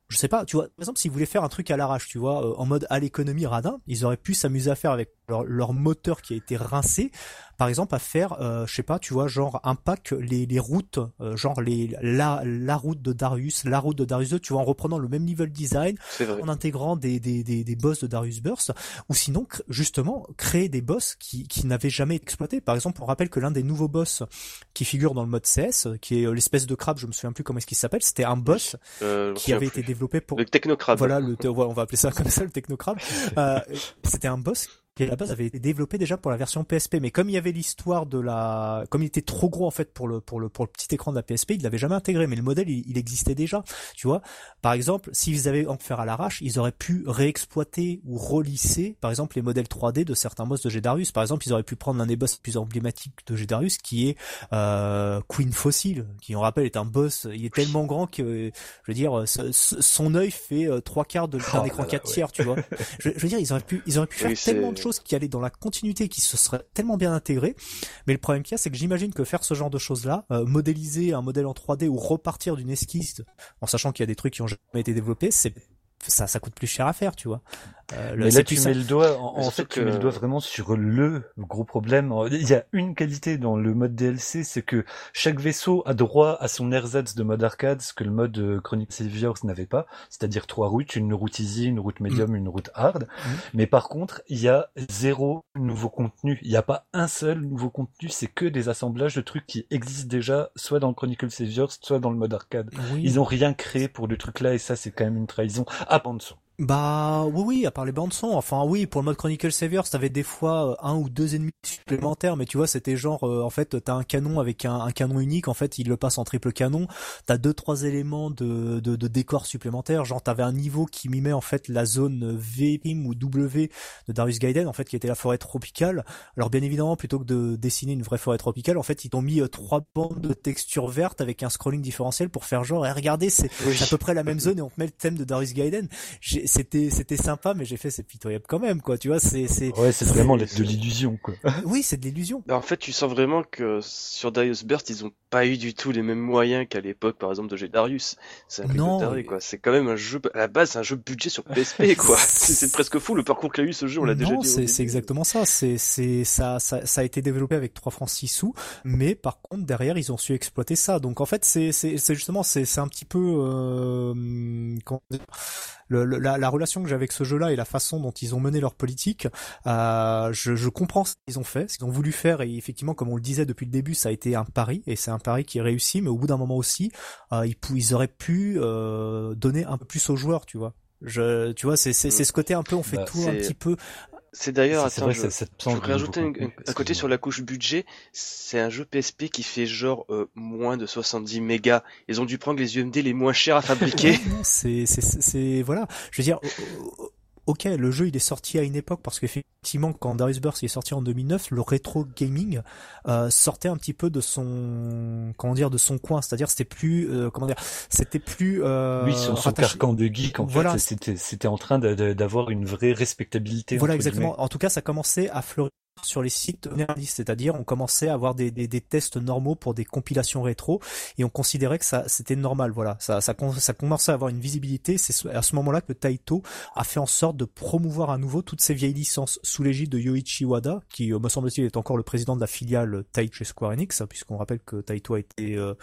Speaker 2: je sais pas, tu vois, par exemple, s'ils voulaient faire un truc à l'arrache, tu vois, euh, en mode à l'économie radin, ils auraient pu s'amuser à faire avec leur, leur, moteur qui a été rincé, par exemple à faire, euh, je sais pas, tu vois, genre un pack les, les routes, euh, genre les la, la route de Darius, la route de Darius 2, tu vois, en reprenant le même level design, en intégrant des, des, des, des, boss de Darius Burst, ou sinon justement créer des boss qui, qui n'avaient jamais été exploités. Par exemple, on rappelle que l'un des nouveaux boss qui figure dans le mode CS, qui est euh, l'espèce de crabe, je me souviens plus comment est-ce qu'il s'appelle, c'était un boss qui avait été développé pour
Speaker 1: le technocrabe.
Speaker 2: Voilà, le, on va appeler ça comme ça, le technocrabe. *laughs* euh, c'était un boss qui à la base avait été développé déjà pour la version PSP, mais comme il y avait l'histoire de la, comme il était trop gros en fait pour le pour le pour le petit écran de la PSP, il l'avait jamais intégré, mais le modèle il, existait déjà, tu vois. Par exemple, s'ils avaient en faire à l'arrache, ils auraient pu réexploiter ou relisser, par exemple, les modèles 3D de certains boss de Gedarius. Par exemple, ils auraient pu prendre l'un des boss les plus emblématiques de Gedarius, qui est euh, Queen Fossil, qui on rappelle est un boss, il est tellement grand que, je veux dire, son œil fait euh, trois quarts de d'un oh écran 4 tiers, tu vois. *laughs* Je, veux dire, ils auraient pu ils auraient pu faire tellement de choses qui allait dans la continuité, qui se serait tellement bien intégré. Mais le problème qu'il y a, c'est que j'imagine que faire ce genre de choses-là, euh, modéliser un modèle en 3D ou repartir d'une esquisse, en sachant qu'il y a des trucs qui ont jamais été développés, c'est ça, ça coûte plus cher à faire, tu vois.
Speaker 3: Euh, mais là, tu mets le doigt, en, fait, tu mets le doigt vraiment sur le gros problème. Il y a une qualité dans le mode DLC, c'est que chaque vaisseau a droit à son ersatz de mode arcade, ce que le mode euh, Chronic Saviors n'avait pas, c'est-à-dire trois routes, une route easy, une route medium, mm. une route hard. Mm. Mais par contre, il y a zéro nouveau contenu. Il n'y a pas un seul nouveau contenu, c'est que des assemblages de trucs qui existent déjà, soit dans Chronicle Saviors, soit dans le mode arcade. Ils ont rien créé pour le truc là, et ça, c'est quand même une trahison. Ah,
Speaker 2: bah oui oui, à part les bandes son, enfin oui, pour le mode Chronicle Savior, t'avais des fois euh, un ou deux ennemis supplémentaires, mais tu vois, c'était genre euh, en fait, t'as un canon avec un, canon unique, en fait, il le passe en triple canon. T'as deux trois éléments de, de, de décor supplémentaires, genre t'avais un niveau qui mimait en fait la zone V ou W de Darius Gaiden, en fait, qui était la forêt tropicale. Alors bien évidemment, plutôt que de dessiner une vraie forêt tropicale, en fait, ils t'ont mis euh, trois bandes de texture verte avec un scrolling différentiel pour faire genre, et eh, regardez, c'est à peu près la même zone et on te met le thème de Darius Gaiden c'était c'était sympa mais j'ai fait c'est pitoyable quand même quoi tu vois c'est c'est
Speaker 3: ouais c'est vraiment de l'illusion quoi. *laughs*
Speaker 2: Oui c'est de l'illusion.
Speaker 1: En fait tu sens vraiment que sur Darius Burst ils ont pas eu du tout les mêmes moyens qu'à l'époque par exemple de G Darius. C'est un peu quoi. C'est quand même un jeu à la base c'est un jeu budget sur PSP *laughs* quoi. C'est presque fou le parcours qu'a eu ce jeu on l'a déjà dit
Speaker 2: c'est c'est exactement ça. C'est c'est ça, ça ça a été développé avec 3 francs 6 sous mais par contre derrière ils ont su exploiter ça. Donc en fait c'est c'est c'est justement c'est c'est un petit peu euh, comment dire le, la, la, relation que j'ai avec ce jeu-là et la façon dont ils ont mené leur politique, euh, je, je, comprends ce qu'ils ont fait, ce qu'ils ont voulu faire. Et effectivement, comme on le disait depuis le début, ça a été un pari et c'est un pari qui est réussi, mais au bout d'un moment aussi, euh, ils, ils, auraient pu euh, donner un peu plus aux joueurs, tu vois. Je, tu vois, c'est c'est ce côté un peu, on fait bah, tout un petit peu
Speaker 1: c'est d'ailleurs, je, je voudrais rajouter un, côté sur la couche budget. C'est un jeu PSP qui fait genre euh, moins de 70 mégas. Ils ont dû prendre les UMD les moins chers à fabriquer.
Speaker 2: c'est, c'est, c'est, voilà. Je veux dire, ok, le jeu il est sorti à une époque parce qu'effectivement quand Darius Burst est sorti en 2009, le rétro gaming euh, sortait un petit peu de son comment dire de son coin, c'est-à-dire c'était plus euh, comment dire, c'était plus
Speaker 3: euh, oui son, son carcan de geek en voilà, fait, c'était c'était en train d'avoir une vraie respectabilité.
Speaker 2: Voilà exactement. En tout cas, ça commençait à fleurir sur les sites c'est-à-dire on commençait à avoir des, tests normaux pour des compilations rétro et on considérait que ça c'était normal voilà. Ça, ça ça commençait à avoir une visibilité c'est à ce moment-là que Taito a fait en sorte de promouvoir à nouveau toutes ces vieilles licences sous l'égide de Yoichi Wada qui euh, me semble-t-il est encore le président de la filiale Taito chez Square Enix puisqu'on rappelle que Taito a été euh,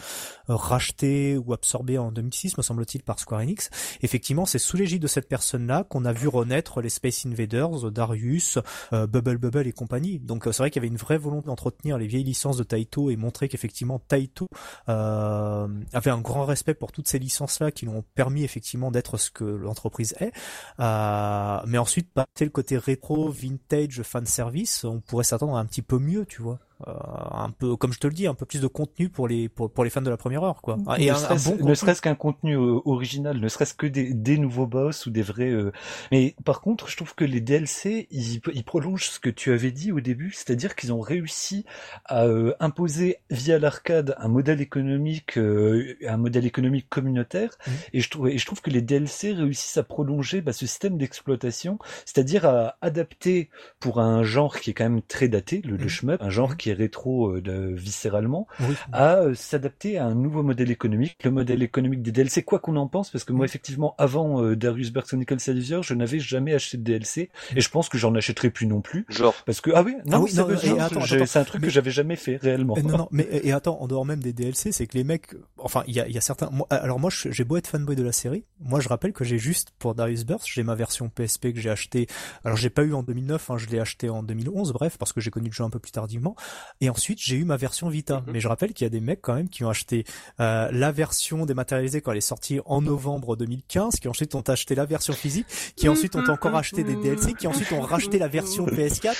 Speaker 2: racheté ou absorbé en 2006 me semble-t-il par Square Enix. Effectivement c'est sous l'égide de cette personne-là qu'on a vu renaître les Space Invaders Darius euh, Bubble Bubble et compagnie donc euh, c'est vrai qu'il y avait une vraie volonté d'entretenir les vieilles licences de Taito et montrer qu'effectivement Taito euh, avait un grand respect pour toutes ces licences-là qui lui ont permis effectivement d'être ce que l'entreprise est. Euh, mais ensuite, bah, le côté rétro, vintage, fan service, on pourrait s'attendre à un petit peu mieux, tu vois. Euh, un peu comme je te le dis un peu plus de contenu pour les pour, pour les fans de la première heure quoi
Speaker 3: et ne serait-ce qu'un contenu euh, original ne serait-ce que des, des nouveaux boss ou des vrais euh, mais par contre je trouve que les DLC ils, ils prolongent ce que tu avais dit au début c'est-à-dire qu'ils ont réussi à imposer via l'arcade un modèle économique un modèle économique communautaire mmh. et je trouve et je trouve que les DLC réussissent à prolonger bah, ce système d'exploitation c'est-à-dire à adapter pour un genre qui est quand même très daté le, le mmh. shmup un genre mmh. Qui est rétro euh, de, viscéralement, à euh, s'adapter à un nouveau modèle économique, le modèle économique des DLC, quoi qu'on en pense, parce que moi, effectivement, avant euh, Darius Burst Chronicle Savior, je n'avais jamais acheté de DLC, et je pense que j'en achèterai plus non plus.
Speaker 1: Genre.
Speaker 3: Parce que, ah oui, non, ah c'est un truc que j'avais jamais fait, réellement.
Speaker 2: Non, non, mais, et attends, en dehors même des DLC, c'est que les mecs, enfin, il y a, y a certains, alors moi, j'ai beau être fanboy de la série, moi, je rappelle que j'ai juste, pour Darius Burst, j'ai ma version PSP que j'ai acheté, alors j'ai pas eu en 2009, hein, je l'ai acheté en 2011, bref, parce que j'ai connu le jeu un peu plus tardivement, et ensuite, j'ai eu ma version Vita. Mhm. Mais je rappelle qu'il y a des mecs quand même qui ont acheté euh, la version dématérialisée quand elle est sortie en novembre 2015, qui ensuite ont acheté la version physique, qui ensuite ont encore acheté des DLC, qui ensuite ont racheté la version PS4.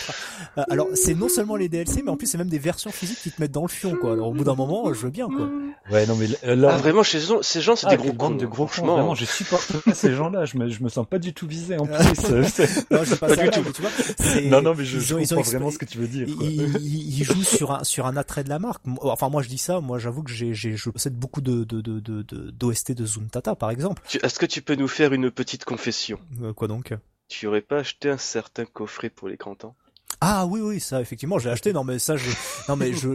Speaker 2: Euh, alors, c'est non seulement les DLC, mais en plus c'est même des versions physiques qui te mettent dans le fion, quoi. Alors, au bout d'un moment, je veux bien, quoi.
Speaker 3: Ouais, non, mais là...
Speaker 1: Ah, vraiment, chez eux, ces gens, c'est des ah, gros bandes de gros
Speaker 3: franchement. Vraiment, je supporte pas ces gens-là. Je me, je me sens pas du tout visé en *laughs* plus.
Speaker 2: non, je pas, pas du tout. tu vois,
Speaker 3: non, non, mais je, je comprends vraiment ce que tu veux dire.
Speaker 2: Ils, ils jouent sur un, sur un attrait de la marque. Enfin, moi, je dis ça. Moi, j'avoue que j'ai, je possède beaucoup de, de, de, de, d'OST de Zuntata, par exemple.
Speaker 1: Est-ce que tu peux nous faire une petite confession?
Speaker 2: Euh, Quoi donc?
Speaker 1: Tu aurais pas acheté un certain coffret pour l'écran temps
Speaker 2: ah oui oui ça effectivement j'ai acheté. Non mais ça je non mais je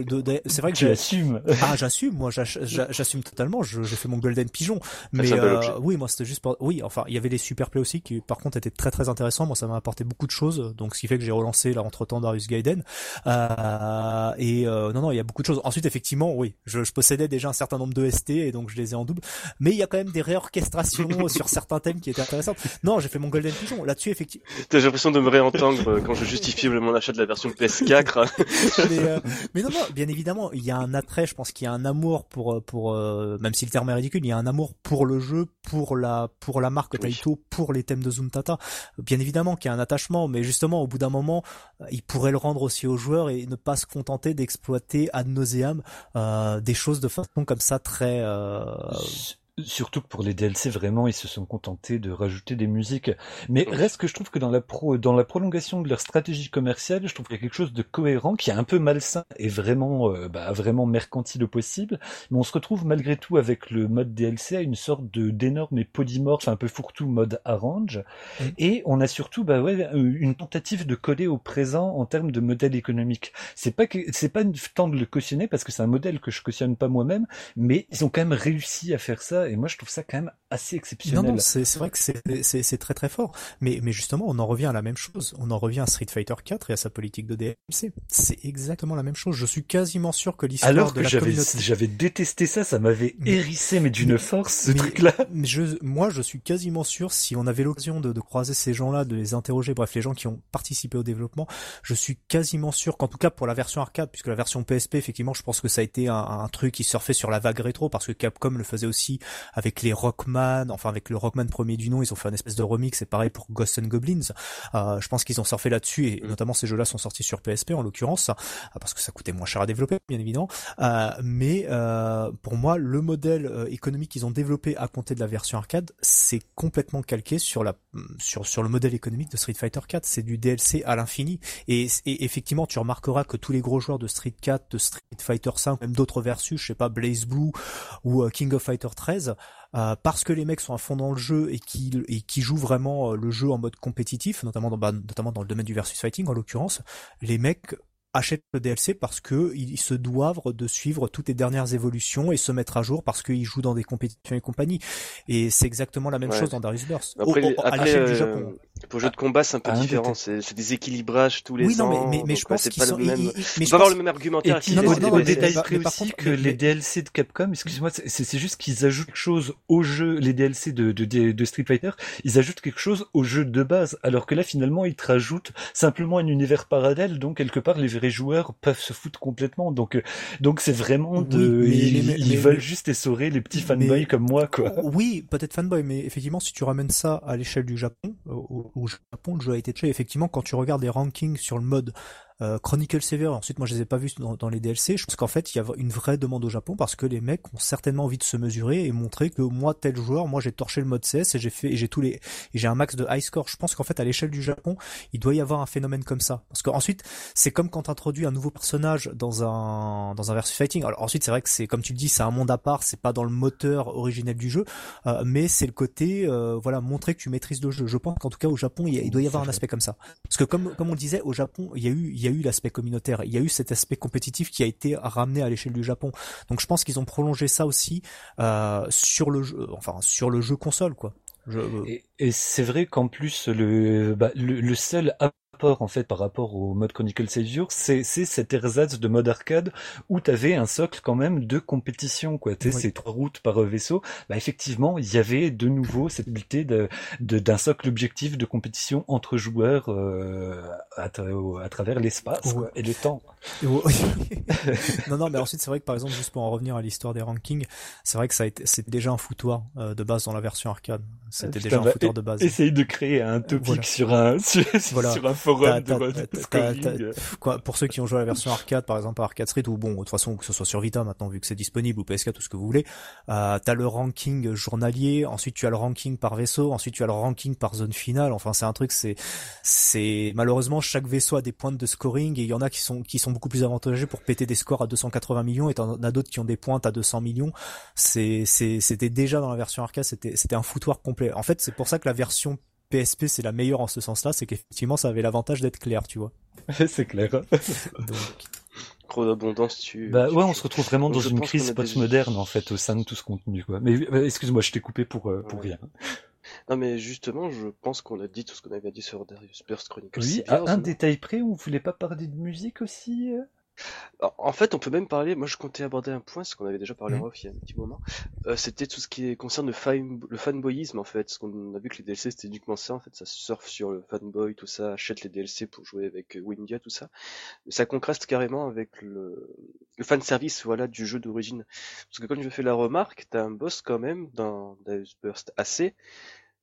Speaker 2: c'est vrai que
Speaker 3: j'assume
Speaker 2: ah j'assume moi j'assume totalement. J'ai fait mon golden pigeon. Mais euh, oui moi c'était juste pour oui enfin il y avait les super plays aussi qui par contre étaient très très intéressants. Moi ça m'a apporté beaucoup de choses. Donc ce qui fait que j'ai relancé là entre temps Darius Gaiden. Euh, et euh, non non il y a beaucoup de choses. Ensuite effectivement oui je, je possédais déjà un certain nombre de ST et donc je les ai en double. Mais il y a quand même des réorchestrations *laughs* sur certains thèmes qui étaient intéressants. Non j'ai fait mon golden pigeon. Là-dessus effectivement
Speaker 1: j'ai l'impression de me réentendre quand je justifie mon achat de la version PS4. *laughs*
Speaker 2: Euh, mais, non, non, bien évidemment, il y a un attrait, je pense qu'il y a un amour pour, euh, pour euh, même si le terme est ridicule, il y a un amour pour le jeu, pour la, pour la marque Taito, pour les thèmes de Zuntata. Bien évidemment qu'il y a un attachement, mais justement, au bout d'un moment, il pourrait le rendre aussi aux joueurs et ne pas se contenter d'exploiter ad nauseam des choses de façon comme ça très
Speaker 3: Surtout que pour les DLC, vraiment, ils se sont contentés de rajouter des musiques. Mais reste que je trouve que dans la, pro, dans la prolongation de leur stratégie commerciale, je trouve qu'il y a quelque chose de cohérent, qui est un peu malsain et vraiment, euh, bah, vraiment mercantile au possible. Mais on se retrouve malgré tout avec le mode DLC à une sorte de d'énorme et polymorphe, un peu fourre-tout mode arrange. Mm. Et on a surtout, bah ouais, une tentative de coller au présent en termes de modèle économique. C'est pas que, c'est pas une temps de le cautionner parce que c'est un modèle que je cautionne pas moi-même, mais ils ont quand même réussi à faire ça et moi je trouve ça quand même assez exceptionnel.
Speaker 2: Non, non, c'est vrai que c'est très très fort. Mais, mais justement, on en revient à la même chose. On en revient à Street Fighter 4 et à sa politique de DLC. C'est exactement la même chose. Je suis quasiment sûr que l'histoire
Speaker 3: Alors que
Speaker 2: communauté...
Speaker 3: j'avais détesté ça, ça m'avait hérissé, mais d'une force, ce truc-là.
Speaker 2: Je, moi, je suis quasiment sûr, si on avait l'occasion de, de, croiser ces gens-là, de les interroger, bref, les gens qui ont participé au développement, je suis quasiment sûr qu'en tout cas pour la version arcade, puisque la version PSP, effectivement, je pense que ça a été un, un truc qui surfait sur la vague rétro, parce que Capcom le faisait aussi avec les Rockman, enfin avec le Rockman premier du nom, ils ont fait une espèce de remix. Et pareil pour Ghosts and Goblins. je pense qu'ils ont surfé là-dessus et mm. notamment ces jeux-là sont sortis sur PSP en l'occurrence parce que ça coûtait moins cher à développer, bien évidemment. mais pour moi, le modèle économique qu'ils ont développé à compter de la version arcade, c'est complètement calqué sur la sur sur le modèle économique de Street Fighter 4. C'est du DLC à l'infini. Et, effectivement, tu remarqueras que tous les gros joueurs de Street 4, de Street Fighter 5, même d'autres versus, je sais pas, Blaze Blue ou euh, King of Fighter 13, euh, parce que les mecs sont à fond dans le jeu et qui et qui jouent vraiment euh, le jeu en mode compétitif, notamment dans bah, notamment dans le domaine du versus fighting en l'occurrence, les mecs achètent le DLC parce que ils se doivent de suivre toutes les dernières évolutions et se mettre à jour parce qu'ils jouent dans des compétitions et compagnie. Et c'est exactement la même chose dans Darius Burst.
Speaker 1: Après, à l'échelle du Japon. Pour le jeu de combat, c'est un peu ah, différent. C'est des équilibrages tous les
Speaker 2: oui,
Speaker 1: ans.
Speaker 2: Non, mais, mais, je pense qu'ils sont.
Speaker 1: Même... mais je avoir le même argumentaire.
Speaker 3: Et non, non, au détail près aussi que les DLC de Capcom, excuse-moi, c'est juste qu'ils ajoutent quelque chose au jeu, les DLC de, de, de, Street Fighter, ils ajoutent quelque chose au jeu de base, alors que là, finalement, ils te rajoutent simplement un univers parallèle, donc quelque part, les vrais joueurs peuvent se foutre complètement. Donc, euh, donc c'est vraiment de, ils, veulent juste essorer les petits fanboys comme moi, quoi.
Speaker 2: Oui, peut-être fanboy, mais effectivement, si tu ramènes ça à l'échelle du Japon, au Japon, le jeu a été tué. Effectivement, quand tu regardes les rankings sur le mode euh, Chronicle Savior, ensuite moi je les ai pas vus dans, les DLC, je pense qu'en fait il y a une vraie demande au Japon parce que les mecs ont certainement envie de se mesurer et montrer que moi tel joueur, moi j'ai torché le mode CS et j'ai fait j'ai tous les j'ai un max de high score. Je pense qu'en fait à l'échelle du Japon, il doit y avoir un phénomène comme ça parce qu'ensuite c'est comme quand tu introduis un nouveau personnage dans un dans un versus fighting. Alors ensuite c'est vrai que c'est comme tu le dis, c'est un monde à part, c'est pas dans le moteur originel du jeu, euh, mais c'est le côté euh, voilà montrer que tu maîtrises le jeu. Je pense qu'en tout cas au Japon il, il doit y avoir un aspect comme ça parce que comme comme on le disait au Japon il y a eu il y a eu l'aspect communautaire. Il y a eu cet aspect compétitif qui a été ramené à l'échelle du Japon. Donc je pense qu'ils ont prolongé ça aussi euh, sur le jeu, enfin sur le jeu console quoi.
Speaker 3: Et, c'est vrai qu'en plus le, bah, le seul en fait par rapport au mode Chronicle Savior, c'est cet ersatz de mode arcade où tu avais un socle quand même de compétition quoi. Tu ces trois routes par vaisseau. Bah effectivement, il y avait de nouveau cette habilité de d'un socle objectif de compétition entre joueurs euh, à, travers l'espace et le temps. *laughs*
Speaker 2: non non, mais ensuite c'est vrai que par exemple juste pour en revenir à l'histoire des rankings, c'est vrai que ça a été c'était déjà un foutoir euh, de base dans la version arcade. C'était déjà un bah, foutoir de base.
Speaker 3: Essaye de créer un topic sur un sur, sur un
Speaker 2: pour ceux qui ont joué à la version arcade, par exemple à Arcade Street, ou bon, de toute façon que ce soit sur Vita maintenant vu que c'est disponible ou PS4 tout ce que vous voulez, euh, t'as le ranking journalier, ensuite tu as le ranking par vaisseau, ensuite tu as le ranking par zone finale. Enfin, c'est un truc, c'est, c'est malheureusement chaque vaisseau a des points de scoring et il y en a qui sont qui sont beaucoup plus avantageux pour péter des scores à 280 millions et t'en as d'autres qui ont des pointes à 200 millions. C'est, c'est, c'était déjà dans la version arcade, c'était, c'était un foutoir complet. En fait, c'est pour ça que la version PSP c'est la meilleure en ce sens-là, c'est qu'effectivement ça avait l'avantage d'être clair, tu vois. *laughs*
Speaker 3: c'est clair.
Speaker 1: Donc... Trop d'abondance, tu.
Speaker 3: Bah ouais, on se retrouve vraiment dans une crise postmoderne en fait au sein de tout ce contenu quoi. Mais euh, excuse-moi, je t'ai coupé pour euh, pour rien.
Speaker 1: Non mais justement, je pense qu'on a dit tout ce qu'on avait dit sur Darius Burst Chronicles.
Speaker 3: Oui, un détail près, on voulait pas parler de musique aussi euh?
Speaker 1: En fait, on peut même parler. Moi, je comptais aborder un point, ce qu'on avait déjà parlé en mmh. off il y a un petit moment. Euh, c'était tout ce qui concerne le, le fanboyisme, en fait. Parce qu'on a vu que les DLC c'était uniquement ça, en fait. Ça surfe sur le fanboy, tout ça, achète les DLC pour jouer avec euh, Windia, tout ça. ça contraste carrément avec le, le fan service, voilà, du jeu d'origine. Parce que quand je fais la remarque, t'as un boss quand même dans Deus Burst AC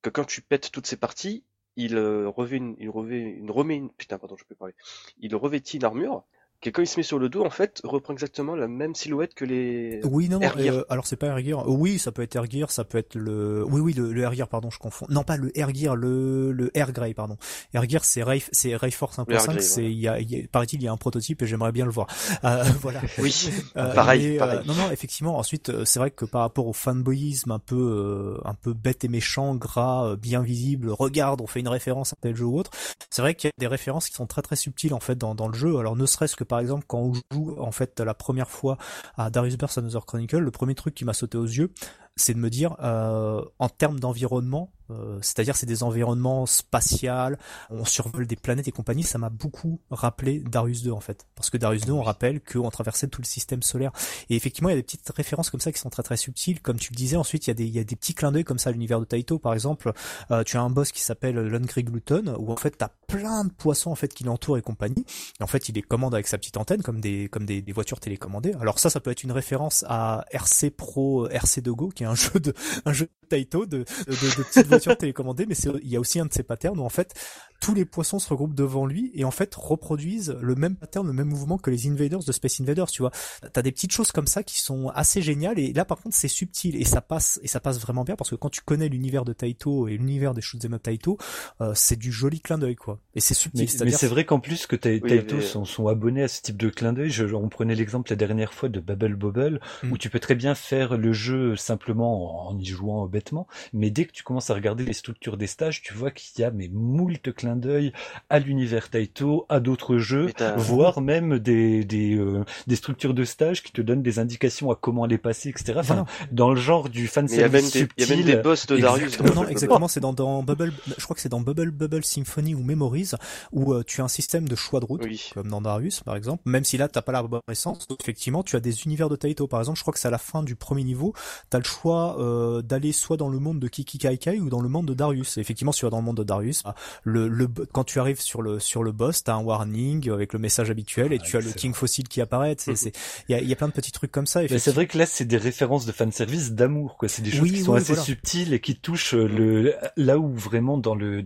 Speaker 1: que quand tu pètes toutes ces parties, il euh, revêt une, il revêt une, remet une, putain, pardon, je peux parler. Il revêtit une armure qui quand il se met sur le dos, en fait, reprend exactement la même silhouette que les.
Speaker 2: Oui, non, non. Euh, alors c'est pas Air Oui, ça peut être Air ça peut être le. Oui, oui, le, le Air pardon, je confonds. Non, pas le Air le le Air Grey, pardon. Air c'est Ray, c'est Ray Force 1.5. C'est il y a, paraît-il, il y a un prototype et j'aimerais bien le voir. Euh, *laughs* voilà.
Speaker 1: Oui. Euh, pareil, pareil.
Speaker 2: non, non, effectivement. Ensuite, c'est vrai que par rapport au fanboyisme un peu, un peu bête et méchant, gras, bien visible. Regarde, on fait une référence à tel jeu ou autre. C'est vrai qu'il y a des références qui sont très très subtiles en fait dans dans le jeu. Alors ne serait-ce que par exemple quand on joue en fait la première fois à Darius Burst Another Chronicle, le premier truc qui m'a sauté aux yeux, c'est de me dire euh, en termes d'environnement, Euh, c'est-à-dire c'est des environnements spatials, on survole des planètes et compagnie. Ça m'a beaucoup rappelé Darius 2 en fait, parce que Darius 2, on rappelle qu'on traversait tout le système solaire. Et effectivement, il y a des petites références comme ça qui sont très très subtiles, comme tu le disais. Ensuite, il y a des, il y a des petits clins d'œil comme ça à l'univers de Taito, par exemple. Euh, tu as un boss qui s'appelle Lungry Gluton, où en fait t'as plein de poissons en fait qui l'entourent et compagnie. Et en fait, il les commande avec sa petite antenne, comme des comme des, des voitures télécommandées. Alors ça, ça peut être une référence à RC Pro RC2 Go, qui est un jeu de un jeu de Taito de, de, voitures télécommandées, mais il y a aussi un de ces patterns où en fait tous les poissons se regroupent devant lui et en fait reproduisent le même pattern, le même mouvement que les Invaders de Space Invaders, tu vois. T'as des petites choses comme ça qui sont assez géniales et là par contre c'est subtil et ça passe et ça passe vraiment bien parce que quand tu connais l'univers de Taito et l'univers des shoot'em up Taito, euh, c'est du joli clin d'œil quoi. Et c'est subtil.
Speaker 3: Mais, c'est vrai qu'en plus que Taito sont, sont, abonnés à ce type de clin d'œil. On prenait l'exemple la dernière fois de Bubble Bobble où mm. tu peux très bien faire le jeu simplement en y jouant bêtement, mais dès que tu commences à regarder les structures des stages, tu vois qu'il y a mais moult clins d'œil à l'univers Taito, à d'autres jeux, voire même des des, euh, des structures de stage qui te donnent des indications à comment aller passer, etc. Enfin, dans le genre du fan service
Speaker 1: Il y a même des boss de Darius.
Speaker 2: Non, exactement, c'est dans, dans Bubble, je crois que c'est dans Bubble Bubble Symphony ou Memories où euh, tu as un système de choix de route, comme dans Darius par exemple. Même si là t'as pas la effectivement, tu as des univers de Taito. Par exemple, je crois que c'est à la fin du premier niveau, t'as le choix euh, d'aller soit dans le monde de Kiki Kai ou dans le monde de Darius. Et effectivement, si tu vas dans le monde de Darius, bah, le, le, quand tu arrives sur le sur le boss, t'as un warning avec le message habituel et tu as le King Fossil qui apparaît. C'est mhm. il y a, y a plein de petits trucs comme ça.
Speaker 3: Mais c'est vrai que là, c'est des références de fanservice d'amour, quoi. C'est des choses qui sont assez subtiles et qui touchent euh, le là où vraiment dans le,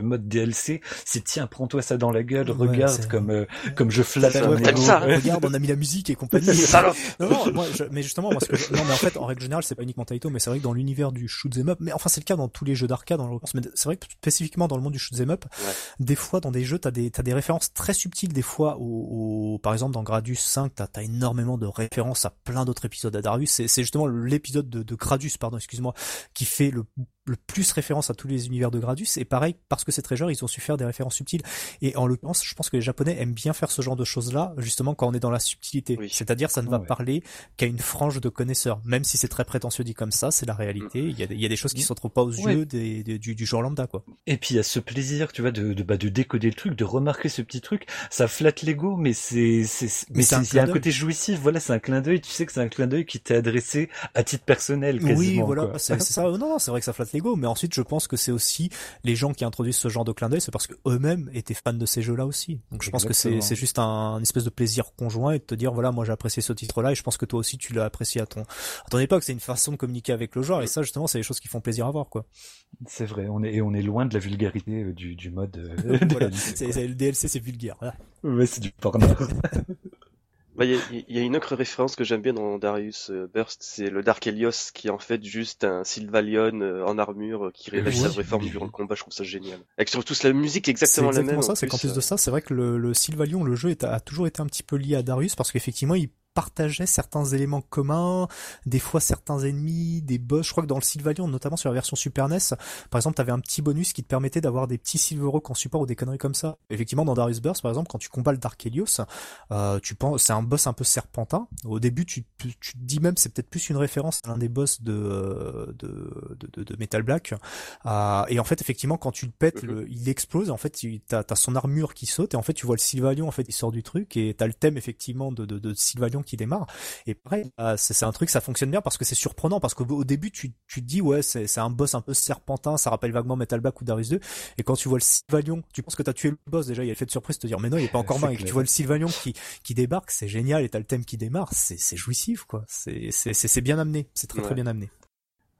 Speaker 3: mode DLC, c'est tiens, prends-toi ça dans la gueule, regarde comme euh, comme je flatte
Speaker 2: ça. Regarde, on a mis la musique et compagnie. *laughs* non, non, moi, mais justement, parce que non, mais en fait, en règle générale, c'est pas uniquement Taito, mais c'est vrai que dans l'univers du shoot 'em up, mais enfin c'est le cas dans tous les jeux d'arcade, mais c'est vrai que spécifiquement dans le monde du shoot 'em up, des fois dans des jeux, t'as des t'as des références très subtiles, des fois, au, par exemple dans Gradius 5, t'as as énormément de références à plein d'autres épisodes à Darius. C'est justement l'épisode de, de Gradius, pardon, excuse-moi, qui fait le le plus référence à tous les univers de Gradus. Et pareil parce que c'est très genre ils ont su faire des références subtiles. Et en l'occurrence je pense que les japonais aiment bien faire ce genre de choses là justement quand on est dans la subtilité. C'est-à-dire ça ne va parler qu'à une frange de connaisseurs. Même si c'est très prétentieux dit comme ça c'est la réalité. Il y, a, il y a des choses qui sont trop pas aux yeux des, du, du genre lambda quoi.
Speaker 3: Et puis il y a ce plaisir tu vois de, de, bah, de décoder le truc de remarquer ce petit truc. Ça flatte l'ego mais c'est mais c'est il y a un côté jouissif. Voilà c'est un clin d'œil. Tu sais que c'est un clin d'œil qui t'est adressé à titre personnel quasiment,
Speaker 2: oui voilà c'est ça. Non c'est vrai que ça flatte Lego, mais ensuite je pense que c'est aussi les gens qui introduisent ce genre de clin d'œil, c'est parce que eux-mêmes étaient fans de ces jeux-là aussi. Donc je pense que c'est c'est juste un, espèce de plaisir conjoint et de te dire voilà moi j'ai apprécié ce titre-là et je pense que toi aussi tu l'as apprécié à ton à ton époque. C'est une façon de communiquer avec le joueur et ça justement c'est des choses qui font plaisir à voir quoi.
Speaker 3: C'est vrai, on est et on est loin de la vulgarité euh, du, du mode. Euh, *laughs*
Speaker 2: voilà, c'est, le DLC c'est vulgaire.
Speaker 3: Ouais, c'est du porno. *laughs*
Speaker 1: Bah, il y, a une autre référence que j'aime bien dans Darius euh, Burst, c'est le Dark Helios qui est en fait juste un Sylvalion euh, en armure euh, qui révèle sa vraie forme durant le combat. Je trouve ça génial. Avec surtout la musique exactement,
Speaker 2: la
Speaker 1: même.
Speaker 2: ça, c'est qu'en plus de ça, c'est vrai que le, le Sylvalion, le jeu a toujours été un petit peu lié à Darius parce qu'effectivement il partageait certains éléments communs, des fois certains ennemis, des boss. Je crois que dans le Sylvalion, notamment sur la version Super NES, par exemple, t'avais un petit bonus qui te permettait d'avoir des petits Silver en support ou des conneries comme ça. Effectivement, dans Darius Burst, par exemple, quand tu combats le Dark Helios, euh, tu penses, c'est un boss un peu serpentin. Au début, tu, tu, te dis même, c'est peut-être plus une référence à l'un des boss de, de, de, de, Metal Black. Euh, et en fait, effectivement, quand tu le pètes, le, il explose. En fait, t'as as son armure qui saute et en fait, tu vois le Sylvalion, en fait, il sort du truc et t'as le thème effectivement de, de, de Sylvalion qui démarre. Et pareil, bah, c'est un truc, ça fonctionne bien parce que c'est surprenant, parce qu'au début, tu, tu te dis, ouais, c'est un boss un peu serpentin, ça rappelle vaguement Metal Back ou Darius 2. Et quand tu vois le Sylvanion, tu penses que t'as tué le boss déjà, il y a le fait de surprise de te dire, mais non, il est pas encore mort. Et que tu vois le Sylvanion qui, qui débarque, c'est génial, et t'as le thème qui démarre, c'est jouissif, quoi. C'est bien amené, c'est très très bien amené.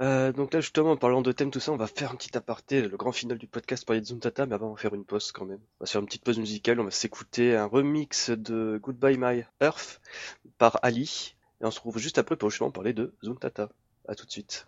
Speaker 1: Euh, donc là justement en parlant de thème tout ça, on va faire un petit aparté, le grand final du podcast pour les Zuntata, mais avant on va faire une pause quand même. On va faire une petite pause musicale, on va s'écouter un remix de Goodbye My Earth par Ali, et on se retrouve juste après pour justement parler de Zuntata. A tout de suite.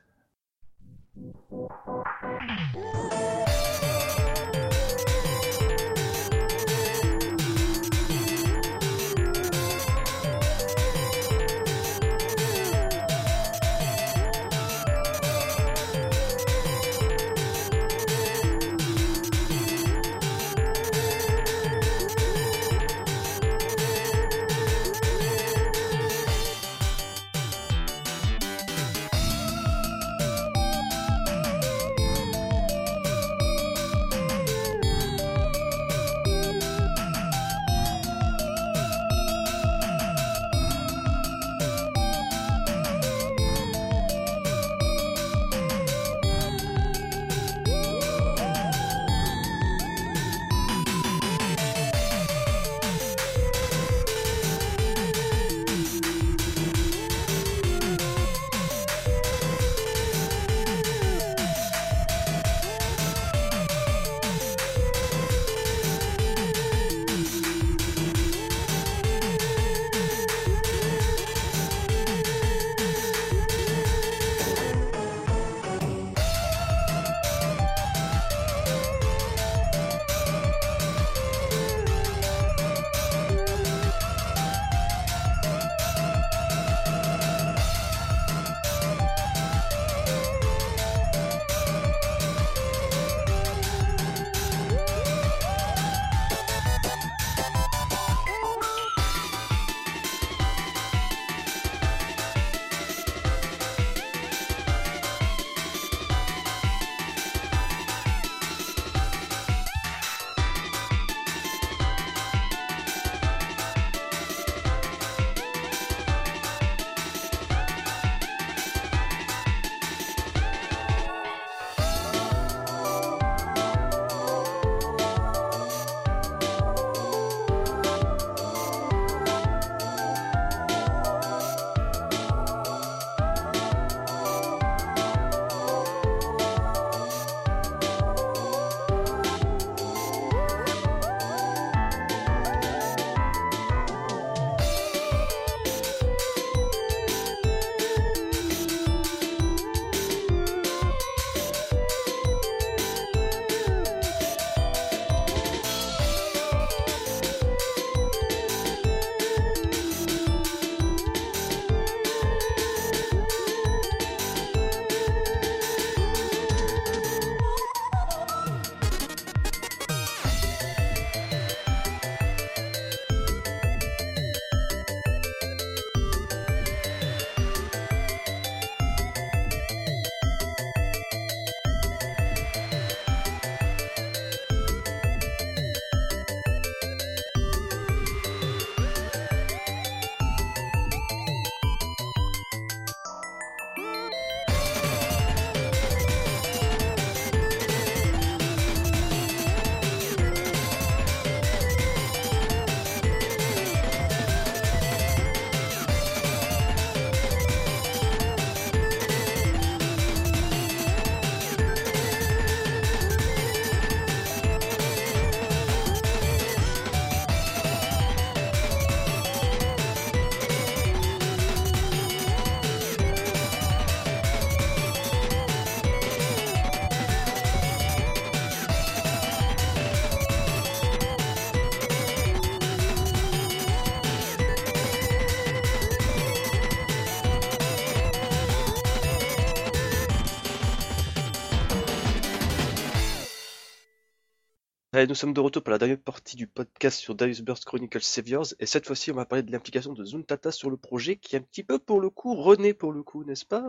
Speaker 1: Allez, nous sommes de retour pour la dernière partie du podcast sur Darius Burst Chronicles Saviors, et cette fois-ci on va parler de l'implication de Zuntata sur le projet, qui est un petit peu pour le coup rené pour le coup, n'est-ce pas?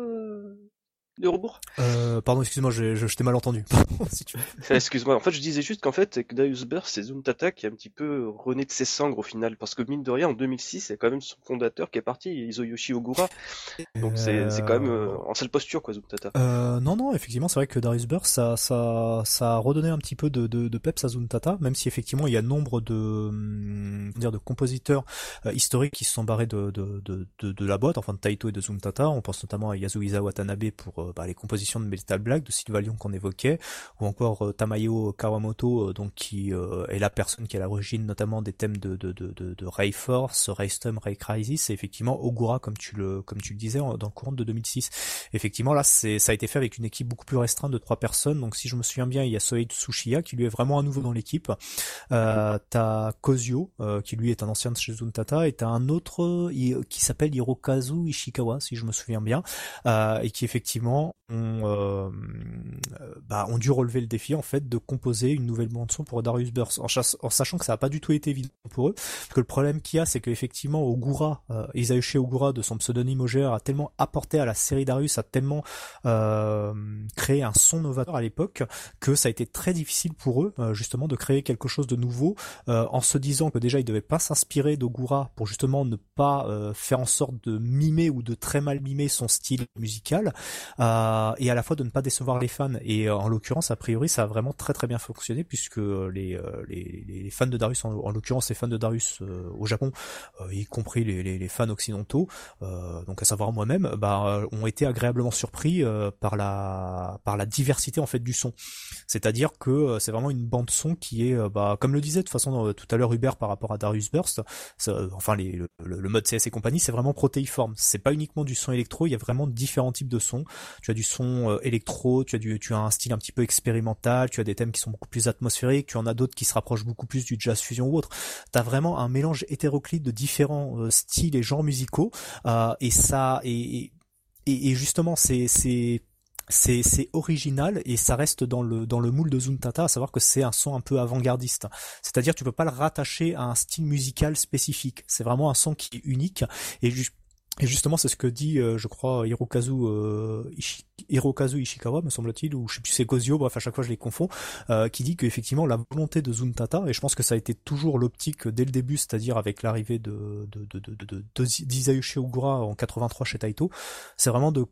Speaker 1: De rebours?
Speaker 2: Euh, Pardon, excuse-moi, je, je, t'ai mal entendu. *laughs*
Speaker 1: si tu Excuse-moi, en fait je disais juste qu'en fait que Darius Burst c'est Zuntata qui est un petit peu rené de ses cendres au final, parce que mine de rien en 2006 c'est quand même son fondateur qui est parti, Izoyoshi Ogura, donc c'est quand même euh, en sale posture quoi Zuntata.
Speaker 2: Euh, non non, effectivement c'est vrai que Darius Burst ça, ça, ça a redonné un petit peu de, de, de peps à Zuntata, même si effectivement il y a nombre de, hum, dire, de compositeurs euh, historiques qui se sont barrés de, de, de, de, la boîte, enfin de Taito et de Zuntata, on pense notamment à Yasuhisa Watanabe pour euh, bah, les compositions de Metal Black, de Sylvalion qu'on évoquait, ou encore euh, Tamayo Kawamoto, euh, donc qui est la personne qui est à l'origine notamment des thèmes de, de, de, de, Ray Force, Ray Stum, Ray Crisis, et effectivement Ogura, comme tu le, comme tu le disais, dans le courant de 2006. Effectivement, là, c'est, ça a été fait avec une équipe beaucoup plus restreinte de trois personnes, donc si je me souviens bien, il y a Soei Tsushiya, qui lui est vraiment à nouveau dans l'équipe, euh, t'as Kozio, qui lui est un ancien de chez Zuntata, et t'as un autre qui s'appelle Hirokazu Ishikawa, si je me souviens bien, et qui effectivement ont, euh, bah, ont dû relever le défi en fait de composer une nouvelle bande son pour Darius Burst, en, sachant que ça n'a pas du tout été évident pour eux, parce que le problème qu'il y a, c'est qu'effectivement Ogura, euh, Ogura de son pseudonyme Ogère a tellement apporté à la série Darius, a tellement euh, créé un son novateur à l'époque que ça a été très difficile pour eux euh, justement de créer quelque chose de nouveau, euh, en se disant que déjà ils devaient pas s'inspirer d'Ogura pour justement ne pas faire en sorte de mimer ou de très mal mimer son style musical. Euh, et à la fois de ne pas décevoir les fans. Et euh, en l'occurrence, a priori, ça a vraiment très très bien fonctionné puisque euh, les, euh, les, les fans de Darius, en, l'occurrence les fans de Darius au Japon, y compris les, les, fans occidentaux, donc à savoir moi-même, bah, ont été agréablement surpris par la par la diversité en fait du son. C'est-à-dire que c'est vraiment une bande son qui est, bah, comme le disait de toute façon tout à l'heure Hubert par rapport à Darius Burst, enfin les, le, le, mode CS et compagnie, c'est vraiment protéiforme. C'est pas uniquement du son électro, il y a vraiment différents types de sons. Tu as du son euh, électro, tu as du, tu as un style un petit peu expérimental, tu as des thèmes qui sont beaucoup plus atmosphériques, tu en as d'autres qui se rapprochent beaucoup plus du jazz fusion ou autre. T'as vraiment un mélange hétéroclite de différents euh, styles et genres musicaux, euh, et ça, et, et, et justement, c'est, c'est c'est c'est original et ça reste dans le dans le moule de Zuntata à savoir que c'est un son un peu avant-gardiste c'est-à-dire tu peux pas le rattacher à un style musical spécifique c'est vraiment un son qui est unique et et justement, c'est ce que dit, euh, je crois, Hirokazu, euh, Hirokazu Ishikawa, me semble-t-il, ou je sais plus, c'est Kozio, bref, à chaque fois je les confonds, euh, qui dit qu'effectivement, la volonté de Zuntata, et je pense que ça a été toujours l'optique dès le début, c'est-à-dire avec l'arrivée de, de, de, de, Ogura en 83 chez Taito, c'est vraiment de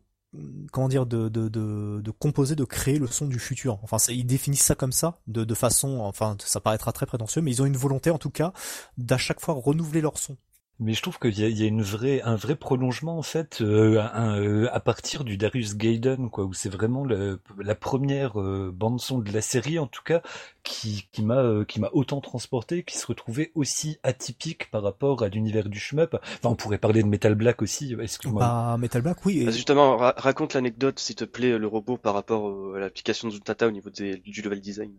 Speaker 2: comment dire de, composer, de créer le son du futur. Enfin, ils définissent ça comme ça, de, de façon, enfin, ça paraîtra très prétentieux, mais ils ont une volonté en tout cas d'à chaque fois renouveler leur son.
Speaker 3: Mais je trouve qu'il y a, il y a une vraie, un vrai prolongement en fait euh, euh, à partir du Darius Gaiden, quoi, où c'est vraiment la première euh, bande son de la série, en tout cas, qui, qui m'a qui m'a autant transporté, qui se retrouvait aussi atypique par rapport à l'univers du shmup. Enfin, on pourrait parler de Metal Black aussi. Excuse-moi.
Speaker 2: Bah, Metal Black, oui.
Speaker 1: Bah, justement, raconte l'anecdote, s'il te plaît, le robot par rapport à l'application de Zutata au niveau des, du level design.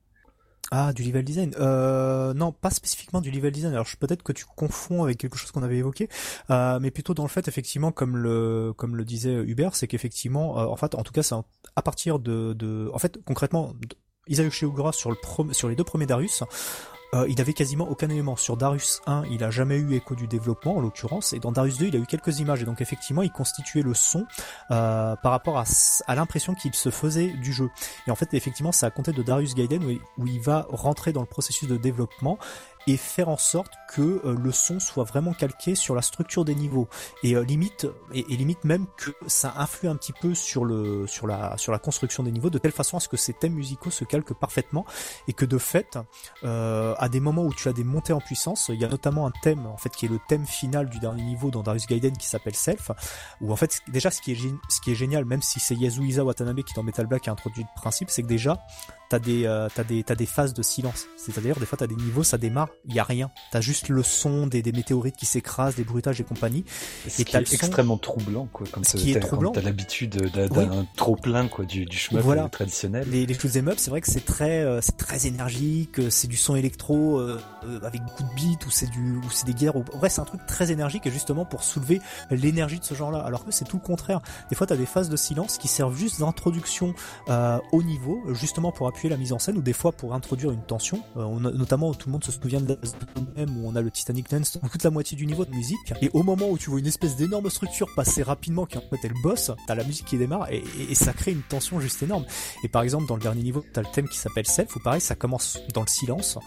Speaker 2: Ah, du level design. Euh, non, pas spécifiquement du level design. Alors peut-être que tu confonds avec quelque chose qu'on avait évoqué, euh, mais plutôt dans le fait, effectivement, comme le comme le disait Hubert, c'est qu'effectivement, euh, en fait, en tout cas, c'est à partir de, de, en fait, concrètement, Isayushi Ogura sur le sur les deux premiers Darius, euh, il avait quasiment aucun élément. Sur Darius 1, il a jamais eu écho du développement, en l'occurrence, et dans Darius 2, il a eu quelques images, et donc effectivement, il constituait le son euh, par rapport à, l'impression qu'il se faisait du jeu. Et en fait, effectivement, ça a compté de Darius Gaiden, où il va rentrer dans le processus de développement, et faire en sorte que euh, le son soit vraiment calqué sur la structure des niveaux. Et euh, limite et, limite même que ça influe un petit peu sur le sur la sur la construction des niveaux de telle façon à ce que ces thèmes musicaux se calquent parfaitement et que de fait euh, à des moments où tu as des montées en puissance il y a notamment un thème en fait qui est le thème final du dernier niveau dans Darius Gaiden qui s'appelle Self où en fait déjà ce qui est génial même si c'est Yasuhisa Watanabe qui dans Metal Black a introduit le principe c'est que déjà t'as des euh, t'as des t'as des phases de silence. C'est-à-dire des fois t'as des niveaux, ça démarre, il y a rien. T'as juste le son des, des météorites qui s'écrasent, des bruitages et compagnie.
Speaker 3: Ce et qui est extrêmement troublant, quoi. Comme ce qui est troublant. T'as l'habitude d'un trop plein, quoi, du, du chemin voilà. traditionnel.
Speaker 2: Les, les shoot'em up, c'est vrai que c'est très euh, c'est très énergique, c'est du son électro euh, avec beaucoup de beats ou c'est du ou c'est des guerres. Ou... vrai c'est un truc très énergique et justement pour soulever l'énergie de ce genre-là. Alors que c'est tout le contraire. Des fois t'as des phases de silence qui servent juste d'introduction au niveau, justement pour appuyer la mise en scène ou des fois pour introduire une tension. on notamment, tout le monde se souvient de la même où on a le Titanic Dance, coûte la moitié du niveau de musique. Et au moment où tu vois une espèce d'énorme structure passer rapidement, qui en fait est le boss, t'as la musique qui démarre et, ça crée une tension juste énorme. Et par exemple, dans le dernier niveau, t'as le thème qui s'appelle Self, où pareil, ça commence dans le silence.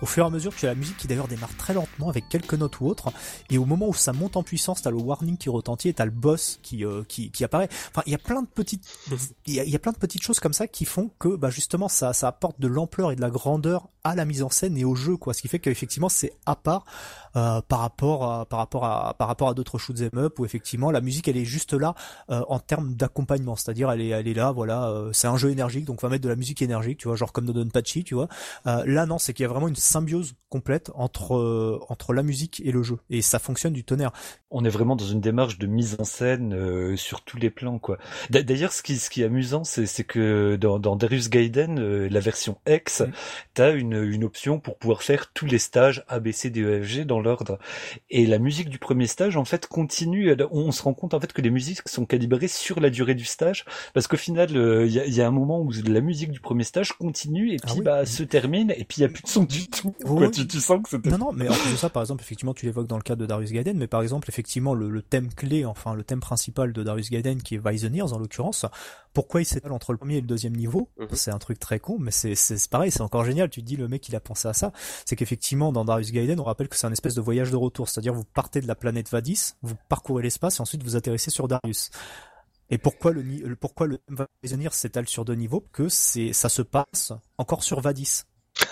Speaker 2: Au fur et à mesure, tu as la musique qui d'ailleurs démarre très lentement avec quelques notes ou autres, et au moment où ça monte en puissance, t'as le warning qui retentit et t'as le boss qui, euh, qui, qui apparaît. Enfin, il y a plein de petites, il y, a, plein de petites choses comme ça qui font que, bah justement, ça, ça apporte de l'ampleur et de la grandeur à la mise en scène et au jeu, quoi. Ce qui fait qu'effectivement, c'est à part euh, par rapport à, par rapport à par rapport à d'autres shoot'em up où effectivement la musique elle est juste là euh, en termes d'accompagnement, c'est-à-dire elle est elle est là, voilà, euh, c'est un jeu énergique, donc on va mettre de la musique énergique, tu vois, genre comme dans Patchy, tu vois. là non, c'est qu'il y a vraiment une symbiose complète entre euh, entre la musique et le jeu et ça fonctionne du tonnerre.
Speaker 3: On est vraiment dans une démarche de mise en scène euh, sur tous les plans quoi. D'ailleurs ce qui ce qui est amusant c'est c'est que dans, dans Darius Gaiden euh, la version X, tu t'as une une option pour pouvoir faire tous les stages A B C D E F G dans l'ordre. Et la musique du premier stage en fait continue. On se rend compte en fait que les musiques sont calibrées sur la durée du stage. Parce qu'au final il y a, y, a, un moment où la musique du premier stage continue et ah puis bah se termine et puis il y a plus de son du tout tu, sens que c'était...
Speaker 2: Non, non, mais en plus de ça, par exemple, effectivement, tu l'évoques dans le cadre de Darius Gaiden, mais par exemple, effectivement, le, thème clé, enfin, le thème principal de Darius Gaiden, qui est Weiseners, en l'occurrence, pourquoi il s'étale entre le premier et le deuxième niveau mhm. C'est un truc très con, mais c'est, pareil, c'est encore génial. Tu te dis, le mec, il a pensé à ça. C'est qu'effectivement, dans Darius Gaiden, on rappelle que c'est un espèce de voyage de retour. C'est-à-dire, vous partez de la planète Vadis, vous parcourez l'espace, et ensuite vous atterrissez sur Darius. Et pourquoi le pourquoi le Weiseners s'étale sur deux niveaux? Que c'est ça se passe encore sur Vadis.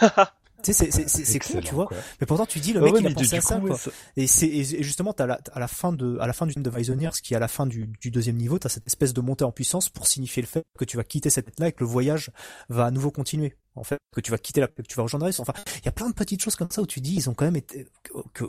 Speaker 2: *laughs* Tu sais, c'est cool, tu vois. Mais pourtant, tu dis le mec il a pensé à ça, quoi. Et c'est et justement, t'as la, à la fin de à la fin du film de Weiseners, qui est à la fin du, du deuxième niveau, t'as cette espèce de montée en puissance pour signifier le fait que tu vas quitter cette tête-là et que le voyage va à nouveau continuer. En fait, que tu vas quitter la, que tu vas rejoindre Enfin, il y a plein de petites choses comme ça où tu dis, ils ont quand même été que, que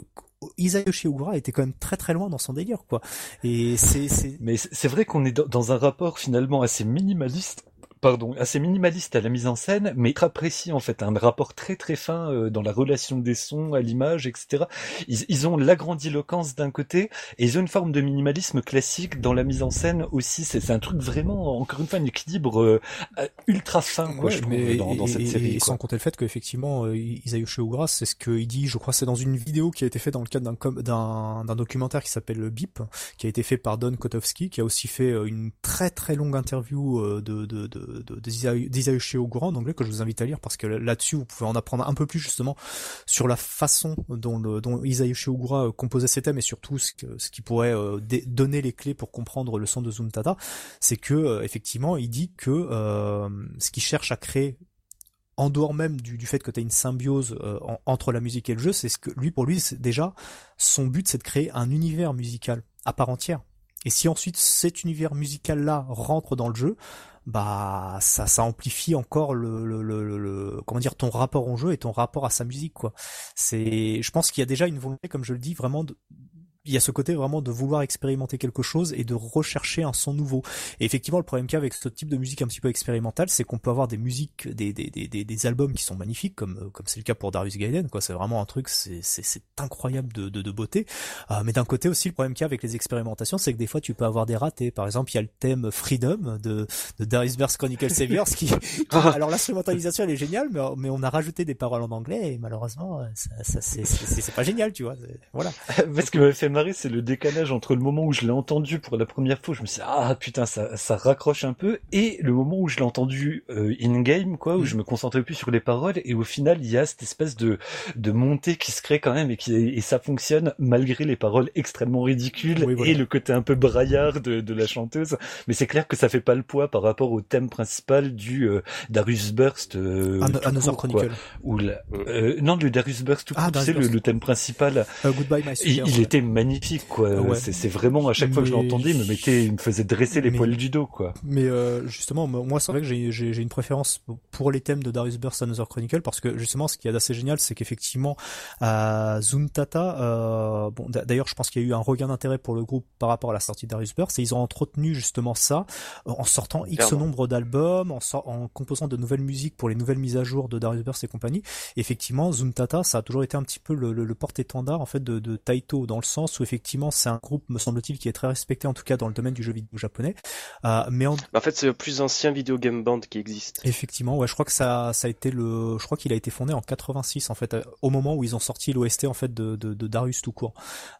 Speaker 2: Isayoshi Ogura était quand même très très loin dans son délire, quoi. Et c'est
Speaker 3: mais c'est vrai qu'on est dans un rapport finalement assez minimaliste pardon, assez minimaliste à la mise en scène, mais très précis en fait, un rapport très très fin euh, dans la relation des sons à l'image, etc. Ils, ils ont l'agrandiloquence d'un côté et ils ont une forme de minimalisme classique dans la mise en scène aussi. C'est un truc vraiment, encore une fois, un équilibre euh, ultra fin, quoi, je trouve, dans, dans, cette série. Et
Speaker 2: sans compter le fait qu'effectivement, euh, Ogura, c'est ce qu'il dit, je crois, c'est dans une vidéo qui a été faite dans le cadre d'un d'un documentaire qui s'appelle le Bip, qui a été fait par Don Kotowski, qui a aussi fait une très très longue interview de, de, de d'Isayushi Ogura en anglais que je vous invite à lire parce que là-dessus vous pouvez en apprendre un peu plus justement sur la façon dont, le, dont Isayushi Ogura euh, composait ses thèmes et surtout ce, qui pourrait euh, donner les clés pour comprendre le son de Zuntata, c'est que euh, effectivement il dit que ce qu'il cherche à créer en dehors même du, fait que tu as une symbiose entre la musique et le jeu, c'est ce que lui pour lui déjà son but c'est de créer un univers musical à part entière. Et si ensuite cet univers musical là rentre dans le jeu, bah ça ça amplifie encore le, le, le, le, comment dire ton rapport au jeu et ton rapport à sa musique quoi. C'est je pense qu'il y a déjà une volonté comme je le dis vraiment de, il y a ce côté vraiment de vouloir expérimenter quelque chose et de rechercher un son nouveau. Et effectivement, le problème qu'il y a avec ce type de musique un petit peu expérimentale, c'est qu'on peut avoir des musiques, des, des, des, des, albums qui sont magnifiques, comme comme c'est le cas pour Darius Gaiden, quoi. C'est vraiment un truc, c'est incroyable de, de, de beauté. Euh, mais d'un côté aussi, le problème qu'il y a avec les expérimentations, c'est que des fois, tu peux avoir des ratés. Par exemple, il y a le thème Freedom de, de Darius Burst Chronicle Saviors, *laughs* qui, alors l'instrumentalisation elle est géniale, mais, mais on a rajouté des paroles en anglais et malheureusement, ça, ça c'est pas génial, tu vois. Voilà. *laughs*
Speaker 3: Parce que fait c'est le décalage entre le moment où je l'ai entendu pour la première fois, je me suis dit, ah putain, ça, ça raccroche un peu, et le moment où je l'ai entendu euh, in-game, quoi, où mm. je me concentrais plus sur les paroles, et au final, il y a cette espèce de, de montée qui se crée quand même, et, qui, et ça fonctionne malgré les paroles extrêmement ridicules, et le côté un peu braillard de, de la chanteuse, mais c'est clair que ça fait pas le poids par rapport au thème principal du euh, Darius Burst. Euh,
Speaker 2: Another Chronicle.
Speaker 3: Ou euh, non, le Darius Burst, tout ah, tu sais, le, thème principal.
Speaker 2: Uh, goodbye, my
Speaker 3: il, était magnifique magnifique quoi. C'est vraiment à chaque fois que je l'entendais, il me mettait, il me faisait dresser les poils du dos quoi.
Speaker 2: Mais euh, justement, moi c'est vrai que j'ai une préférence pour les thèmes de Darius Burst Another Chronicle parce que justement ce qui est assez génial, c'est qu'effectivement à Zuntata, euh, bon d'ailleurs je pense qu'il y a eu un regain d'intérêt pour le groupe par rapport à la sortie de Darius Burst et ils ont entretenu justement ça en sortant X nombre d'albums, en, en composant de nouvelles musiques pour les nouvelles mises à jour de Darius Burst et compagnie. effectivement, Zuntata, ça a toujours été un petit peu le, le, porte-étendard en fait de, de Taito dans le sens sens où effectivement c'est un groupe, me semble-t-il, qui est très respecté en tout cas dans le domaine du jeu vidéo japonais. Euh, mais en...
Speaker 1: en fait, c'est le plus ancien video game band qui existe.
Speaker 2: Effectivement, ouais, je crois que ça, ça a été le, je crois qu'il a été fondé en 86 en fait, euh, au moment où ils ont sorti l'OST en fait de, de, de, Darius tout court.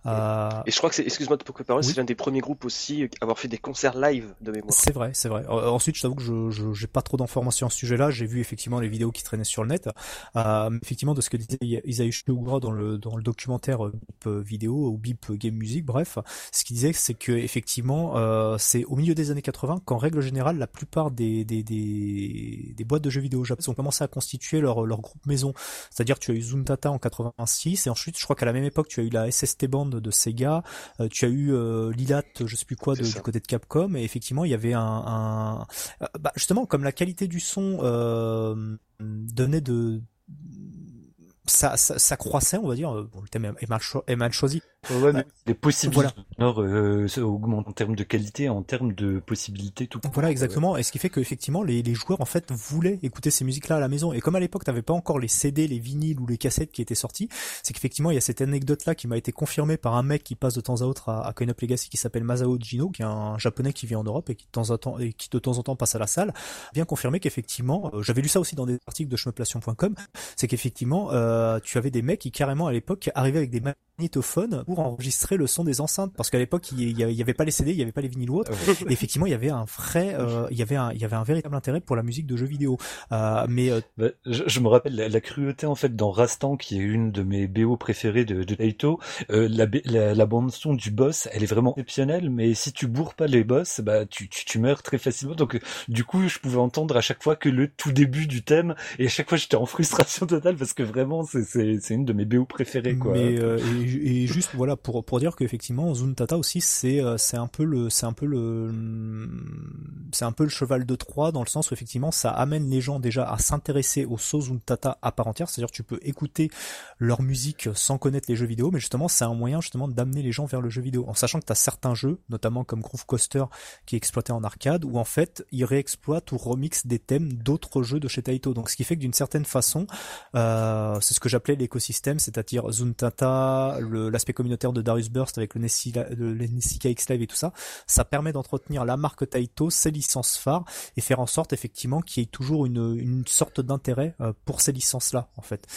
Speaker 1: Euh... Et je crois que c'est, excuse-moi de te couper c'est l'un des premiers groupes aussi à avoir fait des concerts live de mémoire.
Speaker 2: C'est vrai, c'est vrai. Euh, ensuite, je t'avoue que je, je j'ai pas trop d'informations à ce sujet-là. J'ai vu effectivement les vidéos qui traînaient sur le net. Euh, effectivement, de ce que disait Isaïe Ogura dans le dans le documentaire vidéo ou BIP game music, bref, ce qu'il disait, c'est que effectivement, euh, c'est au milieu des années 80 qu'en règle générale, la plupart des des, des, des boîtes de jeux vidéo japonaises ont commencé à constituer leur leur groupe maison. C'est-à-dire, tu as eu Zuntata en 86 et ensuite, je crois qu'à la même époque, tu as eu la SST Band de Sega, euh, tu as eu euh, Lilat, je sais plus quoi, de, du côté de Capcom, et effectivement, il y avait un, un... Euh, bah, justement, comme la qualité du son donnait de ça, ça, ça, croissait, on va dire. Bon, le thème est mal, est mal choisi.
Speaker 3: Ouais, mais les possibilités voilà. euh, augmentent en termes de qualité, en termes de possibilités, tout.
Speaker 2: Voilà, exactement. Et ce qui fait qu'effectivement, les, les joueurs en fait voulaient écouter ces musiques-là à la maison. Et comme à l'époque, t'avais pas encore les CD, les vinyles ou les cassettes qui étaient sortis, c'est qu'effectivement, il y a cette anecdote-là qui m'a été confirmée par un mec qui passe de temps à autre à, à Coin Up Legacy, qui s'appelle Masao Jino, qui est un japonais qui vit en Europe et qui de temps en temps et qui de temps en temps passe à la salle. Bien confirmé qu'effectivement, euh, j'avais lu ça aussi dans des articles de chemeplation.com, c'est qu'effectivement, euh, tu avais des mecs qui carrément à l'époque arrivaient avec des magnétophones pour enregistrer le son des enceintes parce qu'à l'époque il y, avait pas les CD, il y avait pas les vinyles ou autres. et effectivement, il y avait un vrai, euh, il y avait un, il y avait un véritable intérêt pour la musique de jeux vidéo. Euh, mais euh,
Speaker 3: bah, je, me rappelle la, cruauté en fait dans Rastan qui est une de mes BO préférées de, de Taito. la, la, bande son du boss, elle est vraiment exceptionnelle, mais si tu bourres pas les boss, bah tu, tu, tu meurs très facilement. Donc du coup, je pouvais entendre à chaque fois que le tout début du thème et à chaque fois j'étais en frustration totale parce que vraiment c'est c'est une de mes BO préférées quoi.
Speaker 2: Mais et, juste voilà pour pour dire qu'effectivement Zuntata aussi c'est euh, c'est un peu le c'est un peu le c'est un peu le cheval de Troie dans le sens où effectivement ça amène les gens déjà à s'intéresser au So Zuntata à part entière, c'est-à-dire tu peux écouter leur musique sans connaître les jeux vidéo, mais justement c'est un moyen justement d'amener les gens vers le jeu vidéo en sachant que tu as certains jeux, notamment comme Groove Coaster qui est exploité en arcade où en fait ils réexploitent ou remixent des thèmes d'autres jeux de chez Taito. Donc ce qui fait que d'une certaine façon, euh, c'est ce que j'appelais l'écosystème, c'est-à-dire Zuntata, l'aspect de Darius Burst avec le Nessie, le X Live et tout ça, ça permet d'entretenir la marque Taito, ses licences phares et faire en sorte effectivement qu'il y ait toujours une, une sorte d'intérêt euh, pour ces licences-là en fait.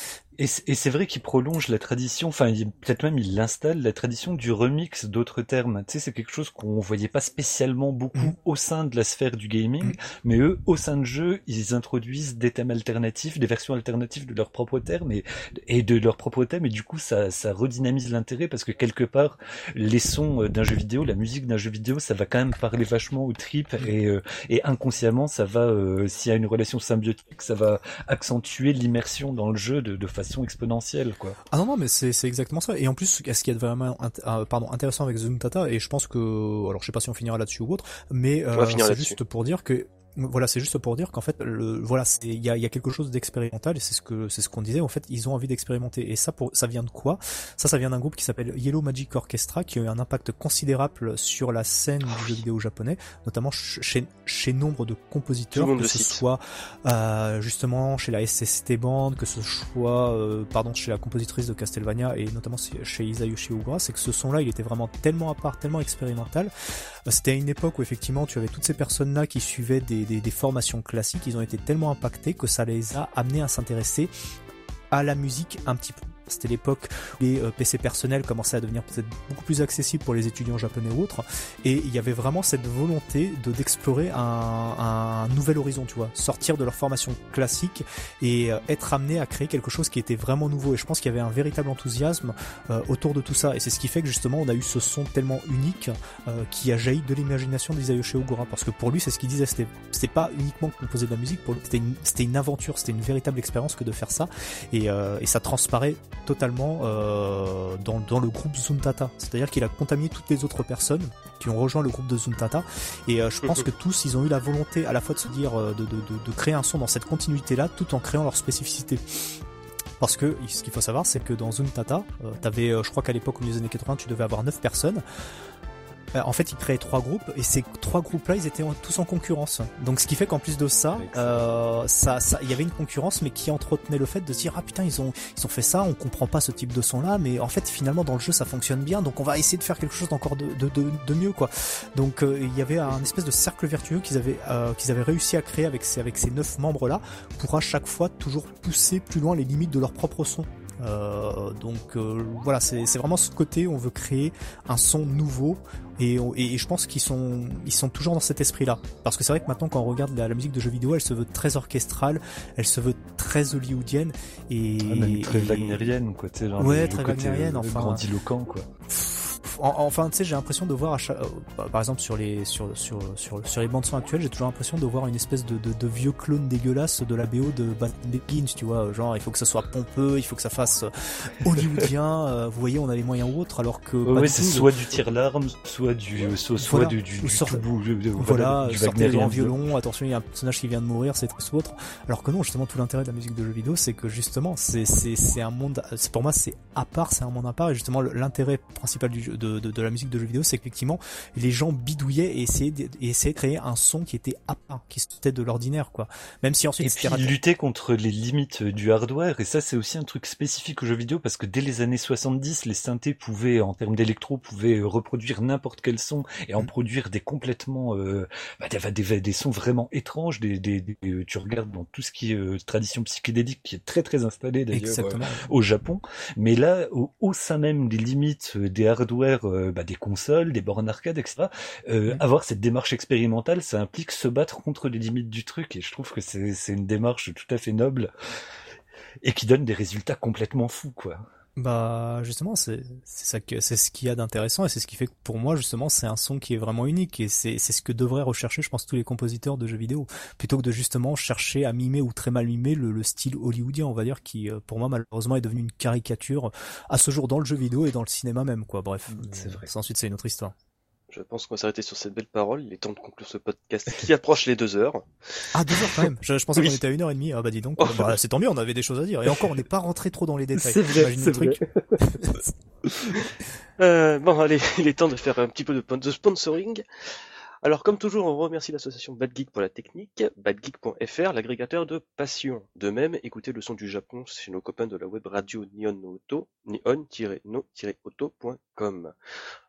Speaker 3: Et c'est vrai qu'il prolonge la tradition, enfin peut-être même il l'installe, la tradition du remix d'autres termes. Tu sais, c'est quelque chose qu'on voyait pas spécialement beaucoup mm. au sein de la sphère du gaming, mm. mais eux, au sein de jeu, ils introduisent des thèmes alternatifs, des versions alternatives de leurs propres termes et, et de leurs propres thèmes, et du coup ça, ça redynamise l'intérêt parce que quelque part, les sons d'un jeu vidéo, la musique d'un jeu vidéo, ça va quand même parler vachement aux tripes et, euh, et inconsciemment, ça va, euh, s'il y a une relation symbiotique, ça va accentuer l'immersion dans le jeu de, de façon exponentielle quoi.
Speaker 2: Ah non non mais c'est c'est exactement ça. Et en plus ce qui est vraiment euh, pardon intéressant avec Zoom Tata? Et je pense que alors je sais pas si on finira là-dessus ou autre mais euh, c'est juste pour dire que voilà, c'est juste pour dire qu'en fait, le, voilà, il y a, y a, quelque chose d'expérimental et c'est ce que c'est ce qu'on disait. En fait, ils ont envie d'expérimenter et ça, pour, ça vient de quoi? Ça, ça vient d'un groupe qui s'appelle Yellow Magic Orchestra qui a eu un impact considérable sur la scène du jeu vidéo japonais, notamment chez chez nombre de compositeurs, que ce soit euh, justement chez la SST Band, que ce soit euh, pardon chez la compositrice de Castlevania et notamment chez Isayoshi Ugura, c'est que ce son-là, il était vraiment tellement à part, tellement expérimental. Euh, c'était à une époque où effectivement tu avais toutes ces personnes-là qui suivaient des des, formations classiques, ils ont été tellement impactés que ça les a amenés à s'intéresser à la musique un petit peu c'était l'époque où les euh, PC personnels commençaient à devenir peut-être beaucoup plus accessibles pour les étudiants japonais ou autres. Et il y avait vraiment cette volonté de d'explorer un, nouvel horizon, tu vois, sortir de leur formation classique et euh, être amené à créer quelque chose qui était vraiment nouveau. Et je pense qu'il y avait un véritable enthousiasme euh, autour de tout ça. Et c'est ce qui fait que justement on a eu ce son tellement unique qui a jailli de l'imagination d'Isayoshi Ogura. Parce que pour lui, c'est ce qu'il disait, c'était, c'était pas uniquement composer de la musique, pour lui, c'était une, une aventure, c'était une véritable expérience que de faire ça. Et, et ça transparaît totalement euh, dans, le groupe Zuntata. C'est-à-dire qu'il a contaminé toutes les autres personnes qui ont rejoint le groupe de Zuntata. Et euh, je pense que tous, ils ont eu la volonté à la fois de se dire, euh, de, créer un son dans cette continuité-là, tout en créant leur spécificité. Parce que ce qu'il faut savoir, c'est que dans Zuntata, euh, je crois qu'à l'époque, au milieu des années 80, tu devais avoir 9 personnes bah, en fait, ils créaient trois groupes et ces trois groupes-là, ils étaient tous en concurrence. Donc, ce qui fait qu'en plus de ça, euh, ça, ça, il y avait une concurrence, mais qui entretenait le fait de se dire ah putain, ils ont, ils ont fait ça, on comprend pas ce type de son-là, mais en fait, finalement, dans le jeu, ça fonctionne bien, donc on va essayer de faire quelque chose d'encore de, de, de, de, mieux, quoi. Donc, euh, il y avait un espèce de cercle vertueux qu'ils avaient, euh, qu'ils avaient réussi à créer avec ces, avec ces neuf membres-là, pour à chaque fois toujours pousser plus loin les limites de leur propre son. Euh, donc euh, voilà, c'est vraiment ce côté, on veut créer un son nouveau et, et, je pense qu'ils sont ils sont toujours dans cet esprit-là. Parce que c'est vrai que maintenant quand on regarde la, musique de jeux vidéo, elle se veut très orchestrale, elle se veut très hollywoodienne et
Speaker 3: même très wagnerienne quoi, genre
Speaker 2: ouais, très wagnerienne, euh, enfin
Speaker 3: grandiloquent quoi
Speaker 2: enfin, tu sais, j'ai l'impression de voir, euh, par exemple sur les sur sur sur, sur les bandes son actuelles, j'ai toujours l'impression de voir une espèce de, de, de, vieux clone dégueulasse de la BO de Batman Begins, tu vois, genre il faut que ça soit pompeux, il faut que ça fasse euh, hollywoodien. Euh, vous voyez, on a les moyens ou autres, alors que
Speaker 3: oui, c'est soit du tir larme, soit du soit, soit du, du, du,
Speaker 2: voilà, du sortez en violon. Attention, il y a un personnage qui vient de mourir, c'est tout autre. Alors que non, justement, tout l'intérêt de la musique de jeux vidéo, c'est que justement, c'est c'est c'est un monde, pour moi, c'est à part, c'est un monde à part, et justement l'intérêt principal du jeu de, de, la musique de jeux vidéo, c'est qu'effectivement les gens bidouillaient et essayaient de, essayaient de créer un son qui était à part, qui sortait de l'ordinaire, quoi. Même si ensuite
Speaker 3: et puis lutter contre les limites du hardware, et ça c'est aussi un truc spécifique aux jeux vidéo parce que dès les années 70, les synthés pouvaient, en termes d'électro, pouvaient reproduire n'importe quel son et en mm. produire des complètement, euh, bah, des, des, sons vraiment étranges. Des, des, tu regardes dans tout ce qui est euh, tradition psychédélique qui est très très installé d'ailleurs euh, au Japon, mais là au, au sein même des limites des hardware euh, bah, des consoles, des bornes arcade, etc. Euh, avoir cette démarche expérimentale, ça implique se battre contre les limites du truc, et je trouve que c'est une démarche tout à fait noble et qui donne des résultats complètement fous, quoi.
Speaker 2: Bah justement c'est c'est ça que c'est ce qu'il y a d'intéressant et c'est ce qui fait que pour moi justement c'est un son qui est vraiment unique et c'est c'est ce que devraient rechercher je pense tous les compositeurs de jeux vidéo. Plutôt que de justement chercher à mimer ou très mal mimer le, le style hollywoodien on va dire qui euh, pour moi malheureusement est devenu une caricature à ce jour dans le jeu vidéo et dans le cinéma même quoi. Bref. C'est vrai. Ensuite c'est une autre histoire
Speaker 1: je pense qu'on va s'arrêter sur cette belle parole. Il est temps de conclure ce podcast qui *laughs* approche les deux heures.
Speaker 2: Ah, deux heures quand même. Je, pensais qu'on était à une heure et demie. Ah bah dis donc. Oh. Bah, c'est tant mieux, on avait des choses à dire. Et encore, on n'est pas rentré trop dans les *laughs* détails.
Speaker 3: C'est vrai, c'est vrai. *laughs*
Speaker 1: euh, bon, allez, il est temps de faire un petit peu de sponsoring. Alors comme toujours, on remercie l'association Bad Geek pour la technique, badgeek.fr, l'agrégateur de passion. De même, écoutez le son du Japon chez nos copains de la web radio Nihon Auto, nihon-no-auto.com.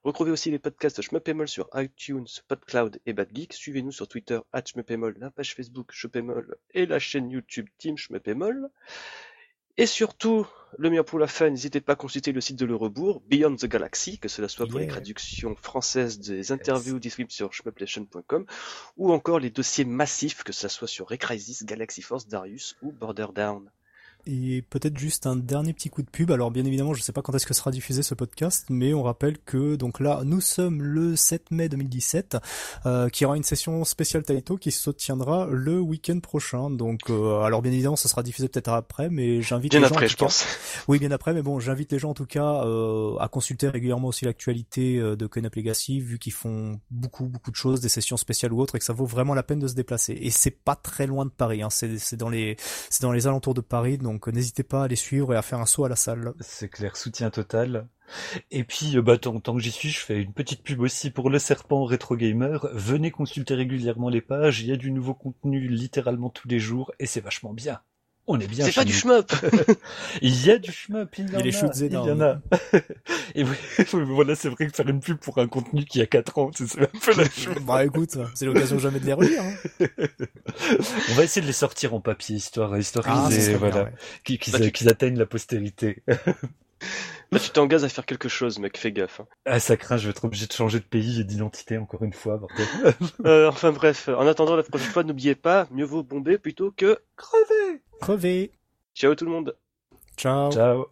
Speaker 1: Retrouvez aussi les podcasts de Schmuppemol sur iTunes, PodCloud et Bad Geek. Suivez-nous sur Twitter, at la page Facebook Schmuppemol et la chaîne YouTube Team Schmuppemol. Et surtout, le meilleur pour la fin, n'hésitez pas à consulter le site de Le Rebours, Beyond the Galaxy, que cela soit pour les traductions françaises des interviews disponibles sur shmuplation.com, ou encore les dossiers massifs, que cela soit sur Recrisis, Galaxy Force, Darius ou Border Down.
Speaker 2: Et peut-être juste un dernier petit coup de pub. Alors bien évidemment, je ne sais pas quand est-ce que sera diffusé ce podcast, mais on rappelle que donc là, nous sommes le 7 mai 2017, euh, qui aura une session spéciale Taito qui se tiendra le week-end prochain. Donc euh, alors bien évidemment, ça sera diffusé peut-être après, mais j'invite
Speaker 1: bien
Speaker 2: les
Speaker 1: après, je pense. *laughs*
Speaker 2: Oui, bien après, mais bon, j'invite les gens en tout cas euh, à consulter régulièrement aussi l'actualité euh, de Coin Legacy, vu qu'ils font beaucoup beaucoup de choses, des sessions spéciales ou autres, et que ça vaut vraiment la peine de se déplacer. Et c'est pas très loin de Paris, hein. c'est dans les c'est dans les alentours de Paris. Donc donc n'hésitez pas à les suivre et à faire un saut à la salle.
Speaker 3: C'est clair, soutien total. Et puis, euh, bah, tant, que j'y suis, je fais une petite pub aussi pour le Serpent Retro Gamer. Venez consulter régulièrement les pages, il y a du nouveau contenu littéralement tous les jours, et c'est vachement bien. On est bien.
Speaker 1: C'est pas du shmup. *laughs*
Speaker 3: il y a du shmup. Il y, en a,
Speaker 2: il y en
Speaker 3: a. *laughs* Et *laughs* voilà, c'est vrai que faire une pub pour un contenu qui a 4 ans, c'est un peu la chose.
Speaker 2: bah écoute, c'est l'occasion jamais de les relire. Hein.
Speaker 3: On va essayer de les sortir en papier, histoire, histoire ah, voilà, qu'ils bah, atteignent la postérité.
Speaker 1: Là, tu t'engages à faire quelque chose, mec, fais gaffe. Hein.
Speaker 3: Ah, ça craint, je vais être obligé de changer de pays et d'identité encore une fois, *laughs*
Speaker 1: euh, enfin bref, en attendant la prochaine fois, n'oubliez pas, mieux vaut bomber plutôt que crever.
Speaker 2: Crever.
Speaker 1: Ciao tout le monde.
Speaker 2: Ciao.
Speaker 3: Ciao.